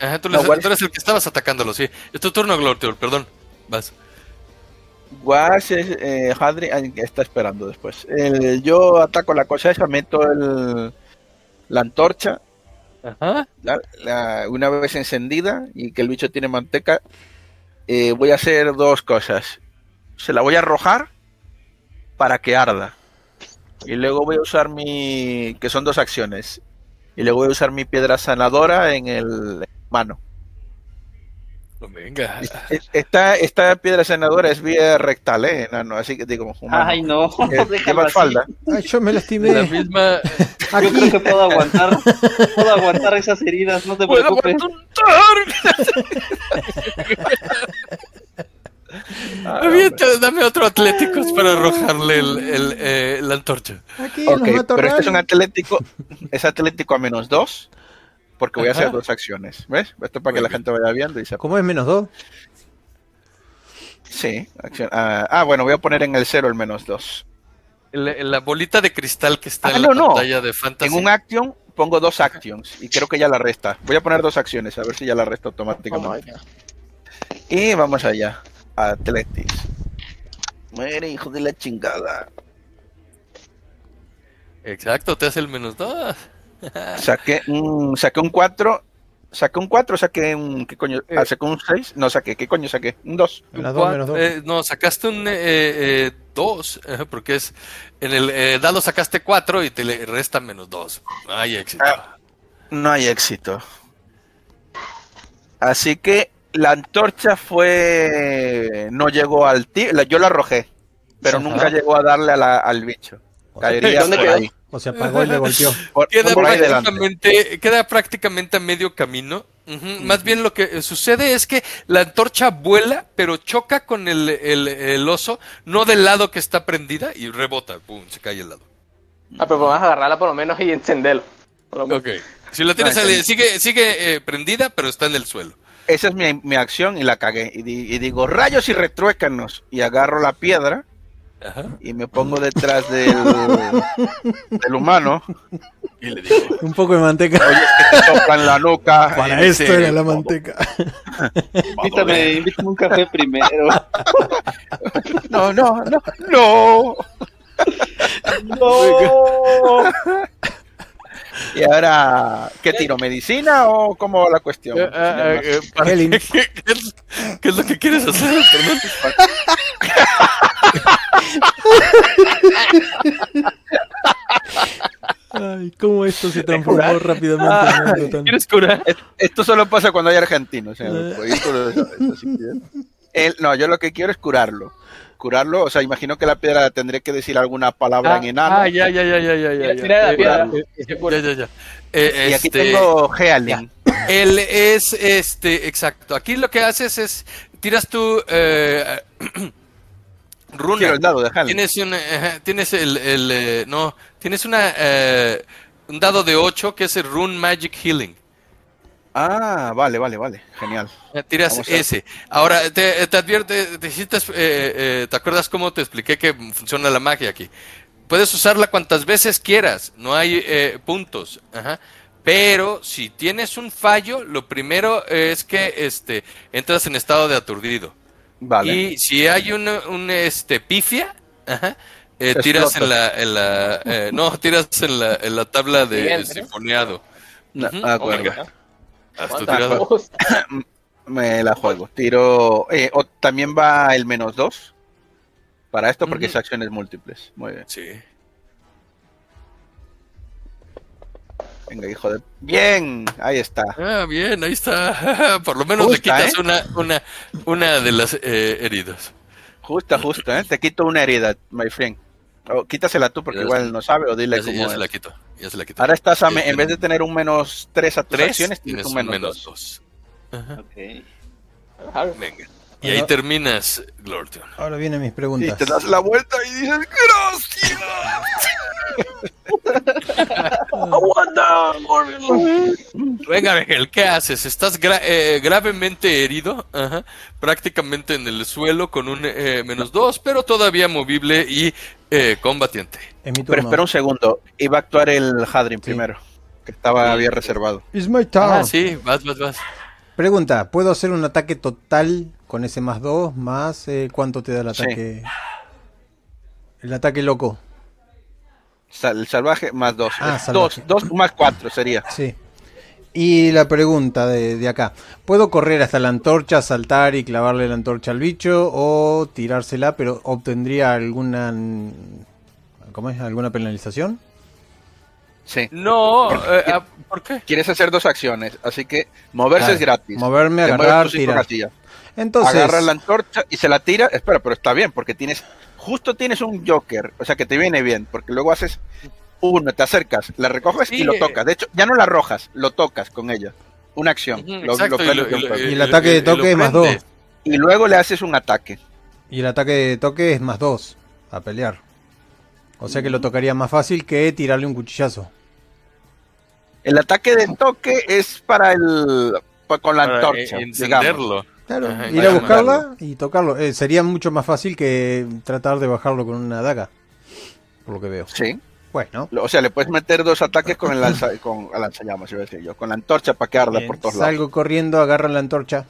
Ajá, tú, no, les, tú, eres el que estabas atacándolo, sí. Es tu turno, Glortiol, perdón. Vas. Guas, eh, Hadri está esperando después. El, yo ataco la cosa esa, meto el, la antorcha. Ajá. La, la, una vez encendida y que el bicho tiene manteca, eh, voy a hacer dos cosas. Se la voy a arrojar para que arda. Y luego voy a usar mi. que son dos acciones. Y luego voy a usar mi piedra sanadora en el mano. Venga. Esta, esta piedra sanadora es vía rectal, ¿eh? No, no, así que digo, humano. Ay, no. Lleva falda. Ay, yo me lastimé. La misma. Yo creo que puedo aguantar. Puedo aguantar esas heridas, no te preocupes. Ah, dame otro Atléticos para arrojarle el, el, eh, la antorcha. Aquí okay, pero este es un Atlético, es Atlético a menos 2, porque voy a hacer dos acciones. ¿Ves? Esto para que la gente vaya viendo y sepa. ¿Cómo es menos 2? Sí, acción. Ah, ah, bueno, voy a poner en el 0 el menos 2. La, la, bolita de cristal que está ah, en la no, pantalla no. de Fantasy. En un action pongo dos actions y creo que ya la resta. Voy a poner dos acciones, a ver si ya la resta automáticamente. Oh, y vamos allá. Athletics. Muere, hijo de la chingada. Exacto, te hace el menos 2. Saqué, un, saqué un 4. Saqué un 4, saqué un. ¿Qué coño? Ah, saqué un 6. No, saqué. ¿Qué coño saqué? Un 2. Eh, no, sacaste un 2. Eh, eh, porque es. En el eh, dado sacaste 4 y te le resta menos 2. No hay éxito. Ah, no hay éxito. Así que la antorcha fue. No llegó al tío. Yo la arrojé. Pero Ajá. nunca llegó a darle a la, al bicho. Caería ¿Dónde quedó? Ahí. O sea, apagó y le golpeó. Por, queda, por prácticamente, queda prácticamente a medio camino. Uh -huh. Más bien lo que sucede es que la antorcha vuela, pero choca con el, el, el, oso, no del lado que está prendida y rebota. Pum, se cae al lado. Ah, pero vamos a agarrarla por lo menos y encenderlo. Ok. Si la tienes, ah, sigue, sigue eh, prendida, pero está en el suelo esa es mi, mi, acción y la cagué. Y, di, y, digo, rayos y retruécanos. Y agarro la piedra Ajá. y me pongo detrás del, del humano. Y le digo, un poco de manteca. Oye, es que te soplan la nuca. Para esto serio, era la manteca. invítame, invítame un café primero. no, no, no, no. No. Y ahora, ¿qué tiro? ¿Medicina o cómo va la cuestión? Uh, uh, uh, ¿qué, qué, qué, es, ¿Qué, es, lo que quieres hacer? Ay, ¿cómo esto se transformó rápidamente? Tan... ¿Quieres curar? Esto solo pasa cuando hay argentinos. El, no, yo lo que quiero es curarlo curarlo, o sea, imagino que la piedra tendré que decir alguna palabra ah, en enano. Ah, ya, ya, ya, ya, ya, ya. Tira la piedra. Ya, ya, ya. Eh, y aquí este, tengo Healing. Él es, este, exacto. Aquí lo que haces es, tiras tu eh, runa. El dado. Tienes, un, eh, tienes el, el eh, no, tienes una, eh, un dado de 8 que es el Rune Magic Healing. Ah, vale, vale, vale. Genial. Tiras ese. Ahora, te, te advierte, te, eh, eh, ¿te acuerdas cómo te expliqué que funciona la magia aquí? Puedes usarla cuantas veces quieras, no hay eh, puntos. Pero si tienes un fallo, lo primero es que este, entras en estado de aturdido. Vale. Y si hay un, un este, pifia, tiras en la, en la no, tiras en la, en la tabla de sinfoneado. ah, Me la juego. Tiro. Eh, también va el menos 2 para esto porque es acciones múltiples. Muy bien. Sí. Venga, hijo de. Bien, ahí está. Ah, bien, ahí está. Por lo menos le quitas ¿eh? una, una, una de las eh, heridas. Justa, justa, ¿eh? Te quito una herida, my friend. O quítasela tú porque igual no sabe o dile cómo ya se la quito. Ahora estás, en vez de tener un menos 3 a tus acciones, tienes un menos 2. Venga. Y ahí terminas, Glorton. Ahora vienen mis preguntas. Y te das la vuelta y dices, ¡Gracias! Venga, Miguel, ¿qué haces? ¿Estás eh, gravemente herido? Prácticamente en el suelo con un eh, menos dos, pero todavía movible y eh, combatiente. Pero espera un segundo. Iba a actuar el Hadrin primero, que estaba bien reservado. Ah, sí, vas, vas, vas. Pregunta, ¿puedo hacer un ataque total con ese más 2 más eh, cuánto te da el ataque? El ataque loco. el salvaje más 2. 2 ah, más 4 sería. Sí. Y la pregunta de, de, acá. ¿Puedo correr hasta la antorcha, saltar y clavarle la antorcha al bicho o tirársela, pero obtendría alguna... ¿Cómo es? ¿Alguna penalización? Sí. No, eh, ah, ¿por qué? Quieres hacer dos acciones, así que moverse es gratis. Moverme, agarrar, tirar. Entonces... Agarra la antorcha y se la tira. Espera, pero está bien, porque tienes... Justo tienes un Joker, o sea que te viene bien, porque luego haces uno, te acercas, la recoges y lo tocas. De hecho, ya no la arrojas, lo tocas con ella. Una acción. y, el ataque de toque es más dos. Y luego le haces un ataque. Y el ataque de toque es más dos a pelear. O sea que lo tocaría más fácil que tirarle un cuchillazo. El ataque de toque es para el con la antorcha. encenderlo. Claro, ir a buscarla y tocarlo. Eh, sería mucho más fácil que tratar de bajarlo con una daga. Por lo que veo. Sí. Bueno. O sea, le puedes meter dos ataques con el lanza, con el lanzallamas, iba a decir yo. Con la antorcha para que arda por todos lados. Salgo corriendo, agarro la antorcha.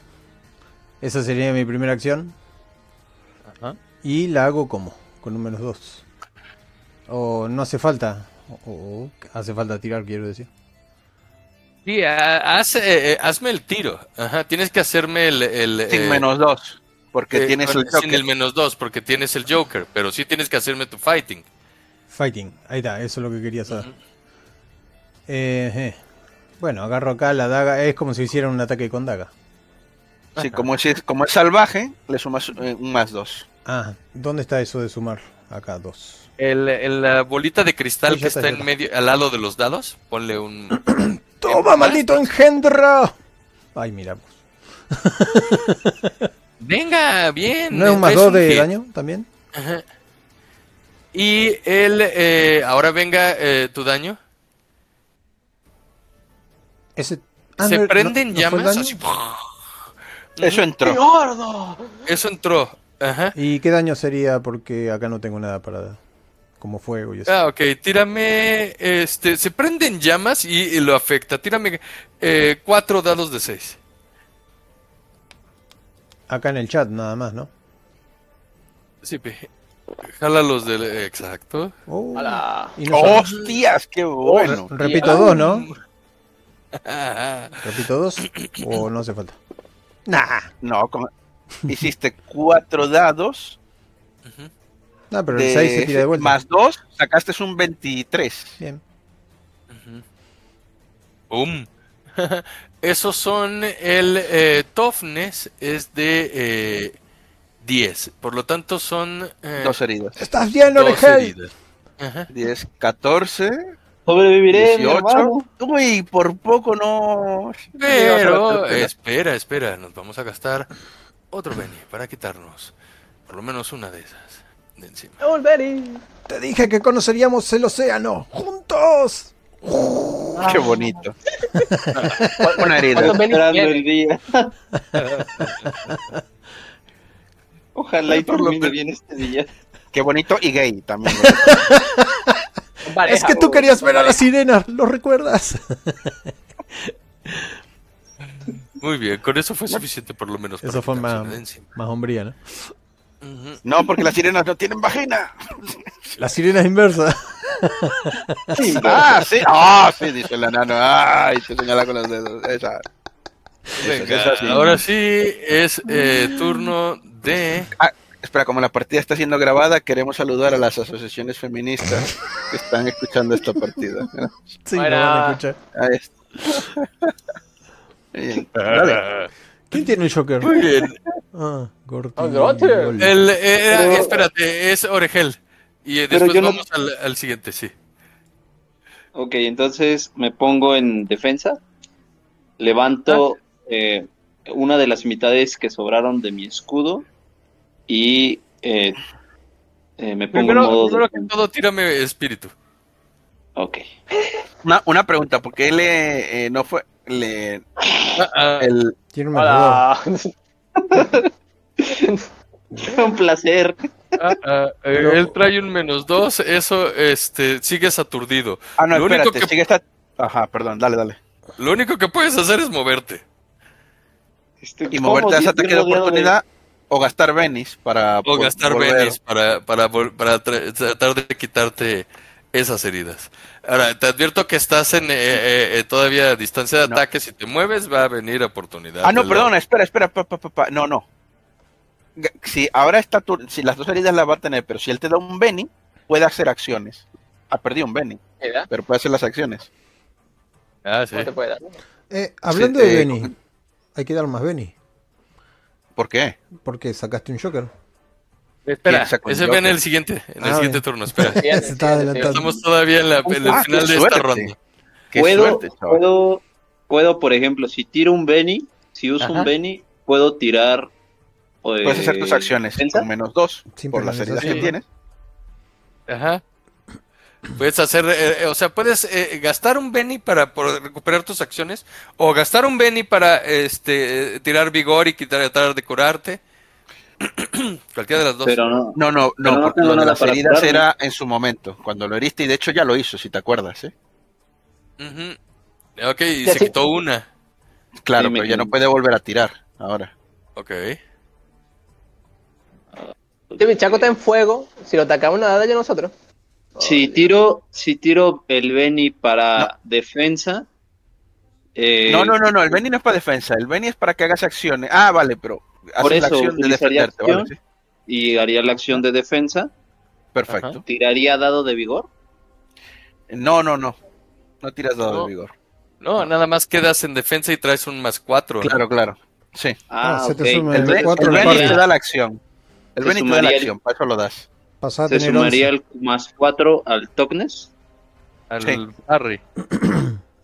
Esa sería mi primera acción. Ajá. Y la hago como, con un menos dos. O no hace falta. O, hace falta tirar, quiero decir. Sí, haz, eh, eh, hazme el tiro. Ajá, tienes que hacerme el. Sin eh, menos dos. Porque tienes el Joker. Sin el menos dos, porque tienes el Joker. Pero sí tienes que hacerme tu fighting. Fighting, ahí está, eso es lo que quería saber. Bueno, agarro acá la daga. Es como si hiciera un ataque con daga. Sí, como es, como es salvaje, le sumas un más dos. Ah, ¿dónde está eso de sumar? Acá, dos. El, la bolita de cristal que está, en medio, al lado de los dados, ponle un ¡Toma, maldito engendro! Ay, mira. Venga, bien. ¿No es un más dos de daño también? Ajá. Y el. Eh, ahora venga eh, tu daño. Ese. Ah, Se prenden llamas así. Eso entró. Eso entró. Ajá. ¿Y qué daño sería? Porque acá no tengo nada para como fuego y eso. Ah, ok. Tírame, este, se prenden llamas y, lo afecta. Tírame eh, cuatro dados de seis. Acá en el chat nada más, ¿no? Sí, jala los del... Exacto. Oh, ¡Hostias! ¡Qué bueno! repito dos, ¿no? ¿Repito dos? ¿O no hace falta? Nah. No, hiciste cuatro dados no, pero el 6 se tira de vuelta. Más 2, sacaste un 23. Bien. Boom. Esos son el eh, toughness es de eh, 10. Por lo tanto son... Eh, dos heridas. Estás bien, Dos heridas. 10, 14. Sobreviviré, 18. Uy, por poco no... Pero, espera, espera. Nos vamos a gastar otro Benny para quitarnos por lo menos una de esas de encima. Te dije que conoceríamos el océano. ¡Juntos! Qué bonito. Una herida. ¿Cuántos Benny Esperando el día. Ojalá y Por lo termine menos- bien este día. Qué bonito y gay también. Pareja, Es que tú güey, querías ver a las pareja. sirenas, ¿lo recuerdas? Muy bien, con eso fue suficiente por lo menos. para Eso fue más, más hombría, ¿no? No, porque las sirenas no tienen vagina. La sirena es inversa. Ah, sí. Ah, sí, dice el enano. Ay, te señala con los dedos. Esa. Venga, esa sí. ahora sí es eh, turno de... Ah, espera, como la partida está siendo grabada, queremos saludar a las asociaciones feministas que están escuchando esta partida. Sí, lo Bueno. van a escuchar. Ahí está. Bien, dale. ¿Quién tiene el Joker? Muy bien. Ah, Gorti. Ah. El, eh, Pero- espérate, es Oregel. Y eh, Pero después yo no- vamos al, al siguiente, sí. Ok, entonces me pongo en defensa. Levanto eh, una de las mitades que sobraron de mi escudo y eh, eh, me pongo Primero, en modo primero que todo, tírame espíritu. Ok. Una, una pregunta, ¿por qué le eh, no fue le Ah, ah, el Tiene un mejor. Hola. un placer. ah, ah, eh, Pero- él trae un menos dos, eso este, sigues aturdido. Ah, no, Lo único espérate, que- sigue esta Ajá, perdón, dale, dale. Lo único que puedes hacer es moverte. Este, Y ¿cómo moverte a ese ataque de rodeado de- oportunidad o gastar Venis para O gastar venis para, para, para tra- tratar de quitarte esas heridas. Ahora, te advierto que estás en eh, eh, eh, todavía a distancia de No. ataque. Si te mueves, va a venir oportunidad. Ah, no, lado. espera, espera, pa, pa, pa, pa, no, no. Si ahora está tu, si las dos heridas las va a tener, pero si él te da un Benny, puede hacer acciones. Ha perdido un Benny, pero puede hacer las acciones. Ah, sí. ¿cómo te puede dar? Eh, hablando Sí, de eh, Benny, hay que dar más Benny. ¿Por qué? Porque sacaste un Joker. Espera, ¿Quién sacó el ese ve en Joker? el siguiente, en el Ah, siguiente bien. turno. Espera. Siguiente, Se está siguiente, adelantando. Estamos todavía en, la, en el Ah, final de esta ronda. Qué puedo, suerte, puedo, puedo, por ejemplo, si tiro un Benny, si uso Ajá. un Benny, puedo tirar. eh, Puedes hacer tus acciones defensa. con menos dos Sin por las heridas que tienes. Ajá. Puedes hacer, eh, eh, o sea, puedes eh, gastar un Benny para por recuperar tus acciones o gastar un Benny para este eh, tirar vigor y quitar tratar de curarte. Cualquiera de las dos. Pero no. No, no, no, no porque lo de las heridas curarme. era en su momento, cuando lo heriste, y de hecho ya lo hizo, si te acuerdas, ¿eh? Ujú. Ok, y se quitó una. Claro, Sí, me pero ya no puede volver a tirar ahora. Ok. Si mi chaco está en fuego, si lo atacamos nada de nosotros. Si tiro, si tiro el Benny para defensa. eh, No, no, no, no, el Benny no es para defensa, el Benny es para que hagas acciones. Ah, vale, pero Por la eso acción de utilizaría defenderte, vale, acción. sí. Y haría la acción de defensa. Perfecto. Tiraría dado de vigor. No, no, no. No tiras dado No. de vigor. No, nada más quedas en defensa y traes un más cuatro. ¿no? Claro, claro. Sí. Ah, Ah, se te ok. suma El, el pasa. te da la acción. El Benny te da la el- acción, para eso lo das. Pasás a Se tener sumaría 11. el más 4 al Toughness Al Sí. Harry.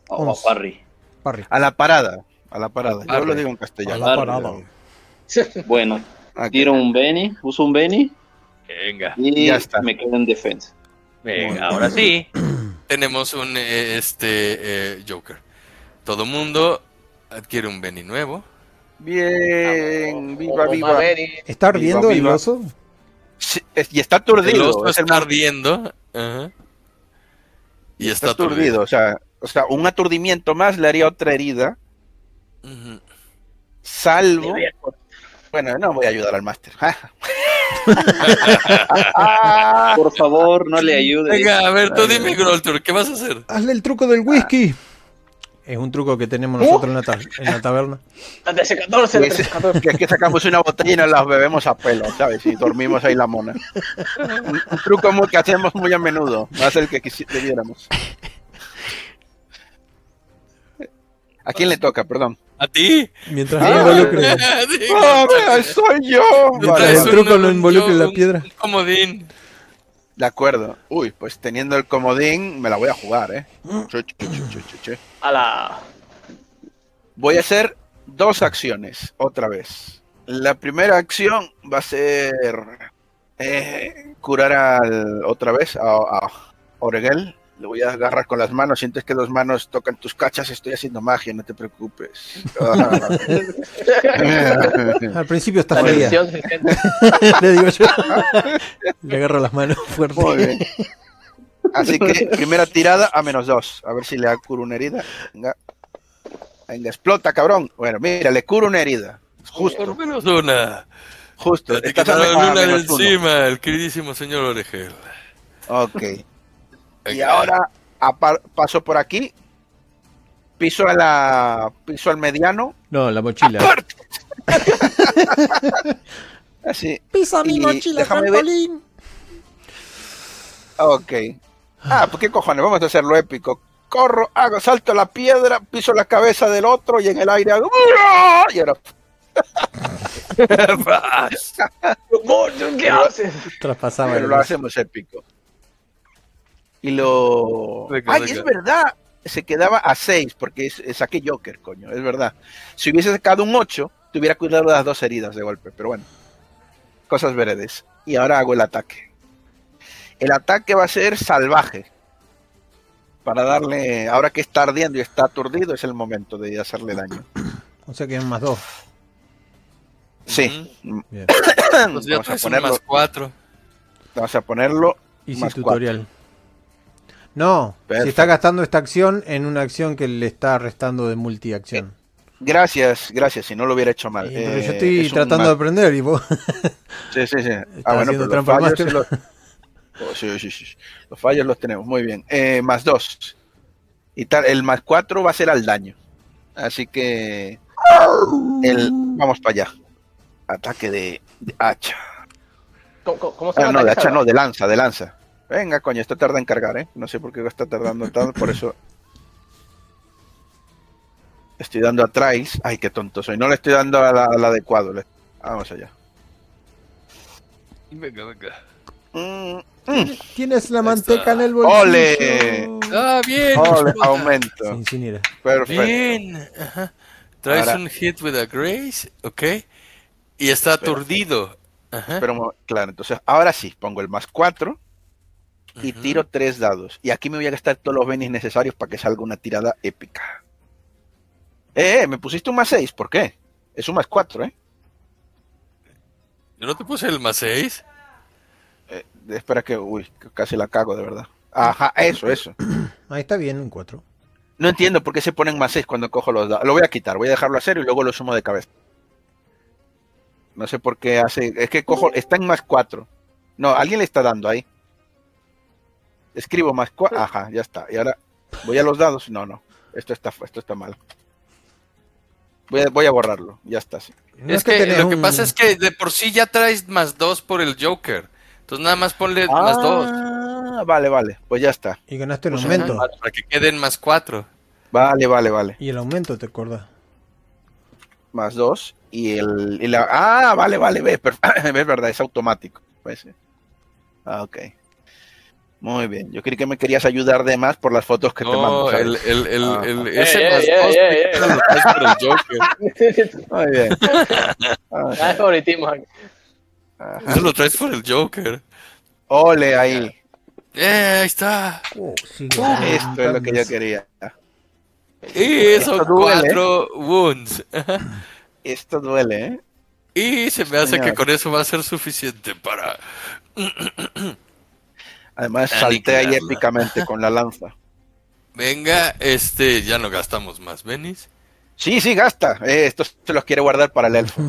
o a Once. Parry. Parry. A la parada. A la parada. Yo lo digo en A castellano. la parada. Bueno, Ah, tiro un Benny, uso un Benny Venga. y Ya está. me quedo en defensa. Venga, ahora sí. Tenemos un eh, este eh, Joker. Todo mundo adquiere un Benny nuevo. Bien, viva, viva. Maverick. ¿Está ardiendo el viva. oso? Sí, es- y está aturdido. El oso es el está más- ardiendo. Y está está aturdido. O sea, o sea, un aturdimiento más le haría otra herida. Salvo. Bueno, no voy a ayudar al máster. Por favor, no le ayude. Venga, a ver, tú dime, Groltor, ¿qué vas a hacer? Hazle el truco del whisky. Es un truco que tenemos nosotros en la, en la taberna. La TC-14, la Que es- TC-14. que sacamos una botella y nos la bebemos a pelo, ¿sabes? Y dormimos ahí la mona. Un, un truco muy, que hacemos muy a menudo. Es el que quisi- debiéramos. ¿A quién le toca? Perdón. ¿A ti? Mientras Ah, no involucre, ¡Ah, soy yo! mientras Vale, el truco no involucre la piedra. un comodín. De acuerdo. Uy, pues teniendo el comodín, me la voy a jugar, ¿eh? A la. Voy a hacer dos acciones, otra vez. La primera acción va a ser eh, curar al, otra vez a, a Oregel Le voy a agarrar con las manos. Sientes que dos manos tocan tus cachas. Estoy haciendo magia, no te preocupes. Al principio está fría. Le digo yo. Le agarro las manos fuerte. Así que primera tirada a menos dos. A ver si le curo una herida. Venga. Venga, explota, cabrón. Bueno, mira, le curo una herida. Justo. Por menos una. Justo. Te quitaron una encima, el queridísimo señor Oregel. Ok. Y ahora paso por aquí. Piso a la. Piso al mediano. No, la mochila. Así. Pisa mi mochila, trampolín. Ok. Ah, pues qué cojones, vamos a hacerlo épico. Corro, hago, salto la piedra, piso la cabeza del otro y en el aire hago. Y ahora. ¿Qué haces? Traspasaba. Pero lo hacemos épico. Y lo. ¡Ay, es verdad! Se quedaba a 6 porque saqué Joker, coño, es verdad. Si hubiese sacado un 8, te hubiera cuidado las dos heridas de golpe, pero bueno. Cosas veredes. Y ahora hago el ataque. El ataque va a ser salvaje. Para darle, ahora que está ardiendo y está aturdido, es el momento de hacerle daño. O sea que es más dos. Sí. Vamos a ponerlo más cuatro. Vamos a ponerlo. Y más tutorial. No, si está gastando esta acción en una acción que le está restando de multiacción. Gracias, gracias, si no lo hubiera hecho mal. yo eh, estoy tratando de aprender y vos... Sí, sí, sí. Ah, bueno, pero los fallos, los... Oh, sí, sí, sí. los fallos los tenemos, muy bien. Eh, más dos. Y tal, el más cuatro va a ser al daño. Así que... El... Vamos para allá. Ataque de, hacha. ¿Cómo, se ah, no, de hacha no, de lanza, de lanza. Venga, coño, esto tarda en cargar, ¿eh? No sé por qué está tardando tanto, por eso estoy dando a Trials. Ay, qué tonto soy. No le estoy dando al adecuado. Vamos allá. Venga, venga. Mm, mm. Tienes la manteca en el bolsillo. ¡Ole! Ah, bien. ¡Ole! Aumento. Perfecto. Bien. Traes un hit with a grace, ok. Y está aturdido. Ajá. Pero, claro, entonces ahora sí, pongo el más 4 y tiro tres dados. Y aquí me voy a gastar todos los benis necesarios para que salga una tirada épica. Eh, eh, me pusiste un más 6, ¿por qué? Es un más 4, ¿eh? ¿Yo no te puse el más 6? Eh, espera que, uy, casi la cago de verdad. Ajá, eso, eso. Ahí está bien, un 4. No entiendo por qué se ponen más 6 cuando cojo los dados. Lo voy a quitar, voy a dejarlo a cero y luego lo sumo de cabeza. No sé por qué hace. Es que cojo. Está en más 4. No, alguien le está dando ahí. Escribo más cuatro. Ajá, ya está. Y ahora voy a los dados. No, no. Esto está, esto está mal. Voy a, voy a borrarlo. Ya está. es, que, lo que pasa es que de por sí ya traes más dos por el Joker. Entonces nada más ponle más dos. Ah, vale, vale. Pues ya está. Y ganaste el pues aumento. Para que queden más cuatro. Vale, vale, vale. Y el aumento, ¿te acuerdas? Más dos. Y el. Y la... Ah, vale, vale. Ves, es verdad, es automático. Pues, ah, ok. Muy bien. Yo creí que me querías ayudar de más por las fotos que te mando. El, el, el, ah. el, ese más lo traes por el Joker. Muy bien. Ah, favoritismo. Eso lo traes por el Joker. Ole ahí. Eh, ahí está. Oh, Esto es lo que yo quería. Y son cuatro wounds. Esto duele, ¿eh? Y se me hace que con eso va a ser suficiente para Además, salté ahí épicamente con la lanza. Venga, este, ya no gastamos más, ¿venís? Sí, sí, gasta. Eh, esto se los quiere guardar para el elfo.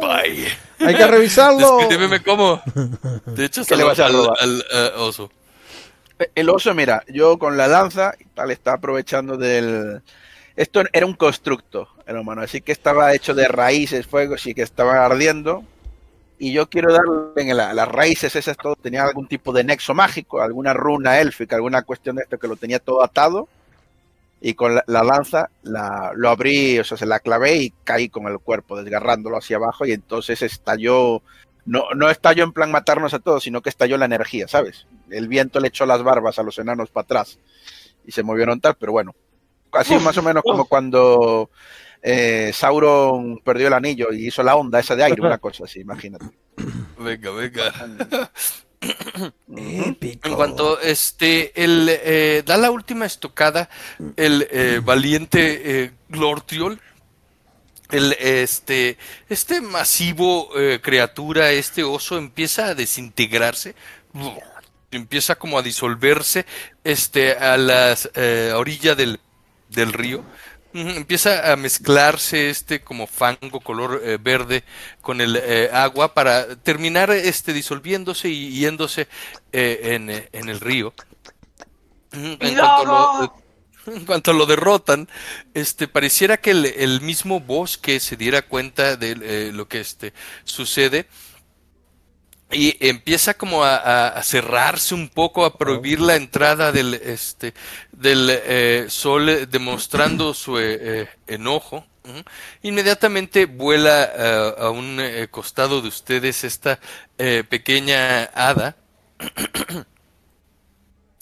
bye. Hay que revisarlo. Dime cómo. De hecho, ¿Qué le vas a al, al eh, oso. El oso, mira, yo con la lanza, tal, está aprovechando del, esto era un constructo, hermano, así que estaba hecho de raíces, fuego, sí que estaba ardiendo. Y yo quiero darle en las raíces esas todo, tenía algún tipo de nexo mágico, alguna runa élfica, alguna cuestión de esto que lo tenía todo atado. Y con la, lanza la, lo abrí, o sea, se la clavé y caí con el cuerpo, desgarrándolo hacia abajo. Y entonces estalló, no, no estalló en plan matarnos a todos, sino que estalló la energía, ¿sabes? El viento le echó las barbas a los enanos para atrás y se movieron tal, pero bueno, Así más o menos como cuando eh, Sauron perdió el anillo y hizo la onda esa de aire, una cosa así, imagínate. venga, venga. En cuanto este el eh, da la última estocada, el eh, valiente eh, Glortriol, el este este masivo eh, criatura, este oso empieza a desintegrarse, empieza como a disolverse, este a las orilla del, del río empieza a mezclarse este como fango color eh, verde con el eh, agua para terminar este disolviéndose y yéndose eh, en, en, el río. En cuanto, lo, en cuanto, lo, derrotan, este pareciera que el, el mismo bosque se diera cuenta de lo que este sucede y empieza como a, cerrarse un poco, a prohibir la entrada del, este, del eh, sol, eh, demostrando su eh, enojo. Inmediatamente vuela a un costado de ustedes esta pequeña hada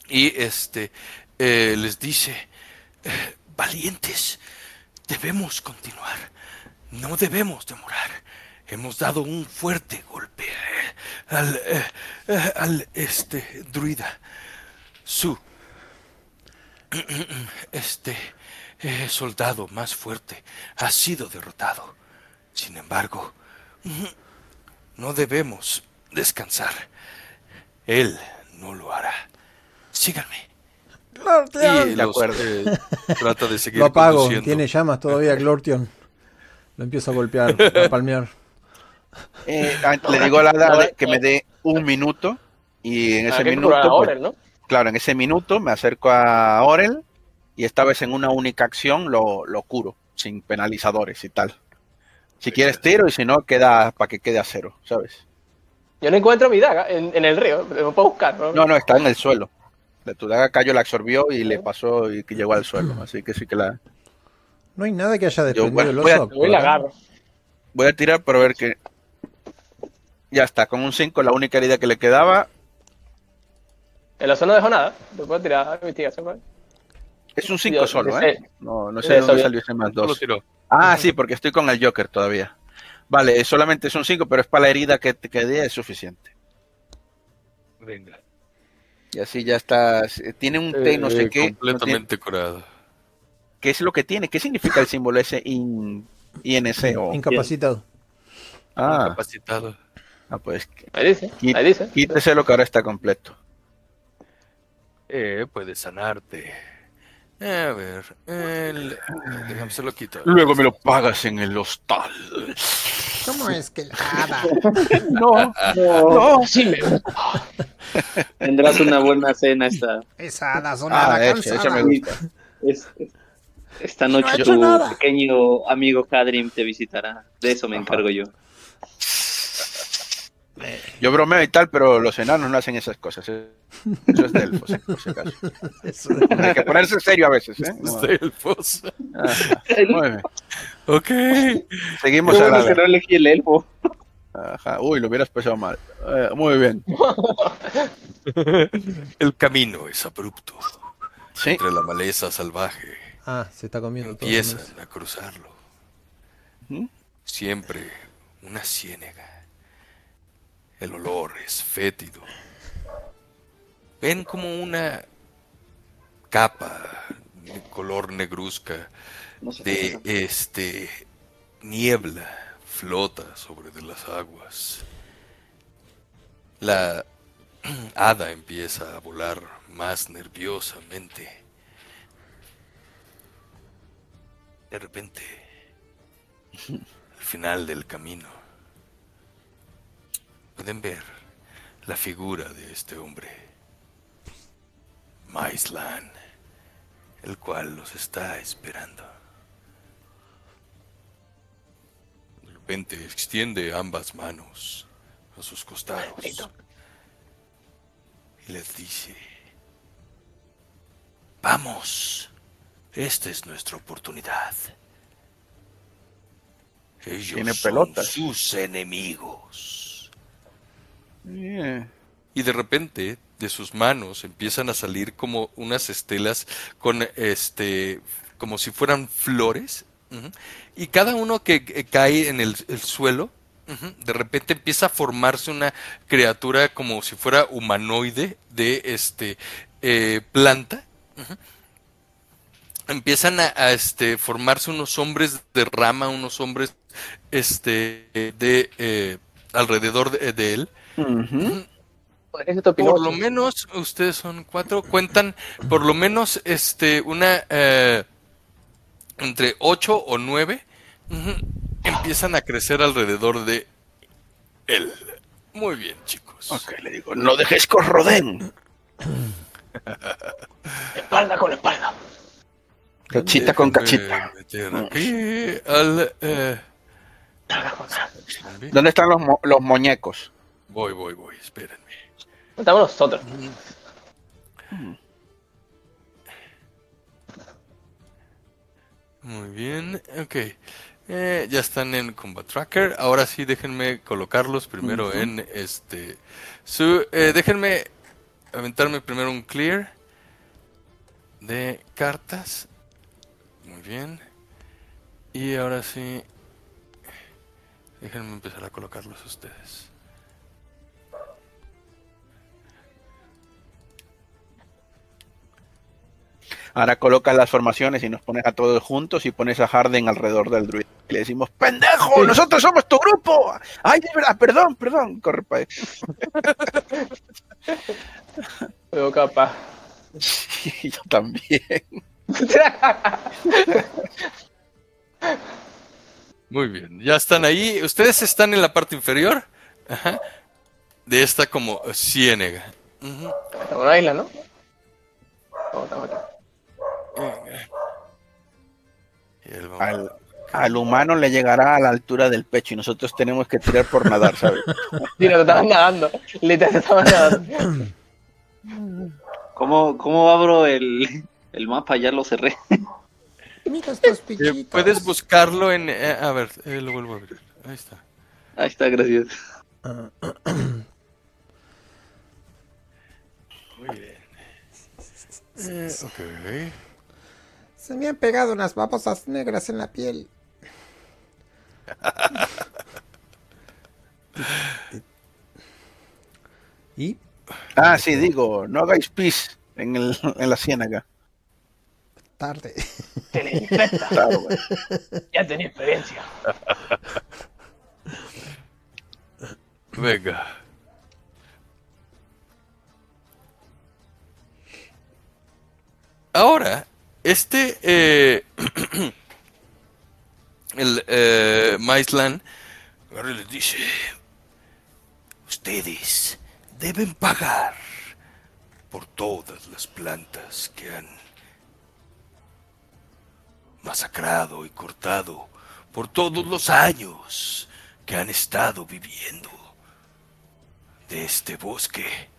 y este les dice, valientes, debemos continuar, no debemos demorar hemos dado un fuerte golpe al, eh, eh, al este druida. Su este eh, soldado más fuerte ha sido derrotado. Sin embargo, no debemos descansar. Él no lo hará. Síganme. Glortion. trata de seguir Lo apago, tiene llamas todavía Glortion. Lo empiezo a golpear, a palmear. Eh, le digo a la edad que me dé un minuto y en ese minuto, pues, claro, en ese minuto me acerco a Orel y esta vez en una única acción lo, curo, sin penalizadores y tal. Si quieres tiro y si no, queda para que quede a cero, ¿sabes? Yo no encuentro mi daga en, el río, lo puedo buscar. ¿no? no, está en el suelo. De tu daga cayó, la absorbió y le pasó y que llegó al suelo, así que sí que la... No hay nada que haya desprendido el oso. Voy a, voy a tirar para ver que ya está, con un 5, la única herida que le quedaba. El oso no dejó nada. Te puedo tirar investigación, Es un 5 solo, ¿eh? No, no sé de dónde salió ese más 2. Ah, sí, porque estoy con el Joker todavía. Vale, solamente es un 5, pero es para la herida que te quedé, es suficiente. Venga. Y así ya está. Tiene un T, no sé eh, qué. Completamente curado. ¿Qué es lo que tiene? ¿Qué significa el símbolo ese INC? O... Incapacitado. Ah. Incapacitado. Ah, pues. Ahí dice, ahí dice. Quítese lo que ahora está completo. Eh, puede sanarte. a ver, el... déjame se lo quito. Luego me lo pagas en el hostal. ¿Cómo es que nada? no, no, no, sí me Tendrás una buena cena esta. Esa hada sonada ah, esa, me gusta. esta noche tu pequeño amigo Kadrim te visitará. De eso me encargo yo. Yo bromeo y tal, pero los enanos no hacen esas cosas. ¿eh? Eso es de elfos, ¿eh? por si acaso. Hay que ponerse serio a veces, ¿eh? No. de elfos. muy bien. Ok. Seguimos a la... que no elegí el elfo. Ajá. Uy, lo hubieras pasado mal. Eh, muy bien. El camino es abrupto. ¿Sí? Entre la maleza salvaje. Ah, se está comiendo Empiezan a cruzarlo. Siempre una ciénega el olor es fétido. Ven como una capa de color negruzca de este niebla flota sobre de las aguas. La hada empieza a volar más nerviosamente. De repente, al final del camino, pueden ver la figura de este hombre, Maislan, el cual los está esperando. De repente extiende ambas manos a sus costados y les dice, vamos, esta es nuestra oportunidad. Ellos Tiene son sus enemigos. Y de repente de sus manos empiezan a salir como unas estelas con este como si fueran flores y cada uno que, cae en el, suelo de repente empieza a formarse una criatura como si fuera humanoide de este eh, planta. Empiezan a, este, formarse unos hombres de rama, unos hombres este, de eh, alrededor de, él. Por lo menos, ustedes son cuatro, cuentan por lo menos este, una eh, entre ocho o nueve empiezan a crecer alrededor de él. Muy bien, chicos. Ok, le digo, no dejes que os rodeen. espalda con espalda. Cachita con cachita. Aquí al, eh... ¿Dónde están los, mo los muñecos? Voy, voy, voy, espérenme. Estamos nosotros. Muy bien, ok. Eh, ya están en Combat Tracker. Ahora sí, déjenme colocarlos primero en este. Su, eh, déjenme aventarme primero un clear de cartas. Muy bien. Y ahora sí, déjenme empezar a colocarlos ustedes. Ahora colocas las formaciones y nos pones a todos juntos y pones a Harden alrededor del druid. Y le decimos, ¡pendejo! ¡Nosotros somos tu grupo! ¡Ay, de verdad! Perdón, perdón. Corre para Veo capaz. Sí, yo también. Muy bien, ya están ahí. Ustedes están en la parte inferior de esta como ciénega. Estamos en una isla, ¿no? estamos aquí. Al, humano le llegará a la altura del pecho y nosotros tenemos que tirar por nadar, ¿sabes? Sí, nos estaban nadando. Literalmente estaban nadando. ¿Cómo, ¿Cómo abro el, el mapa? Ya lo cerré. Mira estos eh, Puedes buscarlo en. Eh, a ver, eh, lo vuelvo a abrir. Ahí está. Ahí está, gracias. Muy bien. ok. Se me han pegado unas babosas negras en la piel. ¿Y? Ah, sí, digo, no hagáis pis en, el, en la ciénaga. Tarde. Te le infecta. Ya tenía experiencia. Venga. Ahora este, eh, el eh, les dice, ustedes deben pagar por todas las plantas que han masacrado y cortado, por todos los años que han estado viviendo de este bosque.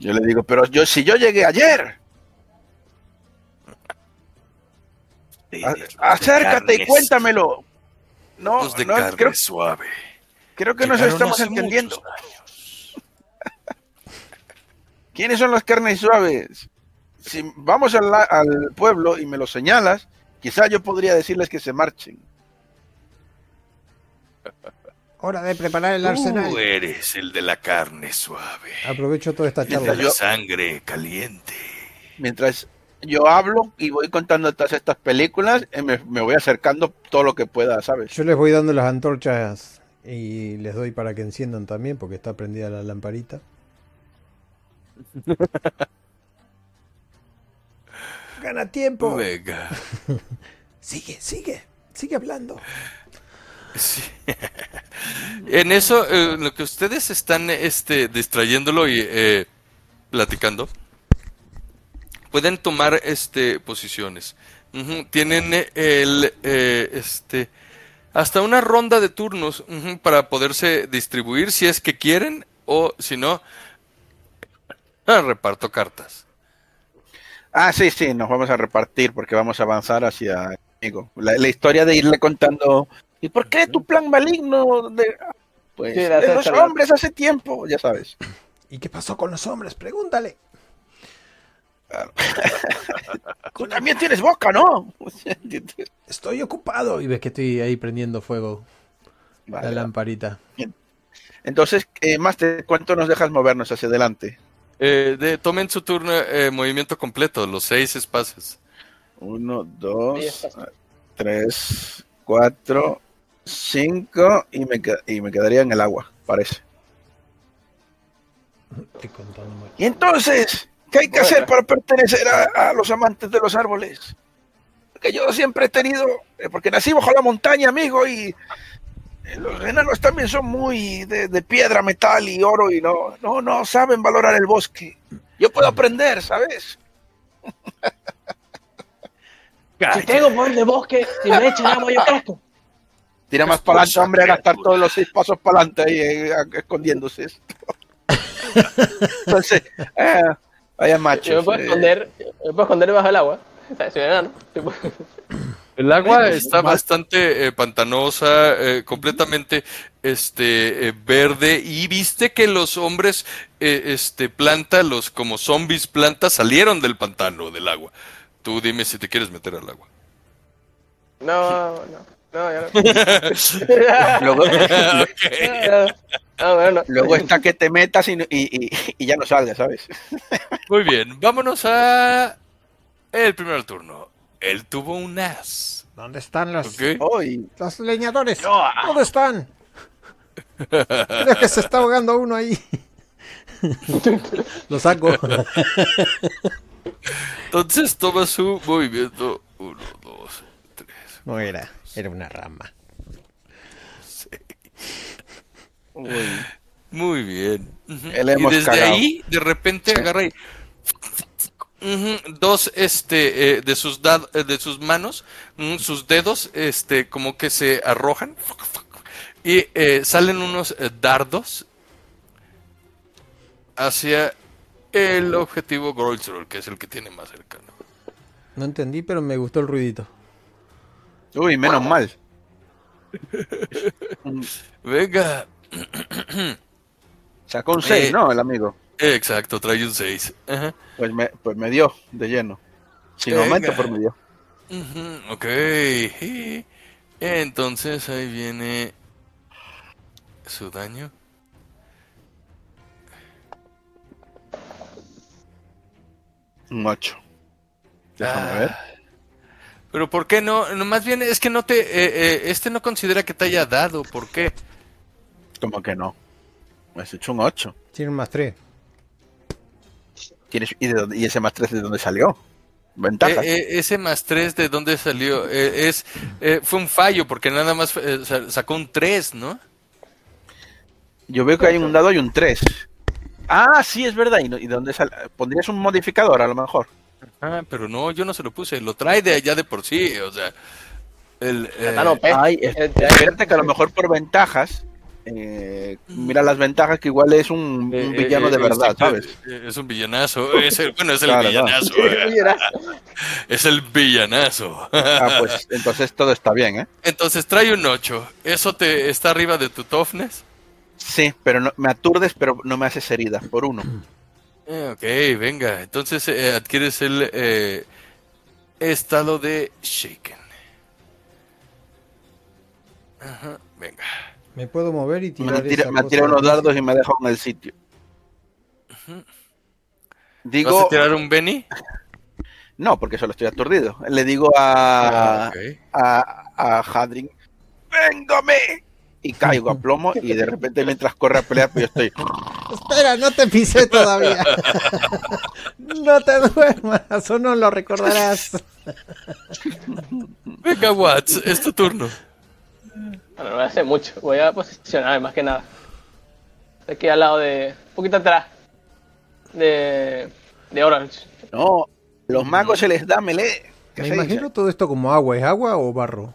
Yo le digo, pero yo si yo llegué ayer. acércate y cuéntamelo. No, de no carne creo, suave. Creo que nos estamos entendiendo. ¿Quiénes son las carnes suaves? Si vamos al, al pueblo y me lo señalas, quizá yo podría decirles que se marchen. Hora de preparar el arsenal. Tú eres el de la carne suave. Aprovecho toda esta charla. De la sangre caliente. Mientras yo hablo y voy contando todas estas películas, eh, me, voy acercando todo lo que pueda, ¿sabes? Yo les voy dando las antorchas y les doy para que enciendan también, porque está prendida la lamparita. Gana tiempo. Venga. sigue, sigue, sigue hablando. en eso, eh, lo que ustedes están este, distrayéndolo y eh, platicando, pueden tomar este, posiciones. Tienen el, eh, este, hasta una ronda de turnos para poderse distribuir si es que quieren o si no, reparto cartas. Ah, sí, sí, nos vamos a repartir porque vamos a avanzar hacia... La, la historia de irle contando ¿Y por qué tu plan maligno de, pues, los hombres hace tiempo? Ya sabes. ¿Y qué pasó con los hombres? Pregúntale. Tú también tienes boca, ¿no? Estoy ocupado. Y ves que estoy ahí prendiendo fuego. la lamparita. Entonces, eh, más de cuánto nos dejas movernos hacia adelante. Eh, de, tomen su turno eh, movimiento completo, los seis espacios. Uno, dos, tres, cuatro, cinco y me, y me quedaría en el agua, parece. Y entonces, ¿qué hay que hacer para pertenecer a, los amantes de los árboles? Que yo siempre he tenido, eh, porque nací bajo la montaña, amigo, y eh, los enanos también son muy de, piedra, metal y oro y no, no, no saben valorar el bosque. Yo puedo aprender, ¿sabes? Si tengo poder de bosque, si me echan agua yo crezco. Tira más para adelante, hombre, a gastar todos los seis pasos para adelante ahí eh, escondiéndose. Entonces, eh, vaya macho. Yo me puedo esconder, me puedo esconder debajo del agua. Soy enano. El agua está bastante eh, pantanosa, eh, completamente este eh, verde y viste que los hombres este planta, los como zombies planta salieron del pantano del agua. Tú dime si te quieres meter al agua. No, no. No, ya no. luego, luego está que te metas y, y, y, ya no salgas, ¿sabes? Muy bien, vámonos a el primer turno. Él tuvo un as. ¿Dónde están los, los leñadores? ¿Dónde están? Creo que se está ahogando uno ahí. Lo saco. Entonces toma su movimiento. Uno, dos, tres. No era, era una rama. Muy bien. y desde ahí, de repente agarra y dos este eh, de sus eh, de sus manos mm, sus dedos este como que se arrojan y eh, salen unos dardos hacia el objetivo Grolzrol, que es el que tiene más cercano. No entendí, pero me gustó el ruidito. Uy, menos mal. Venga. Sacó un 6, ¿no? El amigo. Exacto, trae un 6. Pues, me, pues me dio de lleno. Sin aumento, por me dio. ok. Entonces ahí viene su daño. Un 8. Déjame ah. ver. Pero ¿por qué no? no? Más bien es que no te... Eh, eh, este no considera que te haya dado. ¿Por qué? Como que no. Me has hecho un 8. Tiene un más 3 y, ese más 3 de dónde salió? Ventaja. Eh, eh, ese más 3 de dónde salió eh, es fue un fallo porque nada más sacó un 3, ¿no? Yo veo que hay un dado y un 3. Ah, sí, es verdad. ¿Y, dónde sale? ¿Pondrías un modificador a lo mejor? Ah, pero no, yo no se lo puse. Lo trae de allá de por sí. O sea, el. Ay, espérate que a lo mejor por ventajas eh, mira las ventajas que igual es un, eh, villano de eh, verdad, ¿sabes? Es un villanazo. Es el, bueno, es el villanazo. es el villanazo. ah, pues entonces todo está bien, ¿eh? Entonces trae un 8. ¿Eso te está arriba de tu toughness? Sí, pero no, me aturdes, pero no me haces herida, por uno. Ok, venga. Entonces adquieres el estado de shaken. Ajá, venga. Me puedo mover y tirar. Me tira, unos dardos y me dejo en el sitio. Digo, ¿Vas a tirar un Benny? No, porque solo estoy aturdido. Le digo a, ah, a, a Hadrin, ¡véngame! Y caigo a plomo y de repente mientras corre a pelear, pues yo estoy... Espera, no te pisé todavía. no te duermas, o no lo recordarás. Venga, Watts, es tu turno. Bueno, no voy a hacer mucho. Voy a posicionar más que nada. Aquí al lado de. Un poquito atrás. De. De Orange. No, los magos se les da melee. Me imagino todo esto como agua. ¿Es agua o barro?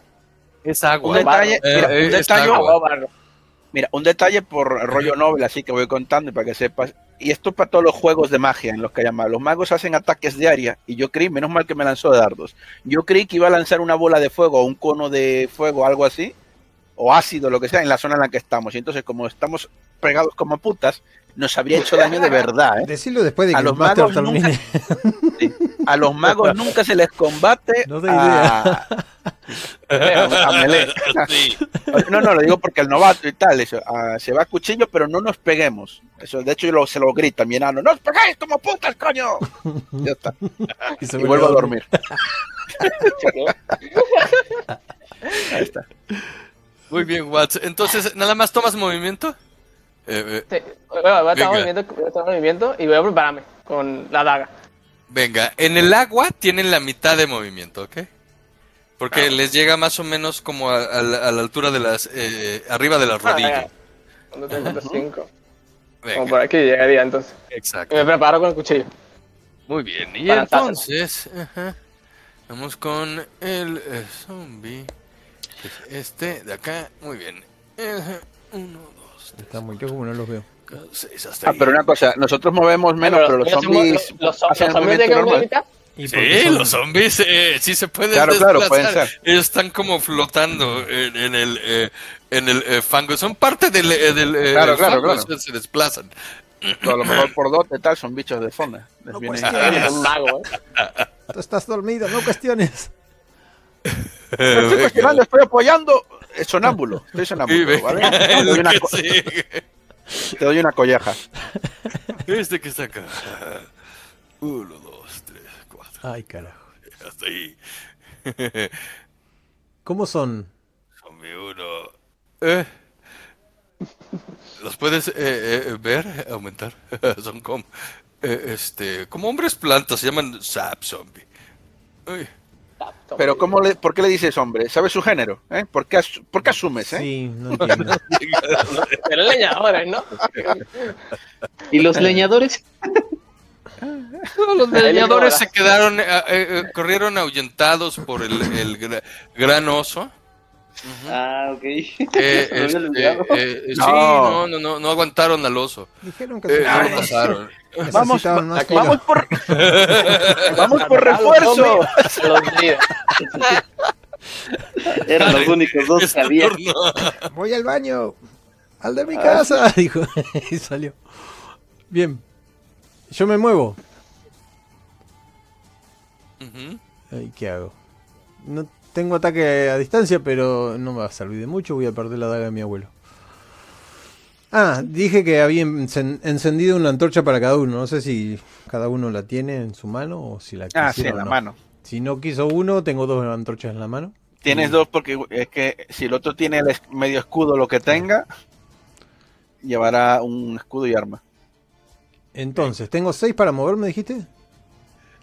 Es agua. Un detalle, mira, un detalle, mira, un detalle por rollo novel, así que voy contando para que sepas. Y esto es para todos los juegos de magia en los que llaman. Los magos hacen ataques de área y yo creí, menos mal que me lanzó dardos. Yo creí que iba a lanzar una bola de fuego o un cono de fuego algo así o ácido, lo que sea, en la zona en la que estamos. Y entonces, como estamos pegados como putas, nos habría hecho daño de verdad. ¿eh? Decirlo después de que a los magos termine. nunca, a los magos nunca se les combate No idea. a, a melee. Sí. No, no, lo digo porque el novato y tal, eso, ah, se va a cuchillo, pero no nos peguemos. Eso, de hecho, yo lo- se lo grita mi enano, ¡no os pegáis como putas, coño! Ya está. Y se Y vuelvo a dormir. Ahí está. Muy bien, Watts. Entonces, ¿nada más tomas movimiento? Eh, eh, Sí, a voy a tomar Venga. movimiento, voy a tomar movimiento y voy a prepararme con la daga. venga, en el agua tienen la mitad de movimiento, ¿ok? Porque les llega más o menos como a, a la, a la altura de las... eh, arriba de las Ah, rodillas. tres, cuatro, cinco. Venga, Como por aquí llegaría entonces. Y exacto. me preparo con el cuchillo. Muy bien, y Para entonces... ajá, vamos con el eh, zombie. Este de acá, muy bien. Ajá, Uno, Está muy como no los veo. Ah, pero una cosa, nosotros movemos menos, pero los los zombies Los, los, hacen los zombies llegan a la normal. mitad. ¿Y por qué Sí, son- los zombies eh, sí se pueden Claro, claro, desplazar. pueden ser. Ellos están como flotando en, en el eh, en el eh, fango. Son parte del, eh, del eh, Claro, claro, fango, claro. se- desplazan. Pero a lo mejor por dote tal son bichos de zona. Les No viene- cuestiones. Es un mago, ¿eh? Tú estás dormido, no cuestiones. No estoy cuestionando, estoy apoyando. Es sonámbulo, estoy sonámbulo, ¿vale? Te doy una, te doy una colleja. Este que está acá. Uno, dos, tres, cuatro. Ay, carajo. Hasta ahí. ¿Cómo son? Zombie uno. Eh. ¿Los puedes eh, eh, ver? Aumentar. Son como, eh, este, como hombres plantas, se llaman sap zombie. Uy. Pero ¿cómo le, ¿por qué le dices hombre? ¿Sabes su género? ¿Eh? ¿Por, qué as- por qué asumes? Eh? Sí, no entiendo. Pero leñadores, ¿no? ¿Y los leñadores? Los leñadores se quedaron, eh, eh, corrieron ahuyentados por el, el gra- gran oso. Ah, ok. Eh, este, eh, sí, No. no, no, no, aguantaron al oso. Dijeron que Eh, se no pasaron. Vamos, vamos comida. por, vamos por refuerzo. Eran los únicos dos que había. Voy al baño. Al de mi casa, dijo. y salió. Bien. Yo me muevo. Ay, ¿Qué hago? No tengo ataque a distancia, pero no me va a servir de mucho. Voy a perder la daga de mi abuelo. Ah, dije que había encen- encendido una antorcha para cada uno. No sé si cada uno la tiene en su mano o si la Ah, sí, quisiera en la no. mano. Si no quiso uno, tengo dos antorchas en la mano. Tienes dos porque es que si el otro tiene el medio escudo, lo que tenga, llevará un escudo y arma. Entonces, tengo seis para moverme, dijiste.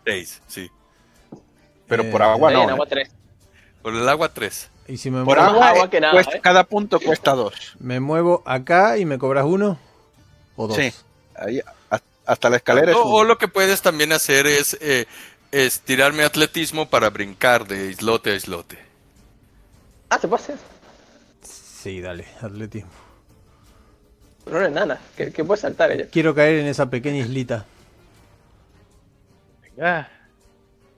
Seis, sí. Pero Eh, por agua Ahí en no. agua ¿eh? 3. Por el agua tres. Y si me Por muevo, agua, agua eh, que nada, cuesta- ¿eh? cada punto cuesta dos. me muevo acá y me cobras uno o dos. Sí. Ahí, hasta la escalera es O, un- o lo que puedes también hacer es, eh, es tirarme atletismo para brincar de islote a islote. Ah, se puede hacer. Sí, dale, atletismo. Pero no es nana. Que, que puede saltar ella. Quiero caer en esa pequeña islita. Venga.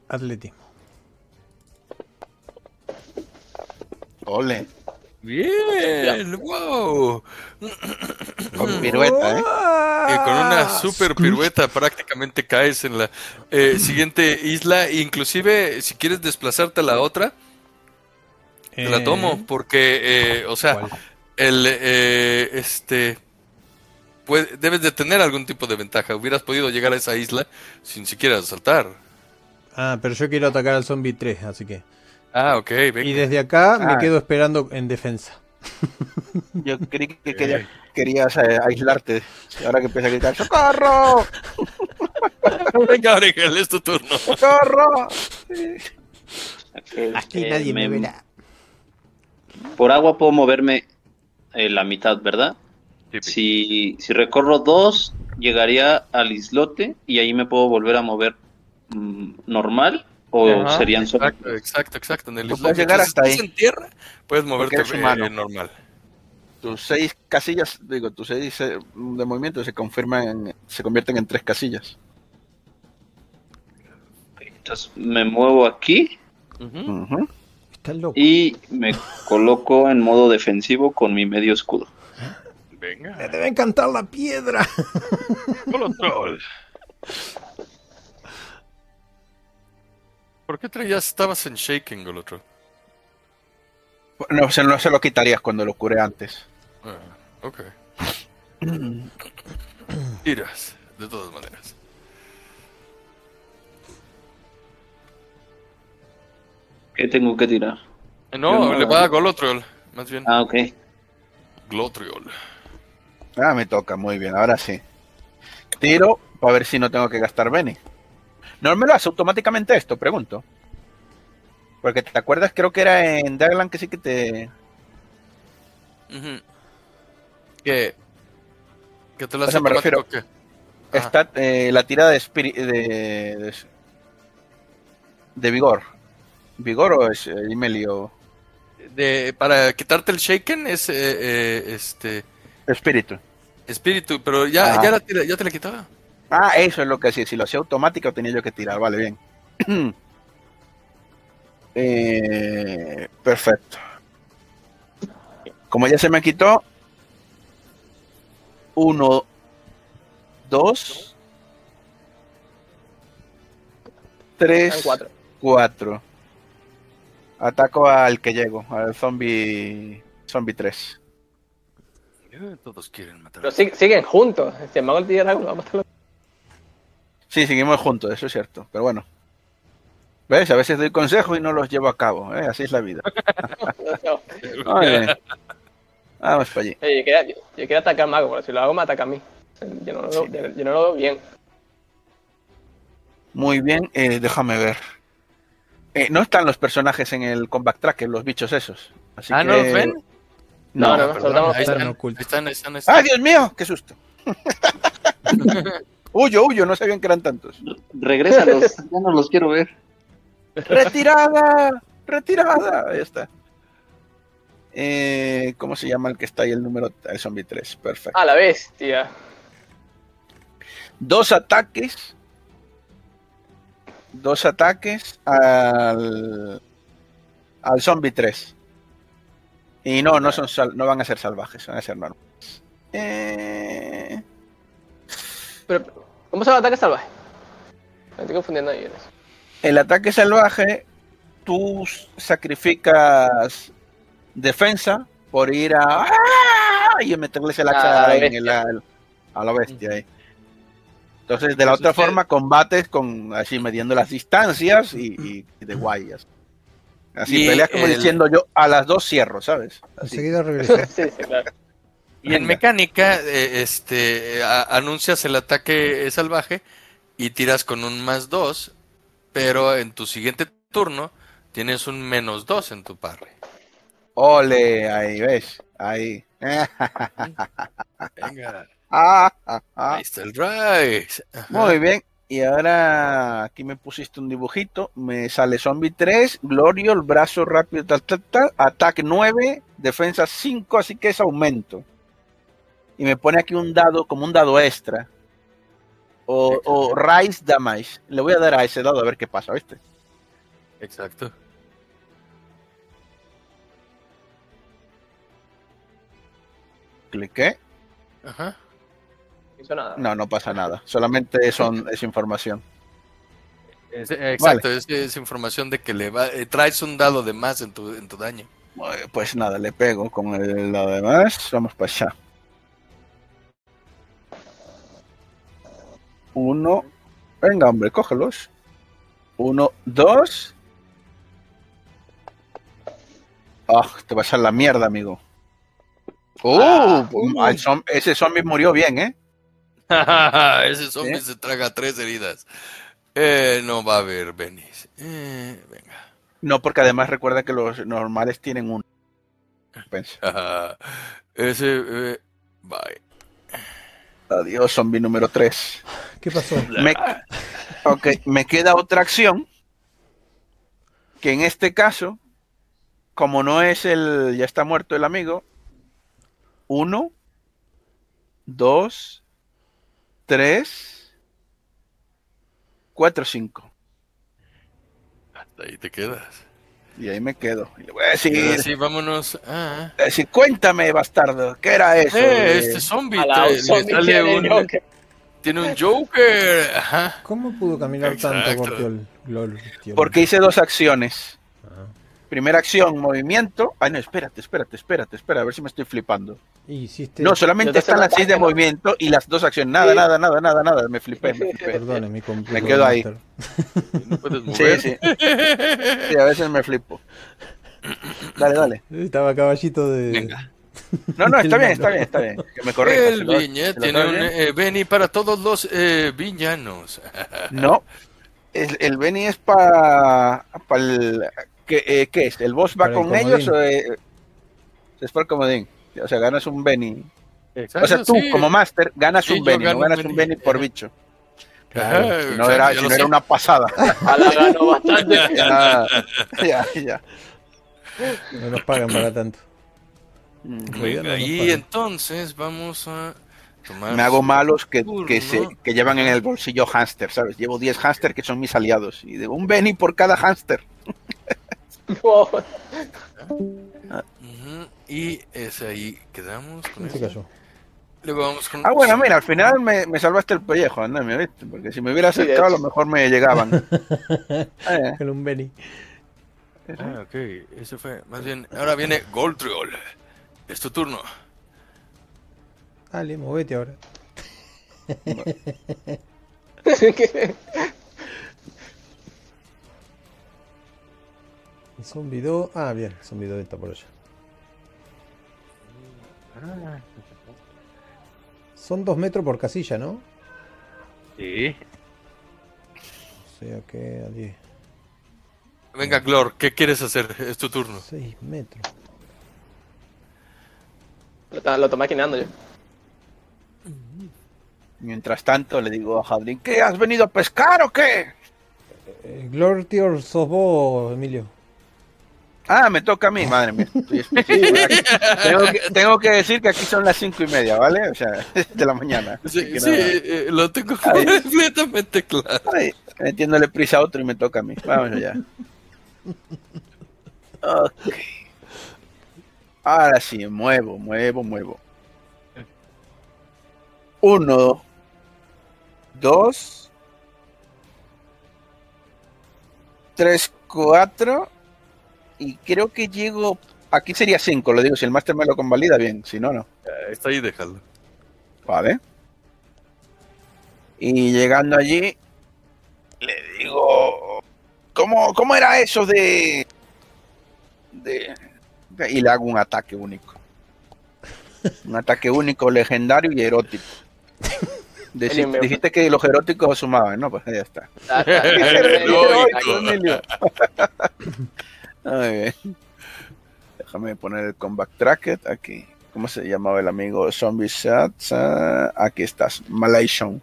Atletismo. Ole. Bien, wow. Con pirueta, ¿eh? Y con una super pirueta prácticamente caes en la eh, siguiente isla. Inclusive, si quieres desplazarte a la otra, te la tomo. Porque, eh, o sea, ¿Cuál? el eh, este puede- debes de tener algún tipo de ventaja. Hubieras podido llegar a esa isla sin siquiera saltar. Ah, pero yo quiero atacar al zombie 3, así que. Ah, ok, Y desde acá me Ah. quedo esperando en defensa. Yo creí que quería- querías eh, aislarte. Ahora que empieza a gritar, ¡socorro! venga, Origel, es tu turno. ¡Socorro! Aquí Eh, nadie me verá. Por agua puedo moverme eh, la mitad, ¿verdad? Si, si recorro dos, llegaría al islote y ahí me puedo volver a mover mm, normal o Ajá, serían solo Exacto, exacto, exacto. En el Tú puedes llegar hasta ahí. en tierra, puedes moverte eh, humano. normal. Tus seis casillas, digo, tus seis eh, de movimiento se confirman, se convierten en tres casillas. Entonces me muevo aquí loco. y me coloco en modo defensivo con mi medio escudo. ¿Qué Venga. Me debe encantar la piedra. ¿Por qué traías, estabas en shaking, Golotro? No, se, no se lo quitarías cuando lo curé antes. Ah, ok. Tiras, de todas maneras. ¿Qué tengo que tirar? No, le va a Golotriol, más bien. Ah, ok. Glotriol. Ah, me toca, muy bien, ahora sí. Tiro para ver si no tengo que gastar Bene. ¿No me lo hace automáticamente esto? Pregunto. Porque te acuerdas, creo que era en Dagland que sí que te. Que. Que te lo hace automático, ¿qué? Está eh, la tirada de, de, de, vigor. ¿Vigor o es eh, Imelio? De, para quitarte el shaken es eh, eh este. Espíritu. Espíritu, pero ya, ya, la, ya te la quitaba. Ah, eso es lo que hacía. Si lo hacía automático tenía yo que tirar. Vale, bien. eh, perfecto. Como ya se me quitó, uno, dos, tres, cuatro. cuatro. Ataco al que llego, al zombie, zombie 3. Todos quieren matar. Pero siguen juntos. Si el mago el va a matarlo. Sí, seguimos juntos, eso es cierto. Pero bueno. ¿Ves? A veces doy consejos y no los llevo a cabo. ¿eh? Así es la vida. Vamos para allí. yo, quería, atacar al mago, pero si lo hago me ataca a mí. Yo no lo, veo, bien. Muy bien, eh, déjame ver. Eh, no están los personajes en el combat tracker, los bichos esos. ah, ¿no los ven? No, no, no, ahí están, están, ¡Ah, Dios mío! ¡Qué susto! Huyo, huyo, no sabían que eran tantos. Regrésalos, ya no los quiero ver. ¡Retirada! ¡Retirada! Ahí está. Eh, ¿Cómo se llama el que está ahí el número? El zombie 3, perfecto. A la bestia. Dos ataques. Dos ataques al. Al zombie 3. Y no, no, son no van a ser salvajes, van a ser normales. Eh... Pero, ¿Cómo se llama el ataque salvaje? Me estoy confundiendo ahí. El ataque salvaje, tú sacrificas defensa por ir a. ¡Ah! y meterle el hacha en el, a la bestia ahí. Entonces, de la otra forma, combates con así midiendo las distancias y, de guayas. Así peleas como diciendo yo a las dos cierro, ¿sabes? Enseguida regreso. sí, sí, claro. Y en mecánica, eh, este, anuncias el ataque salvaje y tiras con un más dos, pero en tu siguiente turno tienes un menos dos en tu parry. Ole, ahí ves, ahí. Venga. Ahí está el rise. Muy bien. Y ahora aquí me pusiste un dibujito. Me sale Zombie 3, Glorio, el brazo rápido, tal, tal, tal, ataque 9, defensa 5, así que es aumento y me pone aquí un dado como un dado extra. O, o Rise Damage. Le voy a dar a ese dado a ver qué pasa, ¿viste? Exacto. Cliqué. Ajá. No, no pasa nada. Solamente son, es información. exacto, es, información de que le va, eh, traes un dado de más en tu, en tu daño. Pues nada, le pego con el dado de más. Vamos para allá. Uno. Venga, hombre, cógelos. Uno, dos. Ah, te vas a la mierda, amigo. Ah, uh, ese zombie murió bien, ¿eh? ese zombie se traga tres heridas. Eh, no va a haber Benis. Eh, venga. No, porque además recuerda que los normales tienen uno. ese. Eh, bye. Adiós, zombie número 3. ¿Qué pasó? Me, ok, me queda otra acción. Que en este caso, como no es el. Ya está muerto el amigo. Uno, dos, tres, cuatro, cinco. Hasta ahí te quedas. Y ahí me quedo. Y le voy a decir. Sí, vámonos. Ah. Decir, cuéntame, bastardo, ¿qué era eso? Eh, este zombie, te, zombie tiene, un, tiene un Joker. Ajá. ¿Cómo pudo caminar tanto, Gortiol? Porque hice dos acciones. Primera acción, movimiento. Ay, no, espérate, espérate, espérate, espera, a ver si me estoy flipando. No, solamente están las seis de movimiento y las dos acciones. Nada, nada, nada, nada, nada. Me flipé, me flipé. Perdone, mi Me quedo ahí. ¿No puedes mover? Sí, sí. Sí, a veces me flipo. Dale, dale. Estaba caballito de. Venga. No, no, está bien, está bien, está bien. Que me corrija. El viña tiene un eh, Benny para todos los eh, villanos. No, el, el Benny es para pa el ¿Qué, eh, ¿Qué, es? ¿El boss va con ellos o eh, es por comodín? O sea, ganas un Benny. o sea, tú como master ganas un Benny, no ganas un Benny por bicho. Claro, si no, era, si no era, una pasada. la gano bastante. ya, ya, ya. No nos pagan para tanto. Venga, y entonces vamos a tomar. Me hago malos que, que, se, que llevan en el bolsillo hámster, ¿sabes? Llevo 10 hámster que son mis aliados. Y digo, un Benny por cada hámster. Y es ahí quedamos con eso. Luego vamos con... Ah, bueno, mira, al final me, me salvaste el pellejo, andame, ¿viste? Porque si me hubiera acercado, a lo mejor me llegaban. eh. Con un Benny. Ah, ok, eso fue. Más bien, ahora viene Goldriol. Es tu turno. Dale, movete ahora. Zombie 2. Ah, bien, Zombie 2 está por allá. Son 2 metros por casilla, ¿no? Sí. O sea que a 10. Venga, Glor, ¿qué quieres hacer? Es tu turno. 6 metros. Lo, lo estoy maquinando yo. Mientras tanto, le digo a Jadrin, ¿qué? ¿Has venido a pescar o qué? Eh, Glor, tío, sos vos, Emilio. Ah, me toca a mí, madre mía. tengo, que, tengo, que, decir que aquí son las cinco y media, ¿vale? O sea, de la mañana. Sí, sí eh, lo tengo completamente claro. metiéndole prisa a otro y me toca a mí. Vamos allá. Ok. Ahora sí, muevo, muevo, muevo. Uno, dos, tres, cuatro y creo que llego. Aquí sería 5, lo digo, si el máster me lo convalida bien, si no, no. Está ahí, déjalo. Vale. Y llegando allí, le digo. ¿Cómo, cómo era eso de, de. Y le hago un ataque único. Un ataque único, legendario y erótico. dijiste que los eróticos sumaban, ¿no? Pues ya está. Déjame poner el combat tracket aquí. ¿Cómo se llamaba el amigo? Zombie Sats. aquí estás. Malaysian.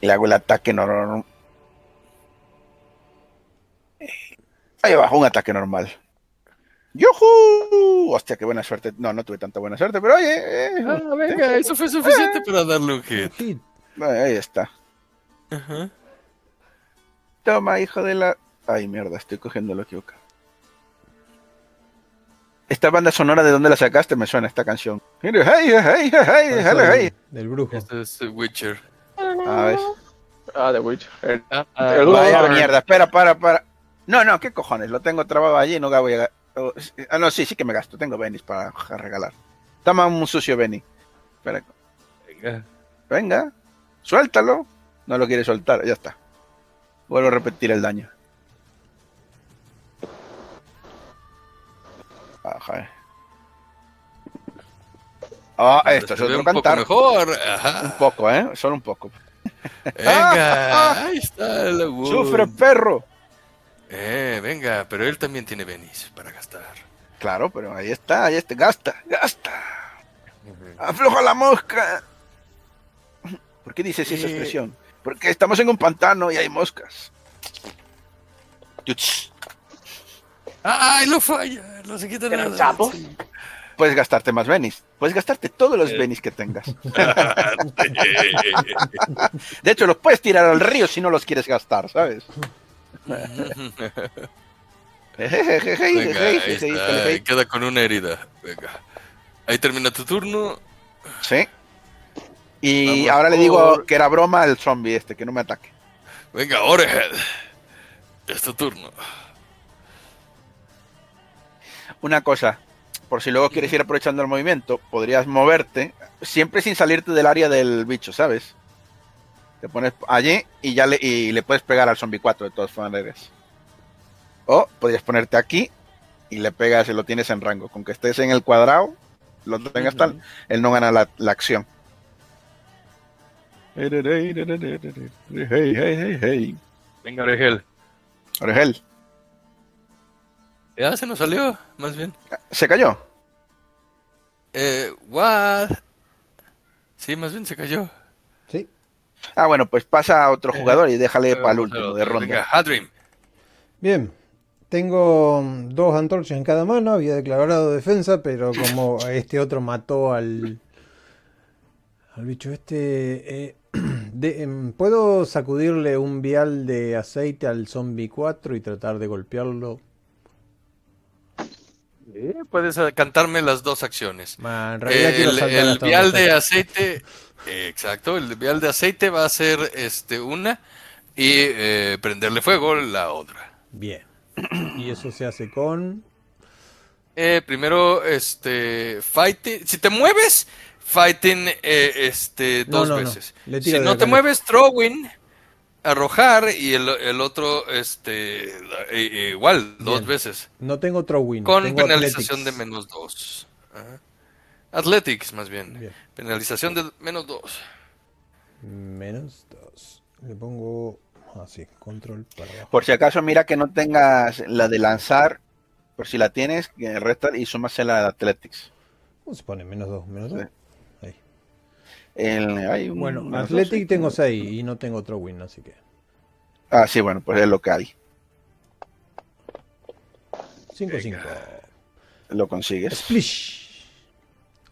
Le hago el ataque normal. Ahí abajo, un ataque normal. ¡Yuhu! Hostia, qué buena suerte. No, no tuve tanta buena suerte, pero oye. Eh, ah, venga, eso fue suficiente para darle un hit. Ahí está. Toma, hijo de la. Ay, mierda, estoy cogiendo lo equivocado. Esta banda sonora, ¿de dónde la sacaste? Me suena esta canción. Hey, hey, hey, hey, Del brujo. Este es Witcher. A ver. Ah, The Witcher. Ah, ah mierda, espera, para, para. No, no, ¿qué cojones? Lo tengo trabado allí, no voy a... Ah, no, sí, sí que me gasto. Tengo Benis para regalar. Toma un sucio Benny. Espera. Venga. Venga. Suéltalo. No lo quiere soltar, ya está. Vuelvo a repetir el daño. Ah, esto es otro un cantar. Poco mejor. Un poco, ¿eh? Solo un poco. Venga, ahí está el Sufre, perro. Eh, venga, pero él también tiene Benis para gastar. Claro, pero ahí está, ahí está. Gasta, gasta. Afloja la mosca. ¿Por qué dices esa expresión? Porque estamos en un pantano y hay moscas. ¡Ay, lo falla! No se quita nada. Puedes gastarte más Benis. Puedes gastarte todos los Benis que tengas. de hecho, los puedes tirar al río si no los quieres gastar, ¿sabes? Venga, queda con una herida. Venga. Ahí termina tu turno. Sí. Y ahora le digo que era broma el zombie este, que no me ataque. Venga, Orehead. Es tu turno. Una cosa, por si luego quieres ir aprovechando el movimiento, podrías moverte, siempre sin salirte del área del bicho, ¿sabes? Te pones allí y ya le, y le puedes pegar al zombie 4 de todas maneras. O podrías ponerte aquí y le pegas y lo tienes en rango. Con que estés en el cuadrado, lo tengas tal, él no gana la, la acción. Venga, Oregel. Oregel. Ya se nos salió, más bien. ¿Se cayó? Eh, what? Sí, más bien se cayó. Sí. Ah, bueno, pues pasa a otro jugador y déjale para el último de ronda. Venga, Hadrim. Bien. Tengo dos antorchas en cada mano, había declarado defensa, pero como este otro mató al, al bicho este, eh, de- em, ¿puedo sacudirle un vial de aceite al zombie 4 y tratar de golpearlo? Eh, Puedes eh, cantarme las dos acciones. El vial de aceite, eh, exacto, el vial de aceite va a ser este una y eh, prenderle fuego la otra. Bien. Y eso se hace con... Eh, primero, este, fighting, si te mueves, fighting, eh, este, No, dos no, no. veces. Le Si no te mueves, throwing, arrojar y el, el otro, este, eh, igual, dos Bien. veces. No tengo otro win. Con tengo penalización athletics. de menos dos. Ajá. Athletics, más bien. Bien. Penalización de menos dos. Menos 2. Le pongo así, control para abajo. Por si acaso, mira que no tengas la de lanzar, por si la tienes, que resta y súmasela de Athletics. ¿Cómo se pone? Menos 2, menos 2. Sí. El- hay un- Bueno, Athletic dos, tengo 6 y no tengo otro win, así que. Ah, sí, bueno, pues es lo que hay. 5, 5. Lo consigues. Splish.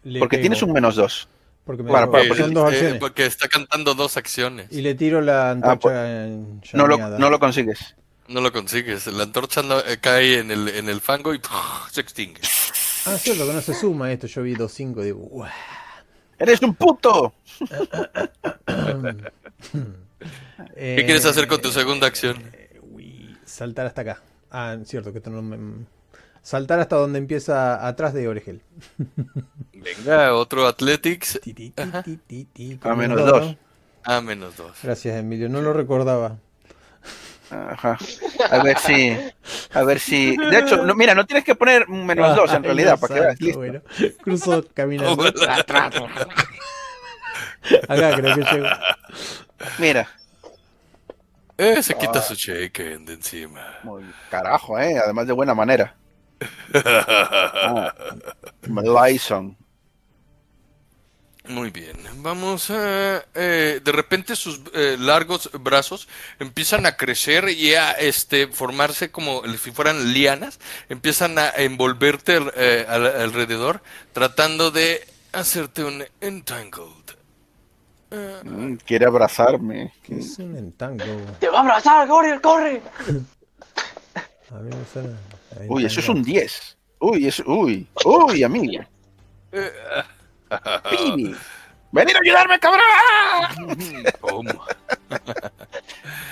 Le Porque pego, tienes un menos dos. Porque me Bueno, porque pues, son dos Eh, porque está cantando dos acciones. Y le tiro la antorcha pues, en No lo, no lo consigues. No lo consigues. La antorcha no- eh, cae en el, en el fango y se extingue. Ah, cierto que no se suma esto. Yo vi 2, 5 y digo, "Uah". ¡Eres un puto! ¿Qué quieres hacer con tu segunda acción? Eh, saltar hasta acá. Ah, cierto que esto no me... Saltar hasta donde empieza atrás de Oregel. Venga, otro Athletics Ti, ti, ti, Ajá. ti, ti, ti, A menos dos. a menos dos. Gracias, Emilio. No lo recordaba. Ajá. A ver si. A ver si. De hecho, no, mira, no tienes que poner un menos dos en realidad, para que veas. Listo. bueno. Cruzo caminando. Acá creo que llego. Mira. Eh, se quita su shaken de encima. Muy carajo, ¿eh? Además de buena manera. Ah, Lyson. Muy bien, vamos a... eh, de repente sus eh, largos brazos empiezan a crecer y a este, formarse como si fueran lianas, empiezan a envolverte eh, al- alrededor, tratando de hacerte un entangled. Mm, Quiere abrazarme. Es un entango. ¡Te va a abrazar! ¡Corre, corre! A mí me suena. Uy, eso es un 10. Uy, es, uy, uy, amigo. Pibi. ¡Venid a ayudarme, cabrón! ¿Cómo?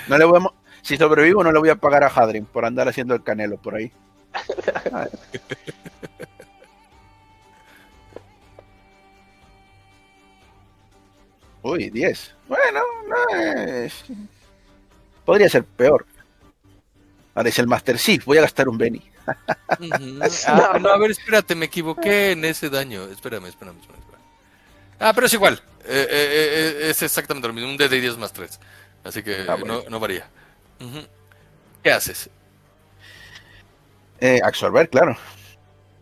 No le voy a si sobrevivo, no le voy a pagar a Hadrin por andar haciendo el canelo por ahí. Uy, 10. Bueno, no es. Podría ser peor. Ahora es el Master Chief. Voy a gastar un Benny. Ah, no, a ver, espérate, me equivoqué en ese daño. Espérame, espérame, espérame. Ah, pero es igual. Eh, eh, eh, es exactamente lo mismo. Un D de 10 más 3. Así que Ah, bueno. no, no varía. ¿Qué haces? Eh, absorber, claro.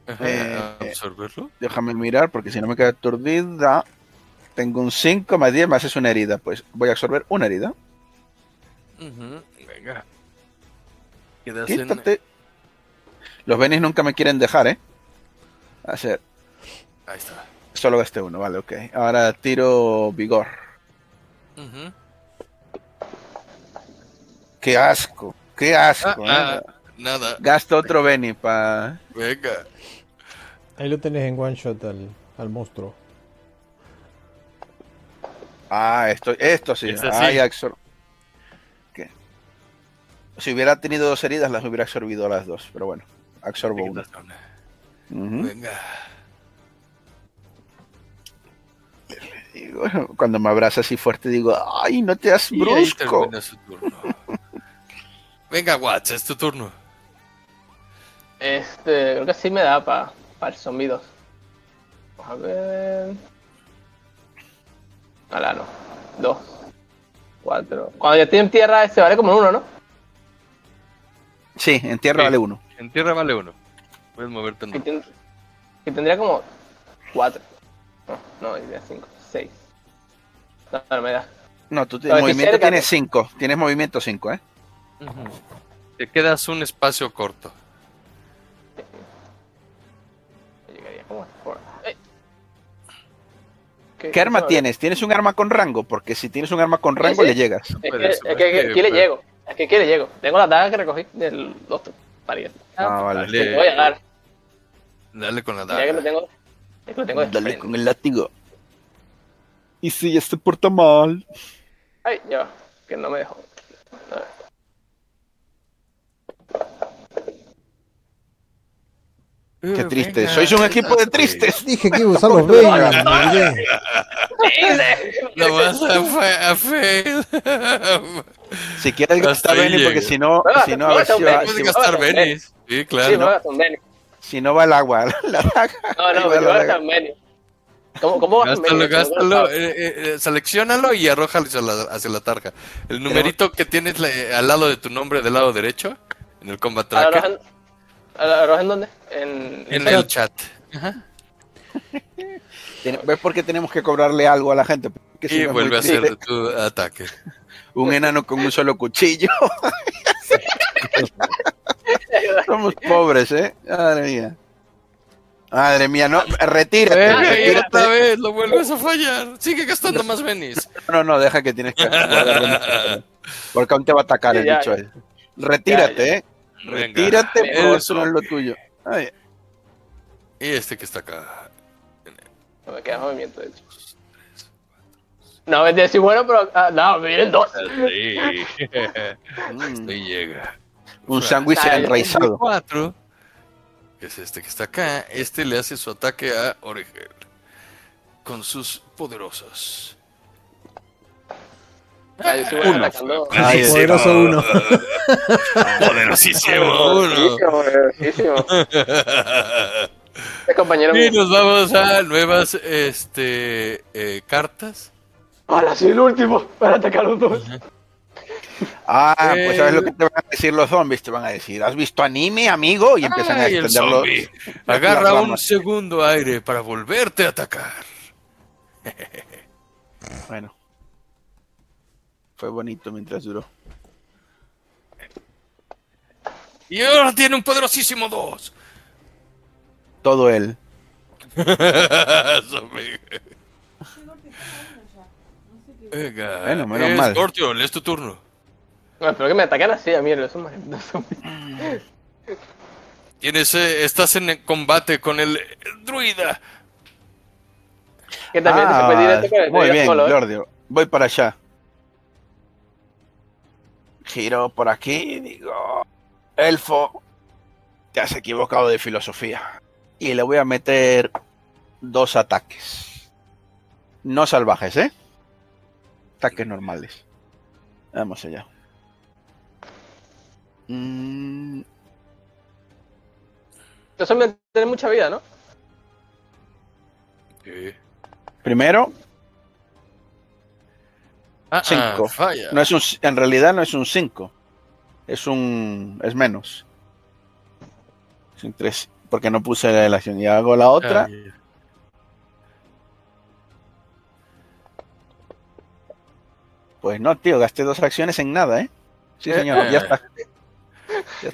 Ajá, ¿Absorberlo? Déjame mirar porque si no me queda aturdida. Tengo un 5 más 10 más es una herida. Pues voy a absorber una herida. Venga. Quedas en- Quítate. Los Benis nunca me quieren dejar, ¿eh? A ser. Ahí está. Solo gasté uno, vale, ok. Ahora tiro vigor. Ujú. Qué asco. qué asco. Ah, ah, nada. Gasto otro Benny para. Venga. Ahí lo tenés en one shot al, al monstruo. Ah, esto, esto sí. Este Ay, absor- ¿Qué? Si hubiera tenido dos heridas, las hubiera absorbido las dos. Pero bueno, absorbo una. Venga. Cuando me abraza así fuerte, digo, ay, no te has Y ahí brusco. termina su turno. Venga, Watts, es tu turno. Este, creo que sí me da para el zombie 2. Vamos a ver. Ahora no. Dos. Cuatro. Cuando ya tienen tierra, se vale como uno, ¿no? Sí, en tierra Sí. vale uno. En tierra vale uno. Puedes moverte en Que, ten- que tendría como cuatro. No, no, idea cinco. Seis. No, no me da. No, tú movimiento cerca, tienes ¿no? cinco. Tienes movimiento cinco, ¿eh? Te quedas un espacio corto. Llegaría. ¿Qué- ¿Qué arma tienes? ¿Tienes un arma con rango? Porque si tienes un arma con rango, sí. le llegas. Es que, es aquí le llego. Es que aquí le llego. Tengo la daga que recogí del otro. Pariente. Ah, vale. Dale, Te voy a llegar. dale con la Ya que lo daga. tengo. Ya que lo tengo Dale con el látigo. Y si ya se porta mal. Ay, ya va, que no me dejó. Qué triste. Sois un equipo de tristes. Dije que iba a usar los Benny. Miguel. Lo vas a, fe- a. Si quieres gastar Benny, porque si no, si no, a ver no, si no, va, si gastar Benis. Sí, claro. un Benny. si no va el agua. La daga. No, no, va voy a gastar Benny. ¿Cómo, cómo vas a Gástalo, gástalo, eh, eh, eh, selecciónalo y arrójalo hacia la, hacia la targa. El numerito que tienes le- al lado de tu nombre del lado derecho, en el combat tracker, ¿Arroja en dónde? En, en el chat. Tiene- ¿Ves por qué tenemos que cobrarle algo a la gente? Porque Y vuelve a hacer tu ataque. un enano con un solo cuchillo. Somos pobres, ¿eh? Madre mía. Madre mía, no, retírate, Eh, y otra retírate. vez lo vuelves a fallar. Sigue gastando más Benis. No, no, deja que tienes que Porque aún te va a atacar el bicho ya. Retírate, ¿eh? Retírate, porque Eso. no es lo tuyo. Ay, Y este que está acá. No me queda movimiento, de hecho. No, me decir bueno, pero. ah, no, me vienen dos. Sí. Ahí llega. un sándwich enraizado. 4. Es este que está acá. Este le hace su ataque a Oregel. Con sus poderosos. Ah, yo estuve Uno. atacando. Ay, Poderoso uno. Poderosísimo uno. Poderosísimo. Este compañero Y mío. nos vamos a nuevas este, eh, cartas. Ahora sí, el último. Para atacar los dos. Ah, pues sabes Eh, lo que te van a decir los zombies. Te van a decir, ¿has visto anime, amigo? Y empiezan Ay, a extenderlo. Agarra un segundo aire para volverte a atacar. Bueno. Fue bonito mientras duró. Y ahora tiene un poderosísimo 2. Todo él. Venga. Bueno, menos es mal. Scorpion, es tu turno. No, espero que me ataquen así a mí, los zombies. Tienes, eh, estás en combate con el druida. Que también se fue directo con el Ah, muy bien, solo, ¿eh? Lordio. Voy para allá. Giro por aquí, digo, elfo, te has equivocado de filosofía. Y le voy a meter dos ataques. No salvajes, ¿eh? Ataques normales. Vamos allá. Mm, Los zombies tienen mucha vida, ¿no? primero, Ah, Cinco. ah, falla. no es un, en realidad no es un 5. Es un. Es menos. Es un 3. Porque no puse la acción. Y hago la otra. Ay, Pues no, tío, gasté dos acciones en nada, ¿eh? Sí, señor, ya. Ya está.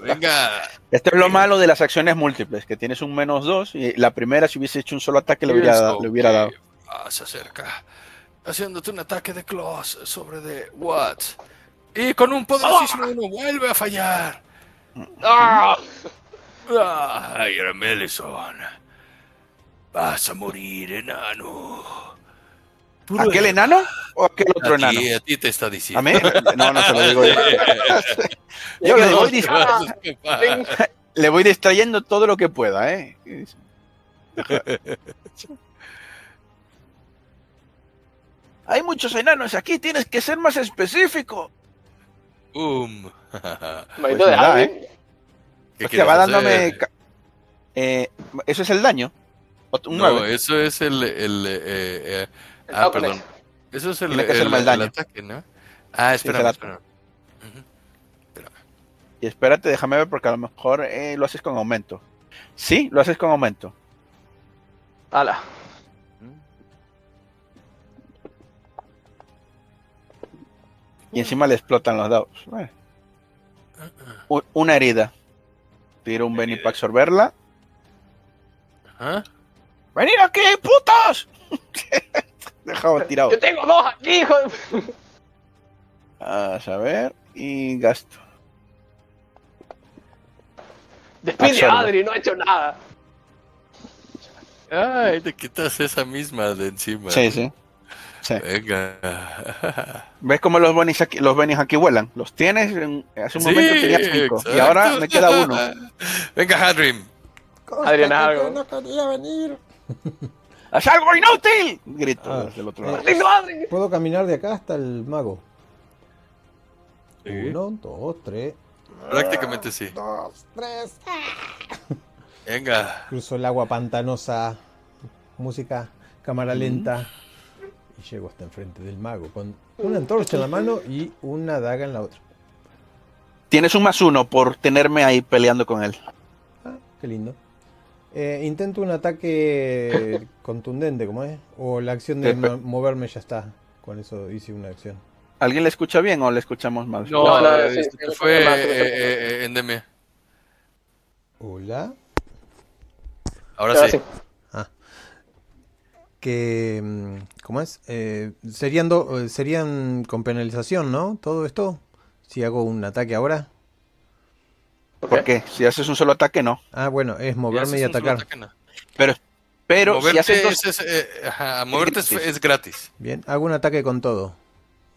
Venga. Esto es lo malo de las acciones múltiples, que tienes un menos dos y la primera, si hubiese hecho un solo ataque, le hubiera, le hubiera dado. Ah, se acerca. Haciéndote un ataque de claws sobre de Watts. Y con un poderosísimo ¡Ah! uno vuelve a fallar. ¡Ah! ¡Ay, Melison! Vas a morir, enano. ¿Aquel enano o aquel otro a enano? a ti te está diciendo. ¿A mí? No, no se lo digo yo. yo le voy, le voy distrayendo todo lo que pueda, ¿eh? Hay muchos enanos aquí, tienes que ser más específico. Um. pues nada, ¿eh? Hostia, va dándome. Eh, ¿Eso es el daño? Un no, 9? eso es el. el eh, eh, ah, perdón. Eso es el, el, el, el ataque, ¿no? Ah, sí. Uh -huh. espera. Y espérate, déjame ver porque a lo mejor eh, lo haces con aumento. Sí, lo haces con aumento. Ala. Y encima le explotan los dados. Bueno. Una herida. Tiro un Benny para absorberla. ¿Ah? ¡Venid aquí, putos! Dejado tirado. Yo tengo dos aquí, hijo A saber. Y gasto. Despide a Adri, no ha hecho nada. Ay, te quitas esa misma de encima. Sí, sí. sí. Venga. ¿Ves cómo los benis aquí, los benis aquí vuelan? Los tienes, en, hace un sí, momento tenía cinco. Exacto. Y ahora me queda uno. Venga, Hadrim. Adrián, algo. No quería venir. ¡Haz algo inútil! Grito ah, desde el otro lado. Eh, ¿Puedo caminar de acá hasta el mago? Sí. Uno, dos, tres. Prácticamente sí. Dos, tres. Venga. Cruzo el agua pantanosa, música, cámara lenta. Mm. Y llego hasta enfrente del mago con una antorcha en la mano y una daga en la otra. Tienes un más uno por tenerme ahí peleando con él. Ah, qué lindo. Eh, intento un ataque contundente, ¿cómo es? O la acción de mo moverme ya está. Con eso hice una acción. ¿Alguien le escucha bien o le escuchamos mal? No, no, no sí, sí, fue eh, eh, endemia. Hola. Ahora sí. Ah. Que, mm, ¿cómo es? Eh, serían, do, serían con penalización, ¿no? Todo esto. Si hago un ataque ahora. ¿Por qué? Si haces un solo ataque, no. Ah, bueno, es moverme y atacar. Ataque, no. Pero, pero moverte si haces dos... es, es, eh, ajá, moverte es, es, gratis. Bien, hago un ataque con todo.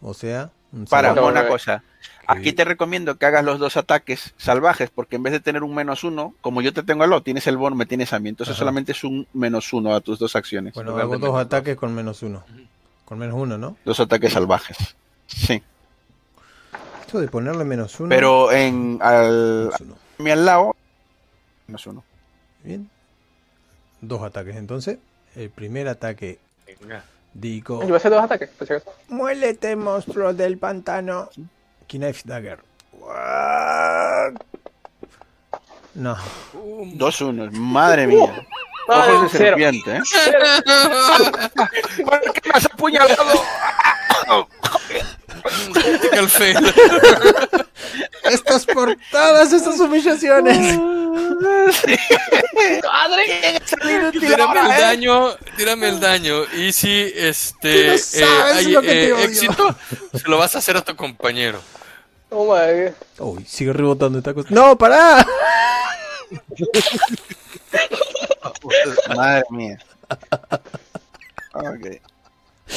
O sea, un para una cosa. Aquí te recomiendo que hagas los dos ataques salvajes, porque en vez de tener un menos uno, como yo te tengo a lo, tienes el bon, me tienes a mí. Entonces Ajá. solamente es un menos uno a tus dos acciones. Bueno, hago dos ataques con menos uno. Con menos uno, ¿no? Dos ataques salvajes. Sí. Esto de ponerle menos uno. Pero en al, mi al lado, menos uno. Bien. Dos ataques entonces. El primer ataque. Venga. Digo. Yo voy a hacer dos ataques. Muélete, monstruo del pantano. Knife Dagger. No. Dos unos, madre mía. Uh, Ojos de serpiente, ¿eh? ¿Por qué me has apuñalado? Estas portadas, estas humillaciones. ¡Madre! Tírame el daño, tírame el daño. Y si este no sabes eh, hay lo que eh, éxito, se lo vas a hacer a tu compañero. Oh my Uy, sigue rebotando esta cosa. ¡No, pará! Madre mía. Ok.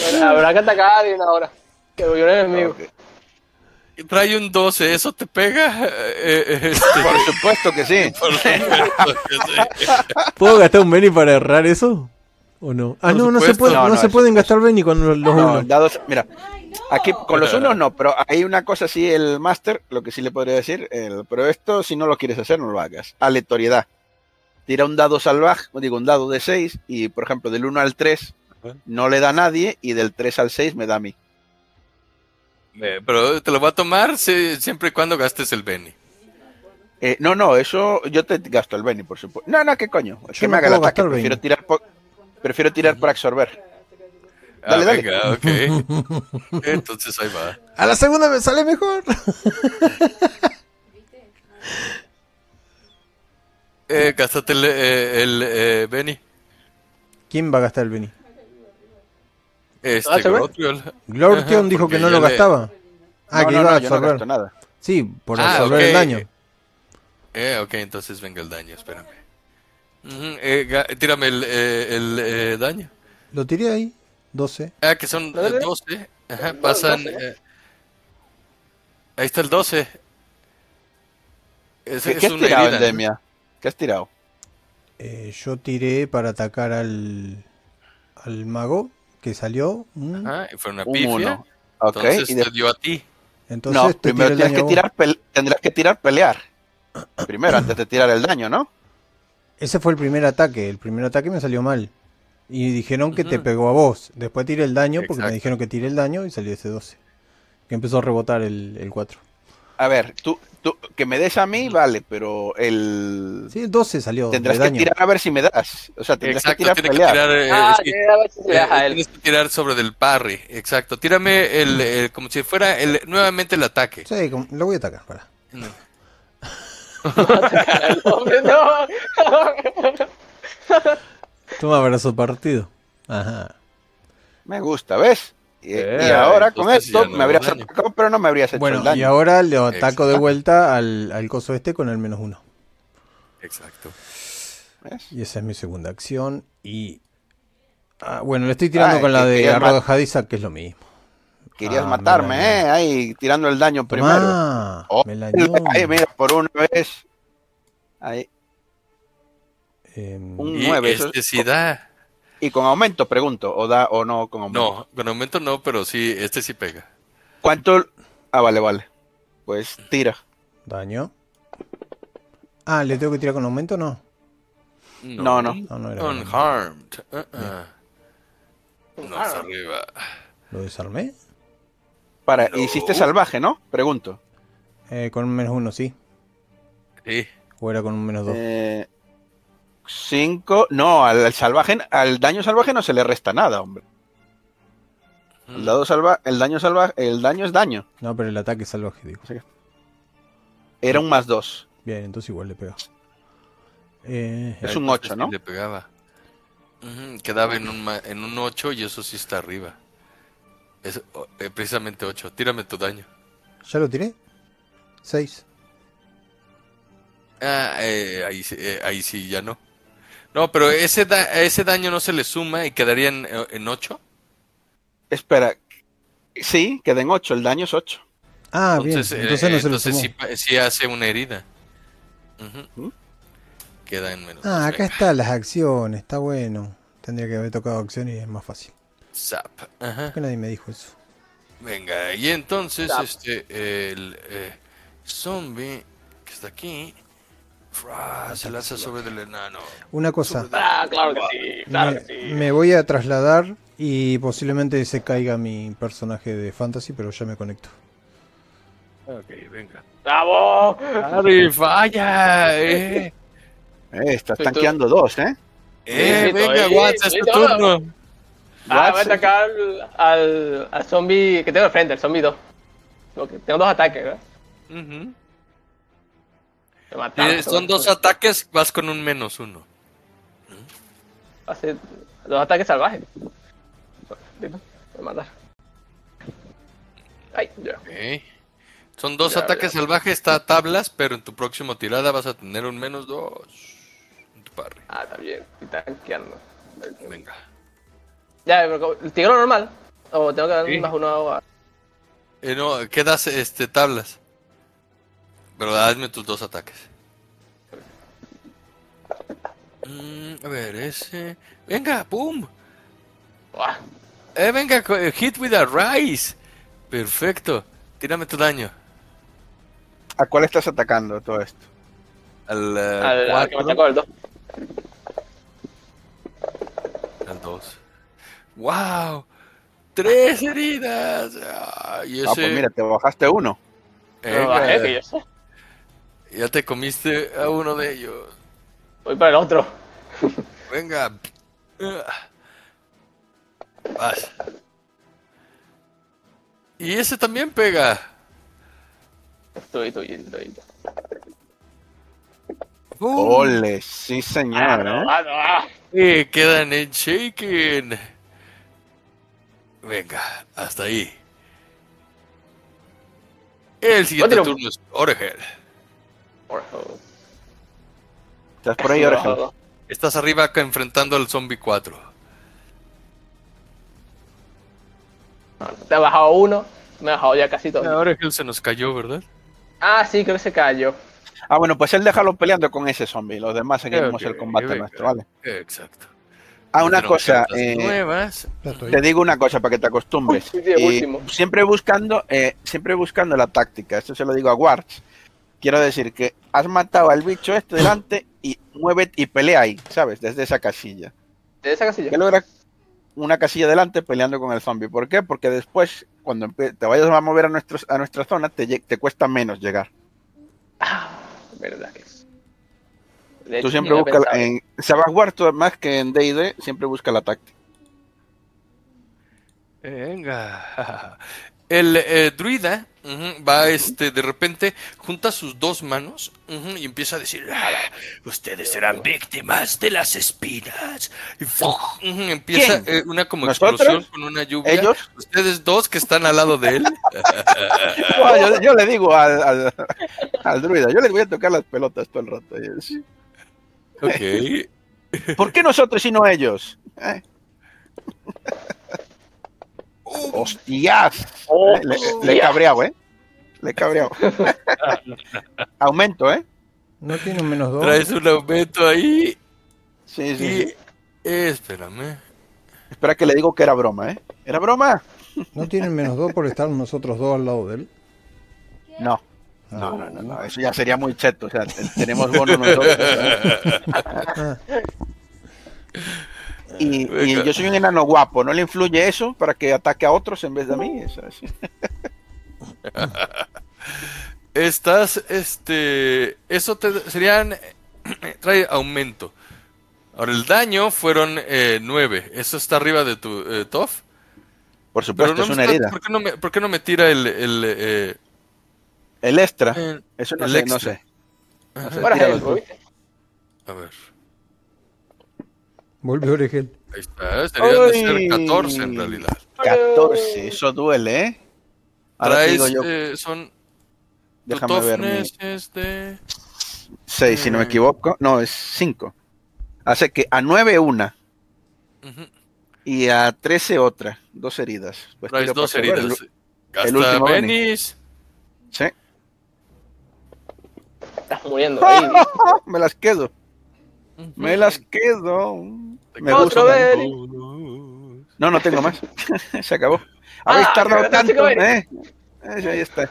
Bueno, habrá que atacar a alguien ahora. Que huyó el enemigo. Okay. Trae un 12, ¿eso te pega? Eh, este... Por supuesto que sí. Por supuesto que sí. ¿Puedo gastar un Benny para errar eso? ¿O no? Ah, no, no se, puede, no, no, no se pueden gastar Benny con los, los no, unos. Dados, mira, aquí con los unos no, pero hay una cosa así, el Master, lo que sí le podría decir, el, pero esto si no lo quieres hacer, no lo hagas. Aleatoriedad. Tira un dado salvaje, digo, un dado de 6 y, por ejemplo, del 1 al 3 no le da a nadie y del 3 al 6 me da a mí. Eh, pero te lo va a tomar si, siempre y cuando gastes el Benny. Eh, no, no, eso yo te gasto el Benny, por supuesto. No, no, ¿qué coño? Es que me haga el ataque, prefiero tirar, por, prefiero tirar para absorber. Dale, ah, dale. Venga, ok. Entonces ahí va. A la segunda me sale mejor. eh, gástate el, eh, el eh, Benny. ¿Quién va a gastar el Benny? Este, Glortion. Glortion dijo que no lo gastaba. Ah, No, que no, iba no, a absorber. nada. Sí, por Ah, absorber ok. el daño. Eh, ok, entonces venga el daño, espérame. Ujú, eh, ga- tírame el, eh, el eh, daño. Lo tiré ahí, 12. Ah, que son Dale. eh, 12. Ajá, pasan. 12. eh, ahí está el 12. Ese ¿Qué, es qué has una tirado, herida, ¿no? Endemia? ¿Qué has tirado? Eh, yo tiré para atacar al, al mago que salió. mm. Ajá, y fue una Un pifia. uno. Ok, Entonces y te de- dio a ti. Entonces no, primero tienes que tirar tendrás que tirar pelear. Primero, antes de tirar el daño, ¿no? Ese fue el primer ataque. El primer ataque me salió mal. Y dijeron que te pegó a vos. Después tiré el daño porque me dijeron que tiré el daño y salió ese 12. Que empezó a rebotar el, el 4. A ver, tú, tú, que me des a mí, vale, pero el... Sí, el 12 salió Tendrás de que daño. tirar a ver si me das. O sea, tendrás Exacto, que tirar tiene pelear. que tirar. eh, Ah, sí. que a ver si se le das a Eh, él. tienes que tirar sobre del parry, exacto. Tírame el, el- como si fuera el, nuevamente el ataque. Sí, como- lo voy a atacar. Para. No. Hombre, no. Toma abrazo partido. Ajá. Me gusta, ¿ves? Y, Eh, y ahora con esto me habrías atacado, pero no me habrías hecho el Bueno, daño. y ahora le ataco Exacto. de vuelta al, al coso este con el menos uno. Exacto. ¿Ves? Y esa es mi segunda acción. Y. ah, bueno, le estoy tirando con la de arrojadiza, que es lo mismo. Querías Ah, matarme, mira, ¿eh? Ahí, tirando el daño primero. Oh, ahí, mira, por una vez. Ahí, Em, un Y 9. eso este es- sí da. Y con aumento, pregunto. ¿O da o no con aumento? No, con aumento no, pero sí, este sí pega. ¿Cuánto? Ah, vale, vale. Pues tira. Daño. Ah, ¿le tengo que tirar con aumento o no? No, no. No, no era. Unharmed. Uh-uh. No, hasta arriba. ¿Lo desarmé? Para, No. hiciste salvaje, ¿no? Pregunto. Eh, con un menos uno, sí. Sí. O era con un menos dos. Eh, cinco. No, al, al salvaje, al daño salvaje no se le resta nada, hombre. Mm. El dado salva, el daño salvaje, el daño es daño. No, pero el ataque salvaje, digo. Era un más dos. Bien, entonces igual le pega. Eh, Es un pues, ocho, sí ¿no? Le pegaba. Quedaba en un, ma- en un 8 y eso sí está arriba. Es eh, precisamente 8. Tírame tu daño. ¿Ya lo tiré? 6. Ah, eh, ahí, sí- eh, ahí sí, ya no. No, pero ese, da- ese daño no se le suma y quedaría en, eh, en 8. Espera. Sí, queda en ocho. El daño es ocho. Ah, Entonces, bien. eh, Entonces no se entonces sí, pa- sí hace una herida. ¿Mm? Queda en menos. Ah, acá están las acciones. Está bueno. Tendría que haber tocado acción y es más fácil. Zap. Ajá. ¿Por qué nadie me dijo eso? Venga, y entonces Zap. este el eh, zombie que está aquí fra, se lanza sobre el enano. Una cosa. Ah, claro que sí, claro me, que sí. me voy a trasladar y posiblemente se caiga mi personaje de fantasy, pero ya me conecto. Ok, venga. ¡Bravo! Harry, vaya, eh. Eh, estás tanqueando dos, ¿eh? Eh, Sí, venga, Watts, es tu turno. Ah, voy a atacar al, al, zombie que tengo al frente, el zombie 2. Porque tengo dos ataques, ¿verdad? Ujú. Me mataron, Eh, son dos ataques, vas con un menos uno. Hace dos ataques salvajes. A matar. Ay, ya. Son dos Ya, ataques ya. salvajes, está tablas, pero en tu próxima tirada vas a tener un menos dos. En tu parry. Ah, está bien. Estoy tanqueando. Venga. Ya, pero ¿el tigre normal? ¿O tengo que dar Sí. más uno a... Eh, no, quedas este, tablas. Pero hazme tus dos ataques. Mm, a ver, ese. Venga, boom. Buah, Eh, venga, eh, hit with a rise. Perfecto. Tírame tu daño. ¿A cuál estás atacando todo esto? Al, eh, al, al que me atacó el 2. al dos. ¡Wow! ¡Tres heridas! Ah, y ese. Ah, pues mira, te bajaste uno. Venga, bajé, que yo sé. Ya te comiste a uno de ellos. Voy para el otro. Venga. Ah. Vas. Y ese también pega. Estoy, estoy, estoy. ¡Bum! Ole, sí Ah, señor, no, ¿eh? ah, no, ah. Y quedan en shaken. Venga, hasta ahí. El siguiente turno es Oregel. ¿Estás por ahí, Oregel? Estás arriba enfrentando al zombie 4. Te ha bajado uno, me ha bajado ya casi todo. Oregel se nos cayó, ¿verdad? Ah, sí, creo que se cayó. Ah, bueno, pues él déjalo peleando con ese zombie. Los demás seguimos el combate nuestro, ¿vale? Exacto. Ah, una cosa. Eh, nuevas. Te digo una cosa para que te acostumbres. siempre buscando, eh, siempre buscando la táctica. Esto se lo digo a Warts. Quiero decir que has matado al bicho este delante y mueve y pelea ahí, ¿sabes? Desde esa casilla. ¿Desde esa casilla? Que logra una casilla delante peleando con el zombie. ¿Por qué? Porque después, cuando te vayas a mover a, nuestros, a nuestra zona, te, te cuesta menos llegar. Ah, verdad que es. Tú siempre buscas en Savage más que en D&D, siempre busca la táctica. Venga. El eh, druida va este de repente junta sus dos manos y empieza a decir ah, ustedes serán víctimas de las espinas y empieza eh, una como explosión con una lluvia. ¿Ellos? ustedes dos que están al lado de él. Yo, le digo al, al, druida yo les voy a tocar las pelotas todo el rato. Ok. ¿por qué nosotros y no ellos? ¿Eh? ¡Hostias! Le, he cabreado, ¿eh? Le he cabreado. aumento, ¿eh? No tiene un menos dos. Traes un aumento ahí. Sí, sí. espérame. Espera que le digo que era broma, ¿eh? ¿Era broma? ¿No tienen menos dos por estar nosotros dos al lado de él? No. No, no, no, eso ya sería muy cheto. O sea, tenemos bono nosotros. Y, yo soy un enano guapo, ¿no le influye eso para que ataque a otros en vez de a mí? Eso, Estás, este, eso te serían, trae aumento. Ahora, el daño fueron eh, nueve. ¿Eso está arriba de tu eh, TOF? Por supuesto, es una herida. ¿por qué, no me, ¿Por qué no me tira el... El, eh, el extra. eso no sé, no sé. A ver. Vuelve Oregel. Ahí está, deberían de ser 14 en realidad. 14, eso duele, ¿eh? Ahora Traes, digo yo. Eh, son. Déjame ver. Mi... es de. 6, si no me equivoco. No, es 5. Hace que a 9 una. Uh -huh. Y a 13 otra. Dos heridas. Pues Traes dos heridas. El, el último Benis. Sí. Estás muriendo ahí. me las quedo. Me las quedo. Me gusta. No, no tengo más. Se acabó. Habéis ah, tardado tanto, ¿eh? Ahí está.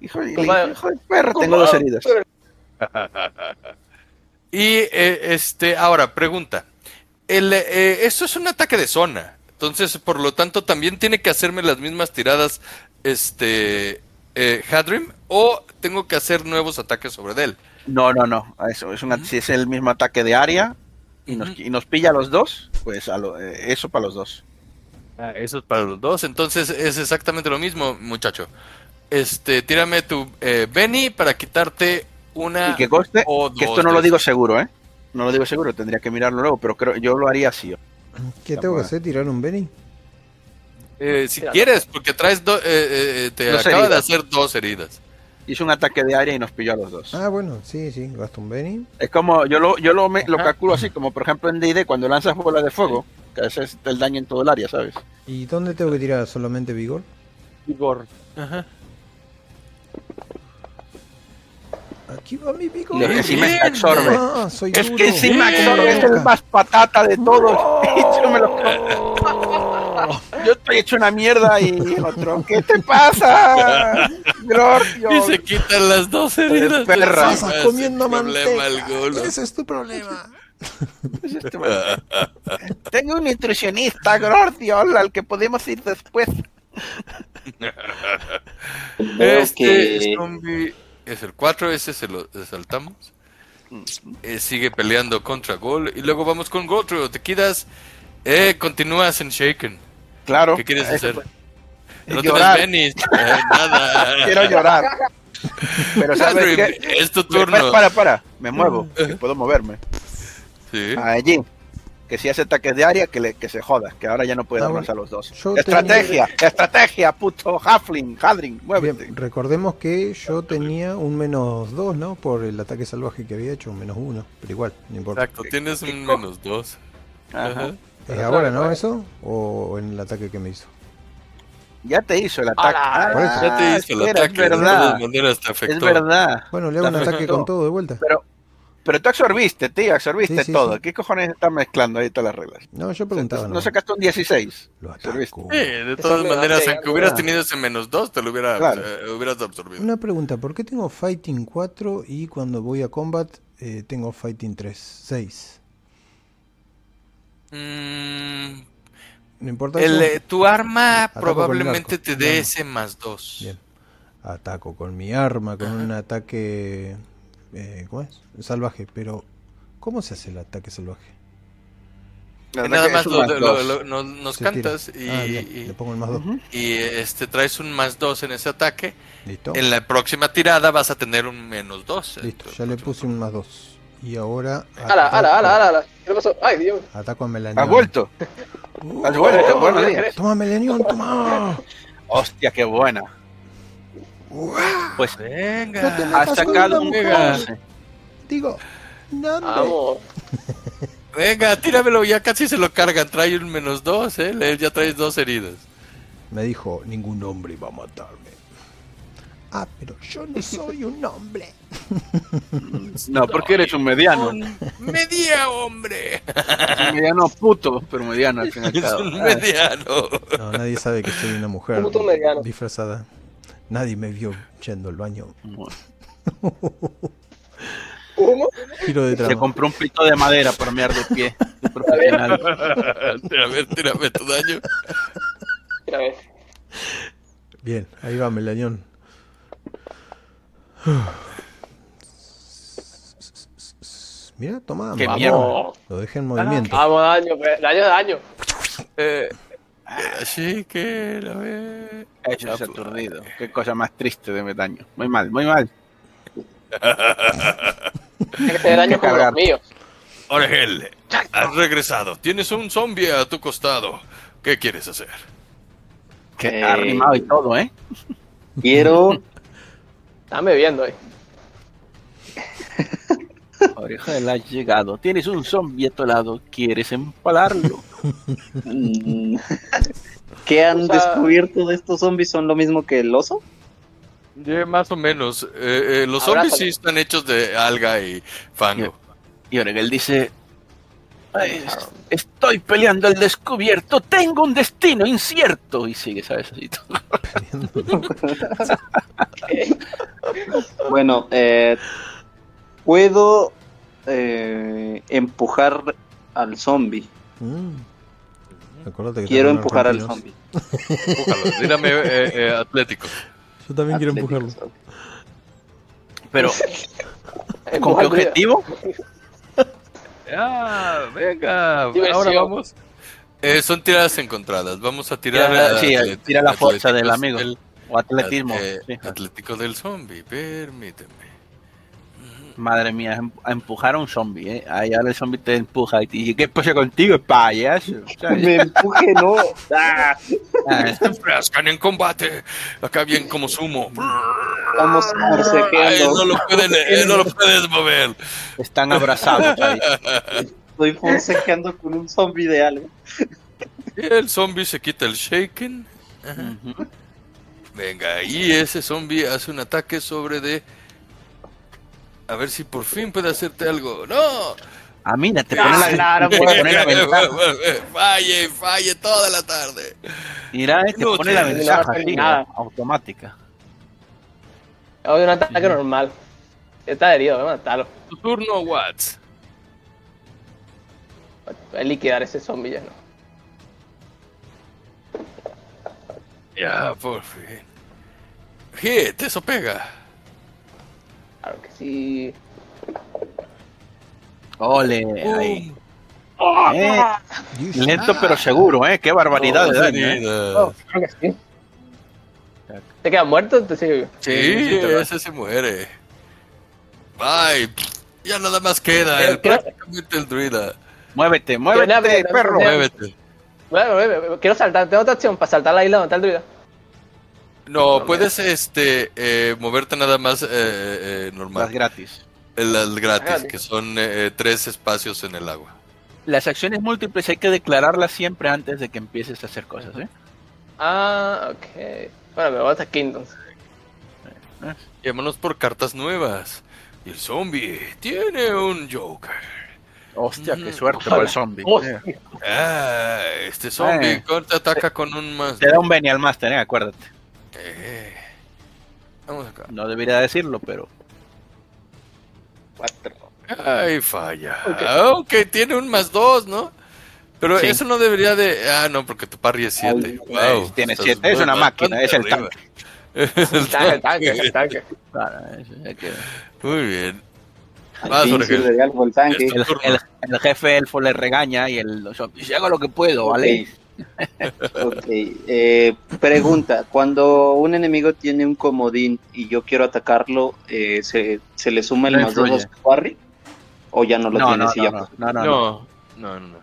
Hijo, de, hijo de perro, tengo dos heridas. y eh, este, ahora, pregunta. El, eh, esto es un ataque de zona. Entonces, por lo tanto, también tiene que hacerme las mismas tiradas este eh, Hadrim o tengo que hacer nuevos ataques sobre él. No, no, no. Eso, es si es el mismo ataque de área y nos, y nos pilla a los dos, pues a lo, eh, eso para los dos. Ah, eso es para los dos. Entonces es exactamente lo mismo, muchacho. Este, tírame tu eh, Benny para quitarte una. Y que coste que esto no lo digo seguro, ¿eh? No lo digo seguro, tendría que mirarlo luego, pero creo yo lo haría así. ¿Qué tengo que hacer? ¿Tirar un Benny? Eh, si quieres, porque traes eh, eh, te acaba de hacer dos heridas hizo un ataque de área y nos pilló a los dos. Ah, bueno, sí, sí, gasto un Benny. Es como, yo lo, yo lo, lo calculo así, como por ejemplo en D&D cuando lanzas bola de fuego, que ese es el daño en todo el área, ¿sabes? ¿Y dónde tengo que tirar solamente vigor? Vigor. Ajá. Aquí va mi vigor. Y encima me absorbe. Ah, soy es que encima absorbe, es el más patata de todos. yo me lo yo estoy hecho una mierda y otro, ¿qué te pasa? Y se quitan las dos heridas. Perra. Estás comiendo manteca. Ese es tu problema. Tengo un nutricionista, Gordio, al que podemos ir después. Este zombie es el 4, ese se lo saltamos. Eh, sigue peleando contra Gol. Y luego vamos con Gotro. Te quedas. Eh, continúas en Shaken. Claro. ¿Qué quieres hacer? No llorar. tienes eh, nada. Quiero llorar. Pero sabes qué? Es tu turno. Para, para, para. Me muevo. puedo moverme. Sí. Allí. que si hace ataques de área, que, le, que se joda, que ahora ya no puede darnos a los dos. Estrategia, estrategia, puto Huffling, Hadring, muévete. recordemos que yo tenía un menos dos, ¿no? Por el ataque salvaje que había hecho, un menos uno, pero igual, no importa. Exacto, tienes un menos dos. Ajá. ¿Es ahora, no, eso? ¿O en el ataque que me hizo? Ya te hizo el ataque. Ah, ya te hizo el ataque. Es verdad. Es verdad. Bueno, le hago un ataque con todo de vuelta. Pero, pero tú absorbiste, tío, absorbiste todo. ¿Qué cojones estás mezclando ahí todas las reglas? No, yo preguntaba. ¿No, sacaste un 16? Lo absorbiste. Sí, de todas maneras, aunque hubieras tenido ese menos 2, te lo hubiera, eh, hubieras absorbido. Una pregunta, ¿por qué tengo Fighting 4 y cuando voy a Combat eh, tengo Fighting 3? 6. Mmm no importa. Eh, tu arma probablemente te dé ese más dos. Bien. Ataco con mi arma, con un ataque. Eh, ¿Cómo es? Salvaje. Pero, ¿cómo se hace el ataque salvaje? Nada más, nos cantas y, ah, le pongo el más dos. y este traes un más dos en ese ataque. Listo. En la próxima tirada vas a tener un menos dos. Listo, ya le puse un más dos. Y ahora. ¡Hala, hala, hala, hala! ¿Qué pasó? ¡Ay, Dios! Ataco a Melania. ¡Has vuelto! ¡Has vuelto! ¡Buenos días! ¡Toma, Melanión, toma! ¡Hostia, qué buena! Pues venga, has sacado un mega. Digo, no Venga, tíramelo, ya casi se lo cargan. Trae un menos dos, ¿eh? Ya traes dos heridas. Me dijo, ningún hombre va a matarme. Ah, pero yo no soy un hombre. No, porque eres un mediano. media hombre. un mediano puto, pero mediano al final. Es un mediano. No, nadie sabe que soy una mujer disfrazada. Nadie me vio yendo al baño. ¿Cómo? Se compró un pito de madera por mear de pie. De profesional. tírame, tírame tu daño. Bien, ahí va Melañón. Mira, toma. Qué vamos. Lo dejé en movimiento. Vamos, daño, pues, daño, daño. Eh, así que la ve. Eso es aturdido. Qué cosa más triste de daño. Muy mal, muy mal. Ser daño como los míos. Orgel, has regresado. Tienes un zombie a tu costado. ¿Qué quieres hacer? Que eh... ha arrimado y todo, ¿eh? Quiero Están bebiendo ahí. Oreja del ha llegado. Tienes un zombie a tu lado. ¿Quieres empalarlo? Mm. ¿Qué han descubierto de estos zombies? ¿Son lo mismo que el oso? más o menos. Eh, eh, los zombies sí están hechos de alga y fango. Y, y él dice: Estoy peleando el descubierto, tengo un destino incierto. Y sigue, ¿sabes? Así bueno, eh, puedo eh, empujar al zombie. Mm. Quiero empujar al zombie. Dígame eh, atlético. Yo también quiero empujarlo. Pero, ¿con qué objetivo? Ah, venga, ahora vamos. Eh, son tiradas encontradas. Vamos a tirar. sí, tira la fuerza del amigo. o atletismo. Atlético del zombie, permíteme. Madre mía, a empujar a un zombie, ¿eh? Ahí ahora el zombie te empuja y te dice, ¿qué pasa contigo, payaso? Me empuje, no. Ah. En combate. Acá bien como sumo. Estamos forcejeando. no, lo pueden, no lo puedes mover. Están abrazados ahí. Estoy forcejeando con un zombie de algo. El zombie se quita el shaken. Venga, y ese zombie hace un ataque sobre de a ver si por fin puede hacerte algo. ¡No! A mí te pone la, claro, te pone la ventaja. Falle, falle toda la tarde. Mira, te no, pone la ventaja, tío, automática. Hoy un ataque normal. Está herido, voy a matarlo. Tu turno, Watts. Voy a liquidar ese zombie ya, ¿no? Ya, por fin. Hit, eso pega. Claro que sí. Ole, ahí. Eh, lento pero seguro, ¿eh? Qué barbaridad de daño. ¿eh? Oh, creo que sí. ¿Te quedas muerto? ¿Te sigue? Sí, ese se muere. Bye. Ya nada más queda, el, prácticamente el druida. Muévete, muévete, perro. Muévete. Quiero saltar, tengo otra opción para saltar la isla donde está el druida. No, puedes este eh, moverte nada más eh, eh, normal. Las gratis. Las gratis, que son tres espacios en el agua. Las acciones múltiples hay que declararlas siempre antes de que empieces a hacer cosas, ¿eh? Ah, ok. Bueno, me voy a Kingdoms. Llámanos por cartas nuevas. Y el zombie tiene un Joker. Hostia, qué mm, suerte para el zombie. Ah, este zombie te ataca con un más. Te da un Benny al Master, ¿eh? acuérdate. Eh. Vamos acá. No debería decirlo, pero. Cuatro. Ay, falla. Aunque tiene un más dos, ¿no? Pero eso no debería de. Ah, no, porque tu parry es 7. Wow. Tiene 7. Es una máquina, es el tanque. el tanque, el tanque. Muy bien. El, el, el, jefe elfo le regaña y el dice hago lo que puedo, ¿vale? Ok, eh, pregunta, cuando un enemigo tiene un comodín y yo quiero atacarlo, eh, ¿se, ¿se, le suma el más 2 parry? ¿O ya no lo tiene? No, ya no, no, no, no, no,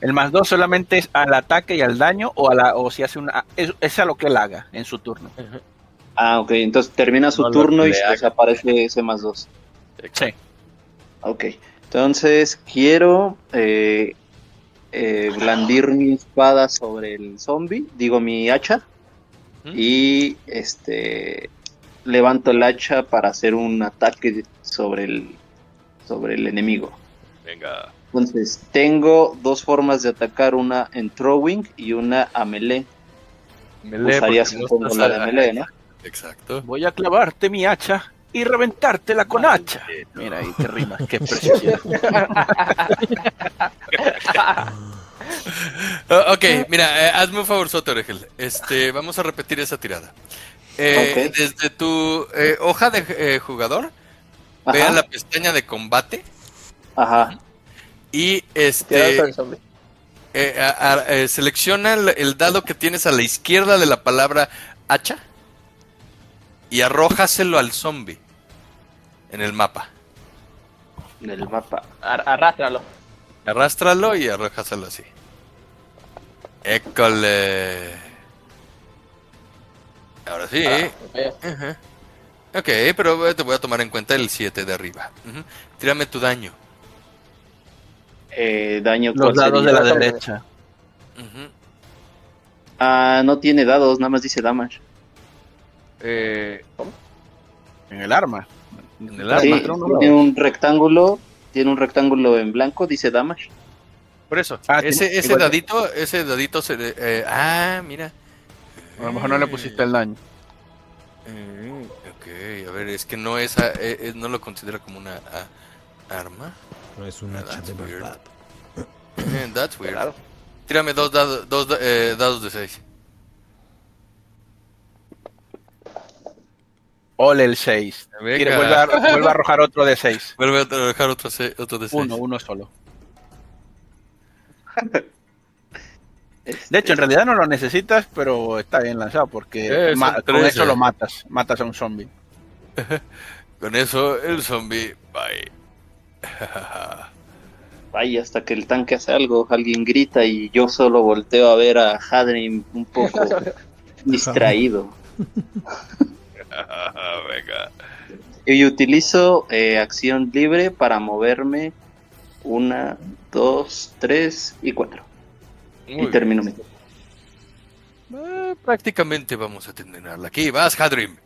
El más 2 solamente es al ataque y al daño o, a la, o si hace una... Es, es a lo que él haga en su turno. Ah, ok, entonces termina su turno y se desaparece ese más 2. Sí. Ok, entonces quiero eh, eh, blandir mi espada sobre el zombie, digo mi hacha, y este levanto el hacha para hacer un ataque sobre el sobre el enemigo. Venga. Entonces, tengo dos formas de atacar, una en throwing y una a melee. melee Usaría la de melee, ¿no? Exacto. Voy a clavarte mi hacha y reventártela con hacha. Mira ahí te rimas, qué preciosidad. Oh, ok, mira, eh, hazme un favor, Soto Este, vamos a repetir esa tirada. Eh, desde tu eh, hoja de jugador, vea la pestaña de combate. Ajá. Y este. selecciona el, dado que tienes a la izquierda de la palabra hacha y arrójaselo al zombie en el mapa. En el mapa. arrástralo. Arrástralo y arrójaselo así. École. Ahora sí. Ah, ok, pero te voy a tomar en cuenta el 7 de arriba. Tírame tu daño. Eh, daño Los dados de la derecha. Ah, no tiene dados, nada más dice damage. Eh, en el arma. En el arma. tiene un rectángulo, tiene un rectángulo en blanco, dice damage. Por eso, ah, ese, ese dadito, ese dadito se eh, ah, mira. A lo mejor no le pusiste el daño. Mm, ok, a ver, es que no es, eh, eh, no lo considera como una arma. No es un hacha de verdad. that's weird. Tírame dos, dados, dos dados de seis. Ole el 6. Vuelve a, vuelve a, arrojar otro de 6. Vuelve a arrojar otro, otro de 6. Uno, uno solo. De hecho, en realidad no lo necesitas, pero está bien lanzado porque con eso lo matas. Matas a un zombie. con eso el zombie. Bye. Vaya, hasta que el tanque hace algo, alguien grita y yo solo volteo a ver a Hadrin un poco distraído. Venga. Y utilizo eh, acción libre para moverme una, dos, tres y cuatro. y termino mi eh, prácticamente vamos a terminarla. Aquí vas, Hadrim.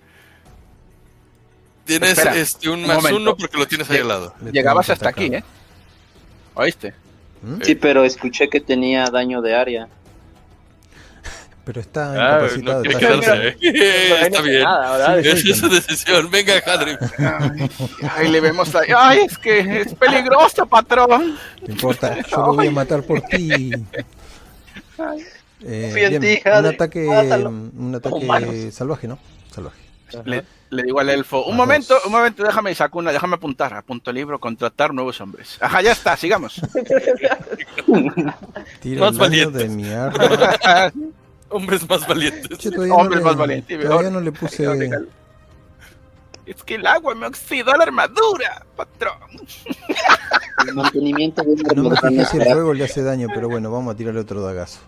Tienes este, un, más uno porque lo tienes ahí al lado. Llegabas hasta aquí, ¿eh? ¿Oíste? ¿Mm? Sí, pero escuché que tenía daño de área. Pero está ah, incapacitado. No quedarse, ¿eh? está bien. Nada, es su decisión. Venga, Hadrim. Ay, le vemos ahí. Ay, es que es peligroso, patrón. No importa, yo lo voy a matar por ti. Eh, bien, un ataque, un ataque salvaje, ¿no? Salvaje. Le, le, digo al elfo, un momento, un momento, déjame Sakuna, déjame apuntar, apunto el libro, contratar nuevos hombres. Ajá, ya está, sigamos. Tira el de mi arma. Hombres más valientes. Hombres más valientes. Todavía no le puse. Es que el agua me oxidó la armadura, patrón. El mantenimiento de una No me fijé si el fuego le hace daño, pero bueno, vamos a tirarle otro dagazo.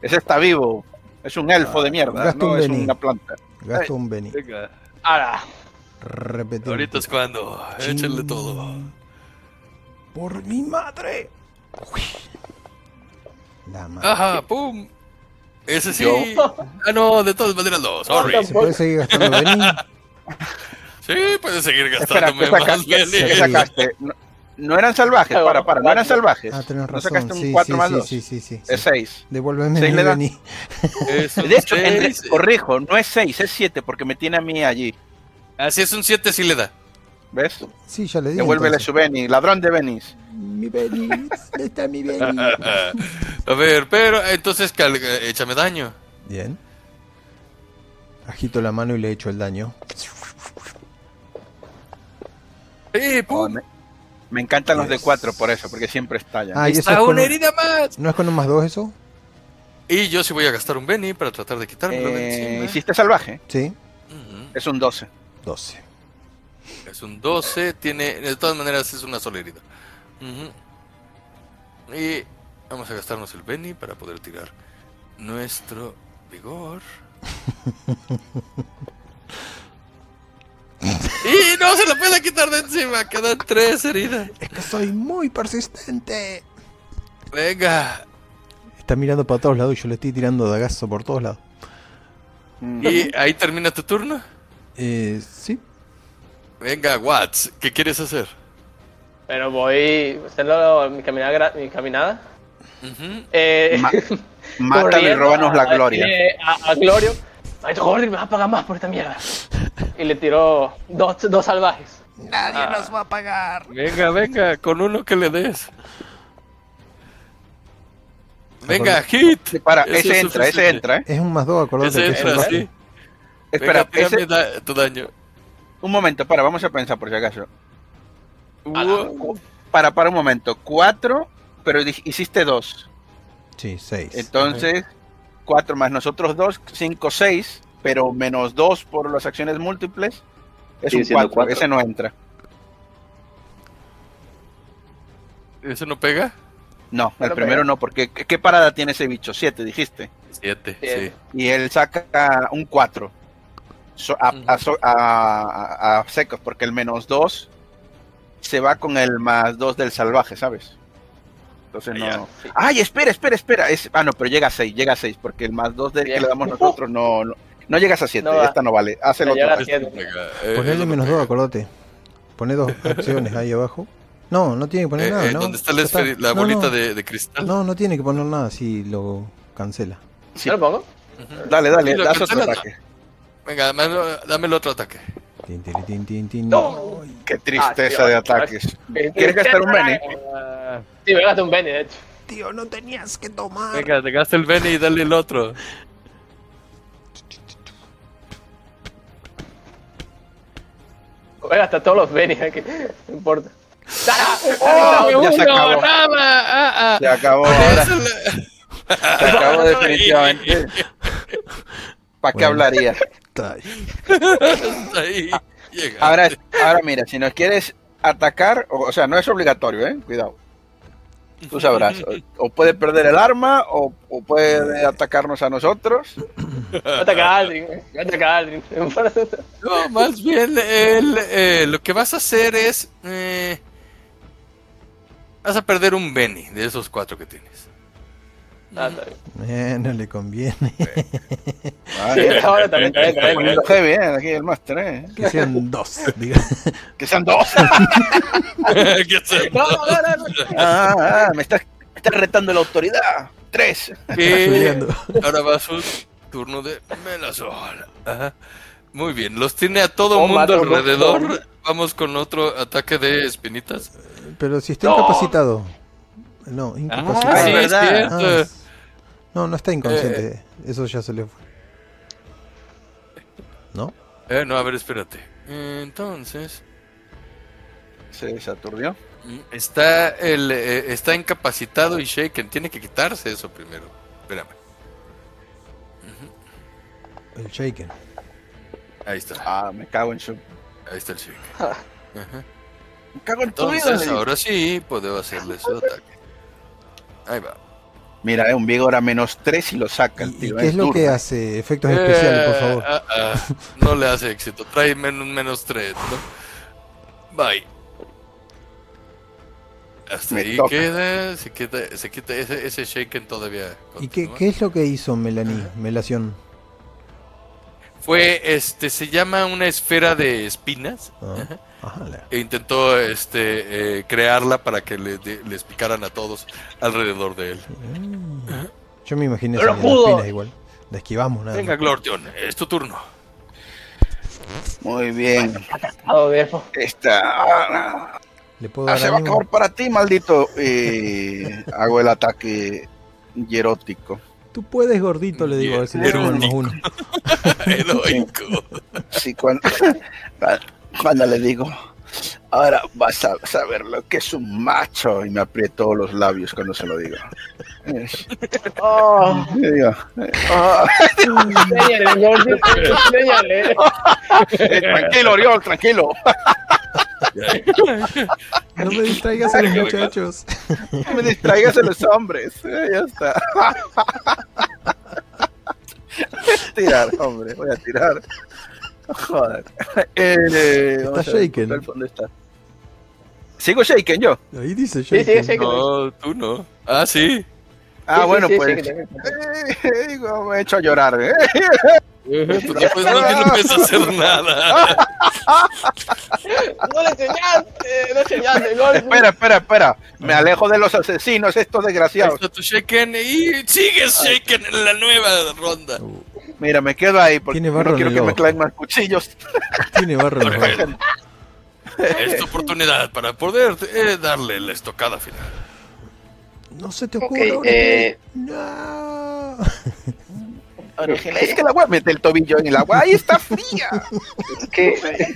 Ese está vivo. Es un elfo de mierda, Gasto no un es Beni. una planta. Gasto un Beni. Venga, Ahora, Repetir. ahorita es cuando. Échenle todo. Por mi madre. Uy. La madre. Ajá, pum. Ese sí. Yo- Ah, no, de todas maneras no. Sorry. ¿Se puede seguir gastando Beni? Sí, puedes seguir Espera, gastándome ¿qué más, sacaste? Benny. ¿Qué sacaste? No, no eran salvajes, para, para, no eran salvajes. Ah, tenés ¿No razón. sacaste un Sí, 4 sí, más sí, 2? sí, sí, sí, Es sí. 6. Devuélveme. Es un De hecho, en- seis. corrijo, no es 6, es 7 porque me tiene a mí allí. Así es un 7 sí le da. ¿Ves? Sí, ya le di. Devuélvele su Benny, ladrón de Benis. Mi Beni. ¿Dónde está mi Beni? A ver, pero entonces cal- eh, échame daño. Bien. Agito la mano y le echo el daño. Sí, Oh, pum. me, me encantan los de Yes. 4 por eso, porque siempre estallan. Ah, y eso es Está con una un- herida más. ¿No es con un más dos eso? Y yo sí voy a gastar un Benny para tratar de quitármelo de Eh, encima. ¿Hiciste salvaje? Sí. Ujú. Es un 12. 12. Es un 12, tiene, de todas maneras es una sola herida. Y vamos a gastarnos el Benny para poder tirar nuestro vigor. y no se lo puede quitar de encima, quedan tres heridas. Es que soy muy persistente. Venga. Está mirando para todos lados y yo le estoy tirando dagazo por todos lados. Y ahí termina tu turno. Eh, sí. Venga, Watts, ¿qué quieres hacer? pero voy a hacerlo mi caminada. gra- Mi caminada. Ujú. Eh, Ma- Mátalo y róbanos la a- gloria. eh, A, a Glorio. Gordon, me vas a pagar más por esta mierda. Y le tiró dos, dos salvajes. Nadie Ah. nos va a pagar. Venga, venga, con uno que le des. Venga, hit. Sí, para, Ese ese es entra, ese entra, ¿eh? Es un más dos, acordate Ese que entra, sí. Espera, Venga, ese- da- tu daño. Un momento, para, vamos a pensar por si acaso. Uh, Para, para un momento. 4, pero hiciste 2. Sí, 6. Entonces, 4 más nosotros 2, 5, 6, pero menos 2 por las acciones múltiples. Es un siendo 4, cuatro. ese no entra. ¿Eso no pega? No, el No primero pega. no, porque ¿qué parada tiene ese bicho? 7, dijiste. Siete, Siete. sí. Y él saca un 4. a, Ujú. a so- a- a- a secos, porque el menos 2 se va con el más 2 del salvaje, ¿sabes? Entonces Ya. no. ¡Ay, espera, espera, espera! Es... Ah, no, pero llega a 6, llega a 6, porque el más 2 del que le damos nosotros no, no, no llegas a 7. No va. esta no vale. Haz el otro. Venga, eh, no menos pega. 2, acordate. Poné dos acciones ahí abajo. No, no tiene que poner Eh, nada, eh, ¿no? ¿Dónde está la, está. bolita no. De, de cristal? No, no tiene que poner nada si lo cancela. Sí. ¿Yo lo pongo? Dale, dale, Sí, haz otro ataque. Venga, dame, dame el otro ataque. Tin, tin, tin, tin, tin. No. Qué tristeza Ah, de ataques. ¿Quieres gastar un Bene? Eh, Sí, voy a gastar un Bene, de hecho. Tío, no tenías que tomar. Venga, te gasta el Benny y dale el otro. Voy a gastar todos los Benes aquí. No importa. Oh, ya se acabó. nada! Ah, ah. Se acabó ahora. Se acabó definitivamente. ¿Para qué Bueno. hablaría? Está ahí. Ahí llega. Ahora, ahora mira, si nos quieres atacar, o, o sea, no es obligatorio, ¿eh? Cuidado. Tú sabrás. O, o puede perder el arma, o, o puede atacarnos a nosotros. Ataca a Aldrin. Ataca a Aldrin. No, más bien el, eh, lo que vas a hacer es... eh, vas a perder un Benny de esos cuatro que tienes. Ah, está bien. Eh, no le conviene. Sí, ahora también, Está poniendo heavy, ¿eh? Aquí el máster, ¿eh? Que sean dos. diga. Que sean dos. Que se- No, no, no, no. Ah, ah, me estás, me estás retando la autoridad. Tres. chuleando. ahora va su turno de Melazol. Ajá. Muy bien, los tiene a todo Oh, mundo alrededor. no. Vamos con otro ataque de espinitas. Pero si está No. incapacitado. No, Ah, incapacitado. es sí, es verdad. cierto. Ah, no, no está inconsciente. Eso ya se le fue. ¿No? Eh, no, a ver, espérate. Entonces, Se desaturdió. mm, está el eh, está incapacitado y Shaken. Tiene que quitarse eso primero. Espérame. El shaken. Ahí está. Ah, me cago en su. Ahí está el Shaken. Ajá. cago en tu Entonces, vida. ahora sí puedo hacerle su ataque. Ahí va. Mira, eh, un vigor a menos 3 y lo saca el ¿Y, y tío. qué es lo que hace? Efectos especiales, por Eh, favor. ah, ah, no le hace éxito. Trae menos, menos 3, ¿no? Bye. Hasta Me ahí toca. queda, se queda, se quita ese, ese shaken todavía. ¿Y qué, es lo que hizo Melanie? Melación. Fue, este, se llama una esfera de espinas. Ah, E intentó, este, eh, crearla para que le- de- les picaran a todos alrededor de él. Yo me imaginé Pero esas pudo. igual. La esquivamos nada. Venga. Glortion, es tu turno. Muy bien. Esta. ah, Le puedo ah, dar se va a acabar para ti, maldito. Eh, hago el ataque hierótico. Tú puedes, gordito, le digo, a ver si le sumo el más uno. Heroico. Sí, cuando, cuando le digo, ahora vas a saber lo que es un macho. Y me aprieto los labios cuando se lo digo. Oh, digo, ah, eh, tranquilo, Oriol, tranquilo. No me distraigas a los muchachos. No me distraigas a los hombres. Eh, ya está. Voy a tirar, hombre, voy a tirar. Joder. Eh, a ver, shaken. ¿Dónde está? Sigo shaken yo. Ahí dice Sí, sí, Shaken. No, tú no. Ah, sí. Ah, Sí, bueno, sí, pues. sí, eh, me he hecho llorar. ¿eh? Tú no no hacer nada. No le enseñaste, no enseñaste, Gordy. espera, espera, espera. Me alejo de los asesinos, estos desgraciados. está tu shaken y sigues shaken en la nueva ronda. Mira, me quedo ahí porque Tiene no quiero que me claven más cuchillos. Tiene barro. Es tu oportunidad para poder eh, darle la estocada final. No se te ahora eh, No. Es que el agua mete el tobillo en el agua. ¡Ahí está fría! es que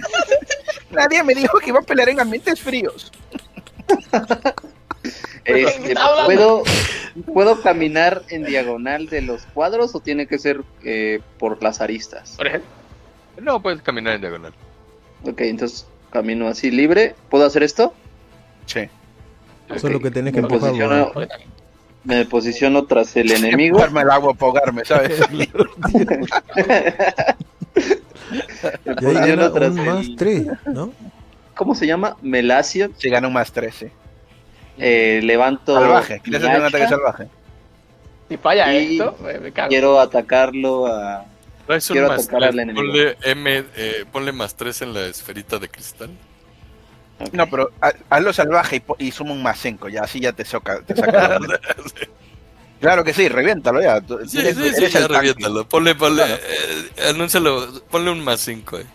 Nadie me dijo que iba a pelear en ambientes fríos. Este? ¿puedo, ¿puedo caminar en diagonal de los cuadros o tiene que ser eh, por las aristas? Por ejemplo. No, puedes caminar en diagonal. Ok, entonces camino así libre. ¿Puedo hacer esto? Sí. Solo Ok, que tenés que me posiciono, me posiciono tras el enemigo. Darme el agua ahogarme, ¿sabes? me Y ahí posiciono tras un más el- tres, ¿no? ¿Cómo se llama? Melacio. Si gana un más 13. Eh, levanto. Salvaje. ¿Quieres hacer un ataque salvaje? Si falla Y- esto, me, me cago. Quiero atacarlo a. Traes un Quiero más atacar al enemigo. Ponle, M, eh, ponle más 3 en la esferita de cristal. Ok. No, pero ha- hazlo salvaje y, y suma un más 5. Ya así ya te, soca, te saca. la- claro que sí, reviéntalo ya. Tú- Sí, eres- sí, sí, eres ya reviéntalo. Ponle, ponle, Claro. eh, anúncialo, ponle un más 5. Eh.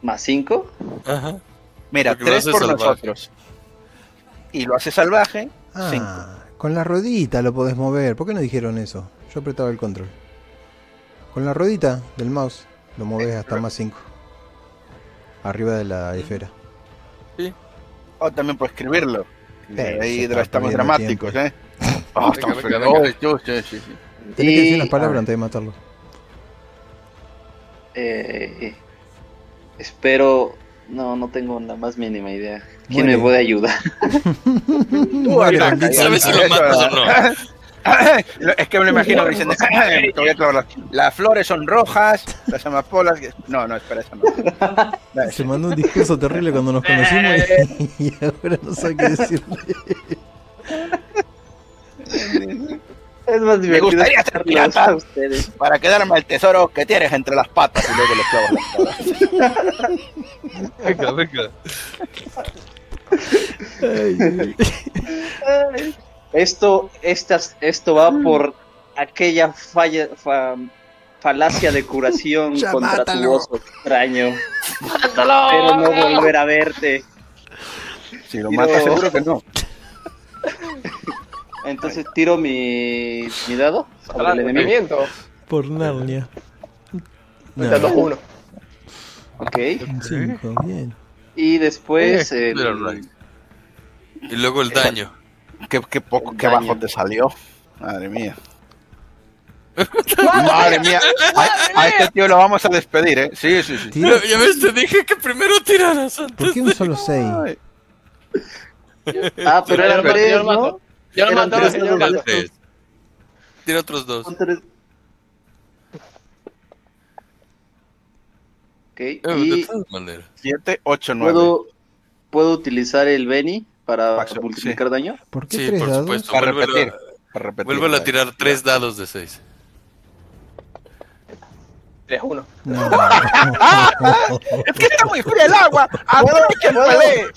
Más 5. Ajá. Mira, Porque lo 3 hace por salvaje. nosotros. Y lo hace salvaje. Cinco. Ah, con la ruedita lo podés mover. ¿Por qué no dijeron eso? Yo apretaba el control. Con la ruedita del mouse lo movés hasta más 5. Arriba de la esfera. O también por escribirlo. Pero Ahí estamos dramáticos, ¿eh? Ah, estamos venga, felices. venga. Oh, sí, sí, sí, sí. Tenés que decir unas palabras antes de matarlo. Eh, espero. No, no tengo la más mínima idea. ¿Quién me puede ayudar? Tú ya. ¿Sabes si lo Eso- matas o no? Es que me lo imagino diciendo, te voy a clavar las, las flores son rojas, las amapolas. No, no, espera, eso no. Dale, Se mandó un discurso terrible cuando nos conocimos y, y ahora no sé qué decirle. Es más divertido gustaría ser pirata. a ustedes. Para quedarme el tesoro que tienes entre las patas y luego le clavas las patas. Venga, venga. Esto, estas, esto va por aquella falla, fa- falacia de curación Ya contra mátalo. tu oso extraño. ¡Mátalo! Pero no volver a verte. Si lo Tiro- mata, seguro que no. Entonces tiro mi, mi dado sobre el enemigo. Por Narnia. Ahorita dos, uno. Ok. 5, bien. Y después. Eh, el-. Y luego el daño. Qué, qué poco, qué Daño. bajo te salió. Madre mía. Madre mía. A, a este tío lo vamos a despedir, ¿eh? Sí, sí, sí. Tira- Ya, ves, te dije que primero tiraras antes. ¿Por qué un solo 6? Ay, Ah, pero lo mato. ¿no? Yo lo de estos. Tres. Tira otros dos. Son tres. Ok, Eh, y todas maneras. 7, 8, 9. puedo, puedo utilizar el Benny para Paxo, multiplicar daño. ¿Por qué Sí, tres por dados? supuesto. Para repetir. repetir. A tirar tres dados de seis. 3-1. No. Es que está muy fría el agua. Aprovechenle.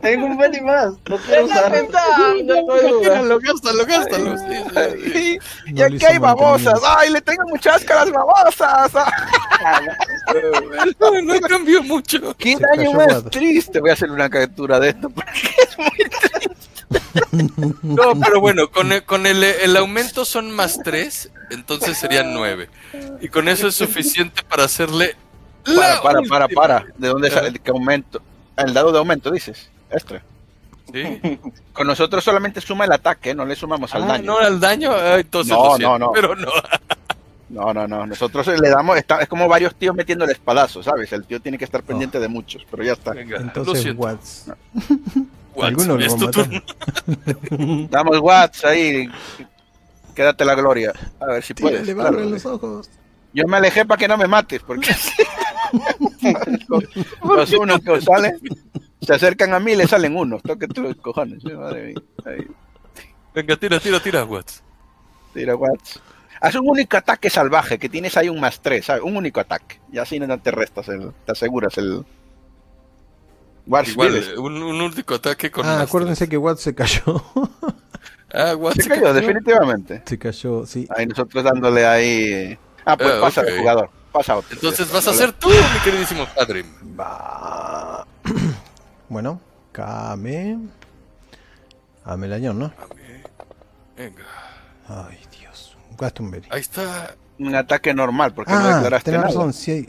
Tengo un Benny más. No quiero usar. Gástalo, gástalo, gástalo. Sí, sí, sí. Y aquí hay babosas. Ay, le tengo muchas caras babosas. No, no cambió mucho. Qué Se daño más triste. Voy a hacer una captura de esto porque es muy triste. No, pero bueno, con el, con el, el aumento son más tres, entonces serían nueve. Y con eso es suficiente para hacerle. Para, para, para, última. para. ¿De dónde sale? ¿Qué aumento? El dado de aumento, dices. Este. Sí. Con nosotros solamente suma el ataque, no le sumamos al Ah, daño. no, al daño, ah, entonces No, siento, no, no. Pero no. No, no, no. Nosotros le damos. Está, es como varios tíos metiendo el espadazo, ¿sabes? El tío tiene que estar pendiente de muchos, pero ya está. Venga, Entonces, Algunos lo van. Damos Watts ahí. Quédate la gloria. A ver si puedes. Claro. los ojos. Yo me alejé para que no me mates, porque los unos que os salen se acercan a mí y le salen unos. Tóquete los cojones. eh, Madre mía. Ahí, Venga, tira, tira, tira, Watts. tira Watts. Haz un único ataque salvaje, que tienes ahí un más tres, ¿sabes? Un único ataque. Y así no te restas, el, te aseguras el. Watts, Igual, eh, un, un único ataque con. Ah, acuérdense tres. que Watts se cayó. Ah, Watts Se cayó, definitivamente. se cayó, sí. Ahí nosotros dándole ahí. Ah, pues Ah, pasa jugador. Pasa otro. Entonces vas a ser tú, mi queridísimo padre. Va. Bueno, Kame. Amelañón, ¿no? Venga, Ay, Dios. Glastonbury. ahí está. Un ataque normal, porque no Ah, declaraste tenés nada. razón, sí hay-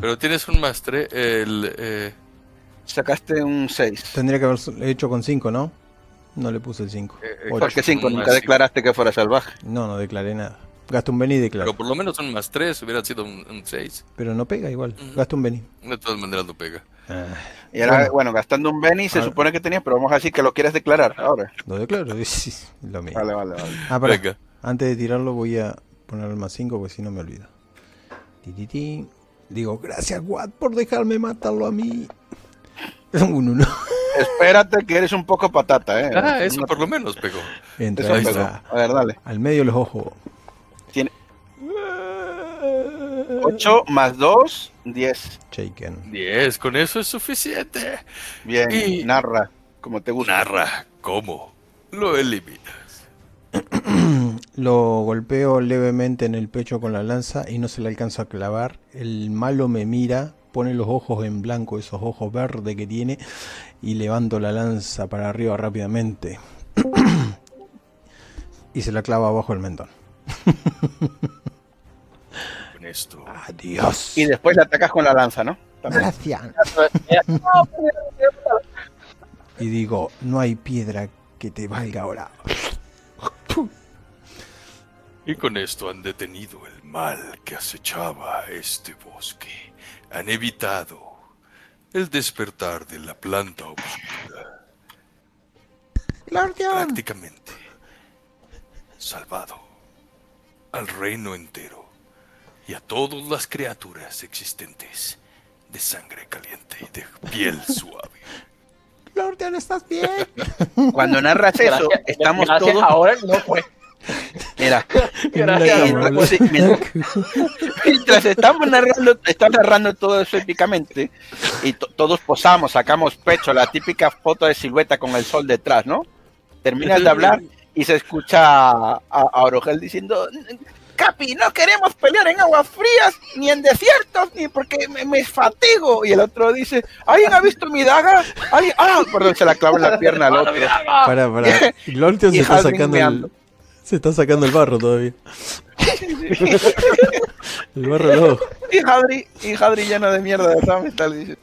Pero tienes un más tres. El, eh, Sacaste un 6. Tendría que haber hecho con 5, ¿no? No le puse el 5. Eh, eh. Porque 5, Un nunca declaraste que fuera salvaje. No, no declaré nada. Gasto un Beni y declaré. pero por lo menos un más tres hubiera sido un, un seis. Pero no pega igual. Ujú. Gasto un Beni. De todas maneras no pega. Ah, Y era, bueno, Bueno. gastando un Benny se Ah. supone que tenías, pero vamos a decir que lo quieres declarar ahora. lo declaro. lo mismo. Vale, vale, vale. Ah, pará. Venga. Antes de tirarlo voy a poner el más 5 porque si no me olvido. Ti, ti, ti. Digo, gracias Watt por dejarme matarlo a mí. Un 1. Espérate que eres un poco patata, eh. Ah, eso por lo menos pegó. Entra, eso pegó. A ver, dale. Al medio los ojos. Tiene 8 más 2, 10. Shaken. Diez, con eso es suficiente. Bien, Y- narra, como te gusta. Narra cómo lo eliminas. Lo golpeo levemente en el pecho con la lanza y no se le alcanza a clavar. El malo me mira, pone los ojos en blanco, esos ojos verdes que tiene, y levanto la lanza para arriba rápidamente. y se la clava abajo el mentón. Con esto. Adiós. Y después le atacas con la lanza, ¿no? También. Gracias. Y digo, no hay piedra que te valga ahora. Y con esto han detenido el mal que acechaba este bosque. Han evitado el despertar de la planta oscura. Lordion. Prácticamente salvado al reino entero y a todas las criaturas existentes de sangre caliente y de piel suave. Lordion, ¿estás bien? Cuando narras eso, Gracias- estamos gracias, todos. ahora no fue. Mira, Gracias. mientras, sí, mientras- mientras estamos narrando, estás narrando todo eso épicamente y to- todos posamos, sacamos pecho, la típica foto de silueta con el sol detrás, ¿no? Terminas de hablar y se escucha a, a Orogel diciendo, Capi, no queremos pelear en aguas frías, ni en desiertos, ni porque me, me fatigo. Y el otro dice, ¿alguien ha visto mi daga? ¿Alguien? Ah, perdón, se la clava en la pierna al otro. Para, para. Se está sacando el, meando. Se está sacando el barro todavía. El barro. Y Hadri, y Hadri lleno de mierda de y tal, dice.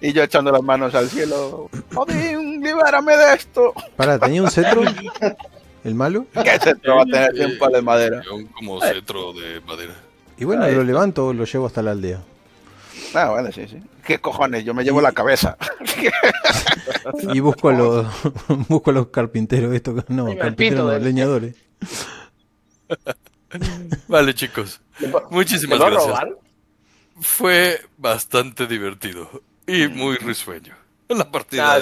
Y yo echando las manos al cielo. Odín, libérame de esto. Para, ¿tenía un cetro? ¿El malo? ¿Qué centro va a tener un palo de madera? Un como cetro de madera. Y bueno, lo levanto, lo llevo hasta la aldea. Ah, vale, sí, sí. ¿Qué cojones? Yo me llevo la cabeza. y busco a los, busco los carpinteros, esto, no, carpinteros, no, leñadores. Vale, chicos. Muchísimas gracias. Fue bastante divertido y muy risueño. La partida.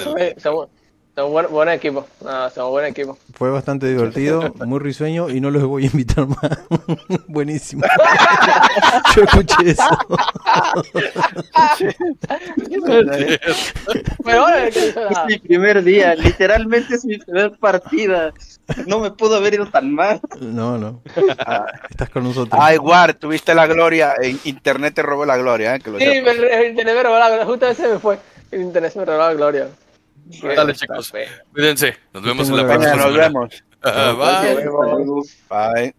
Somos buen, equipo. somos buen equipo. Fue bastante divertido, muy risueño y no los voy a invitar más. Buenísimo. Yo escuché eso. es mi primer día, literalmente es mi primer partida. No me pudo haber ido tan mal. No, no. Estás con nosotros. Ay, Guard, tuviste la gloria. Internet te robó la gloria. ¿eh? sí, el internet me robó la gloria. Justo ese me fue. El internet me robó la gloria. Dale, chicos. Cuídense. Nos vemos en la próxima. Nos vemos. Bye. Bye.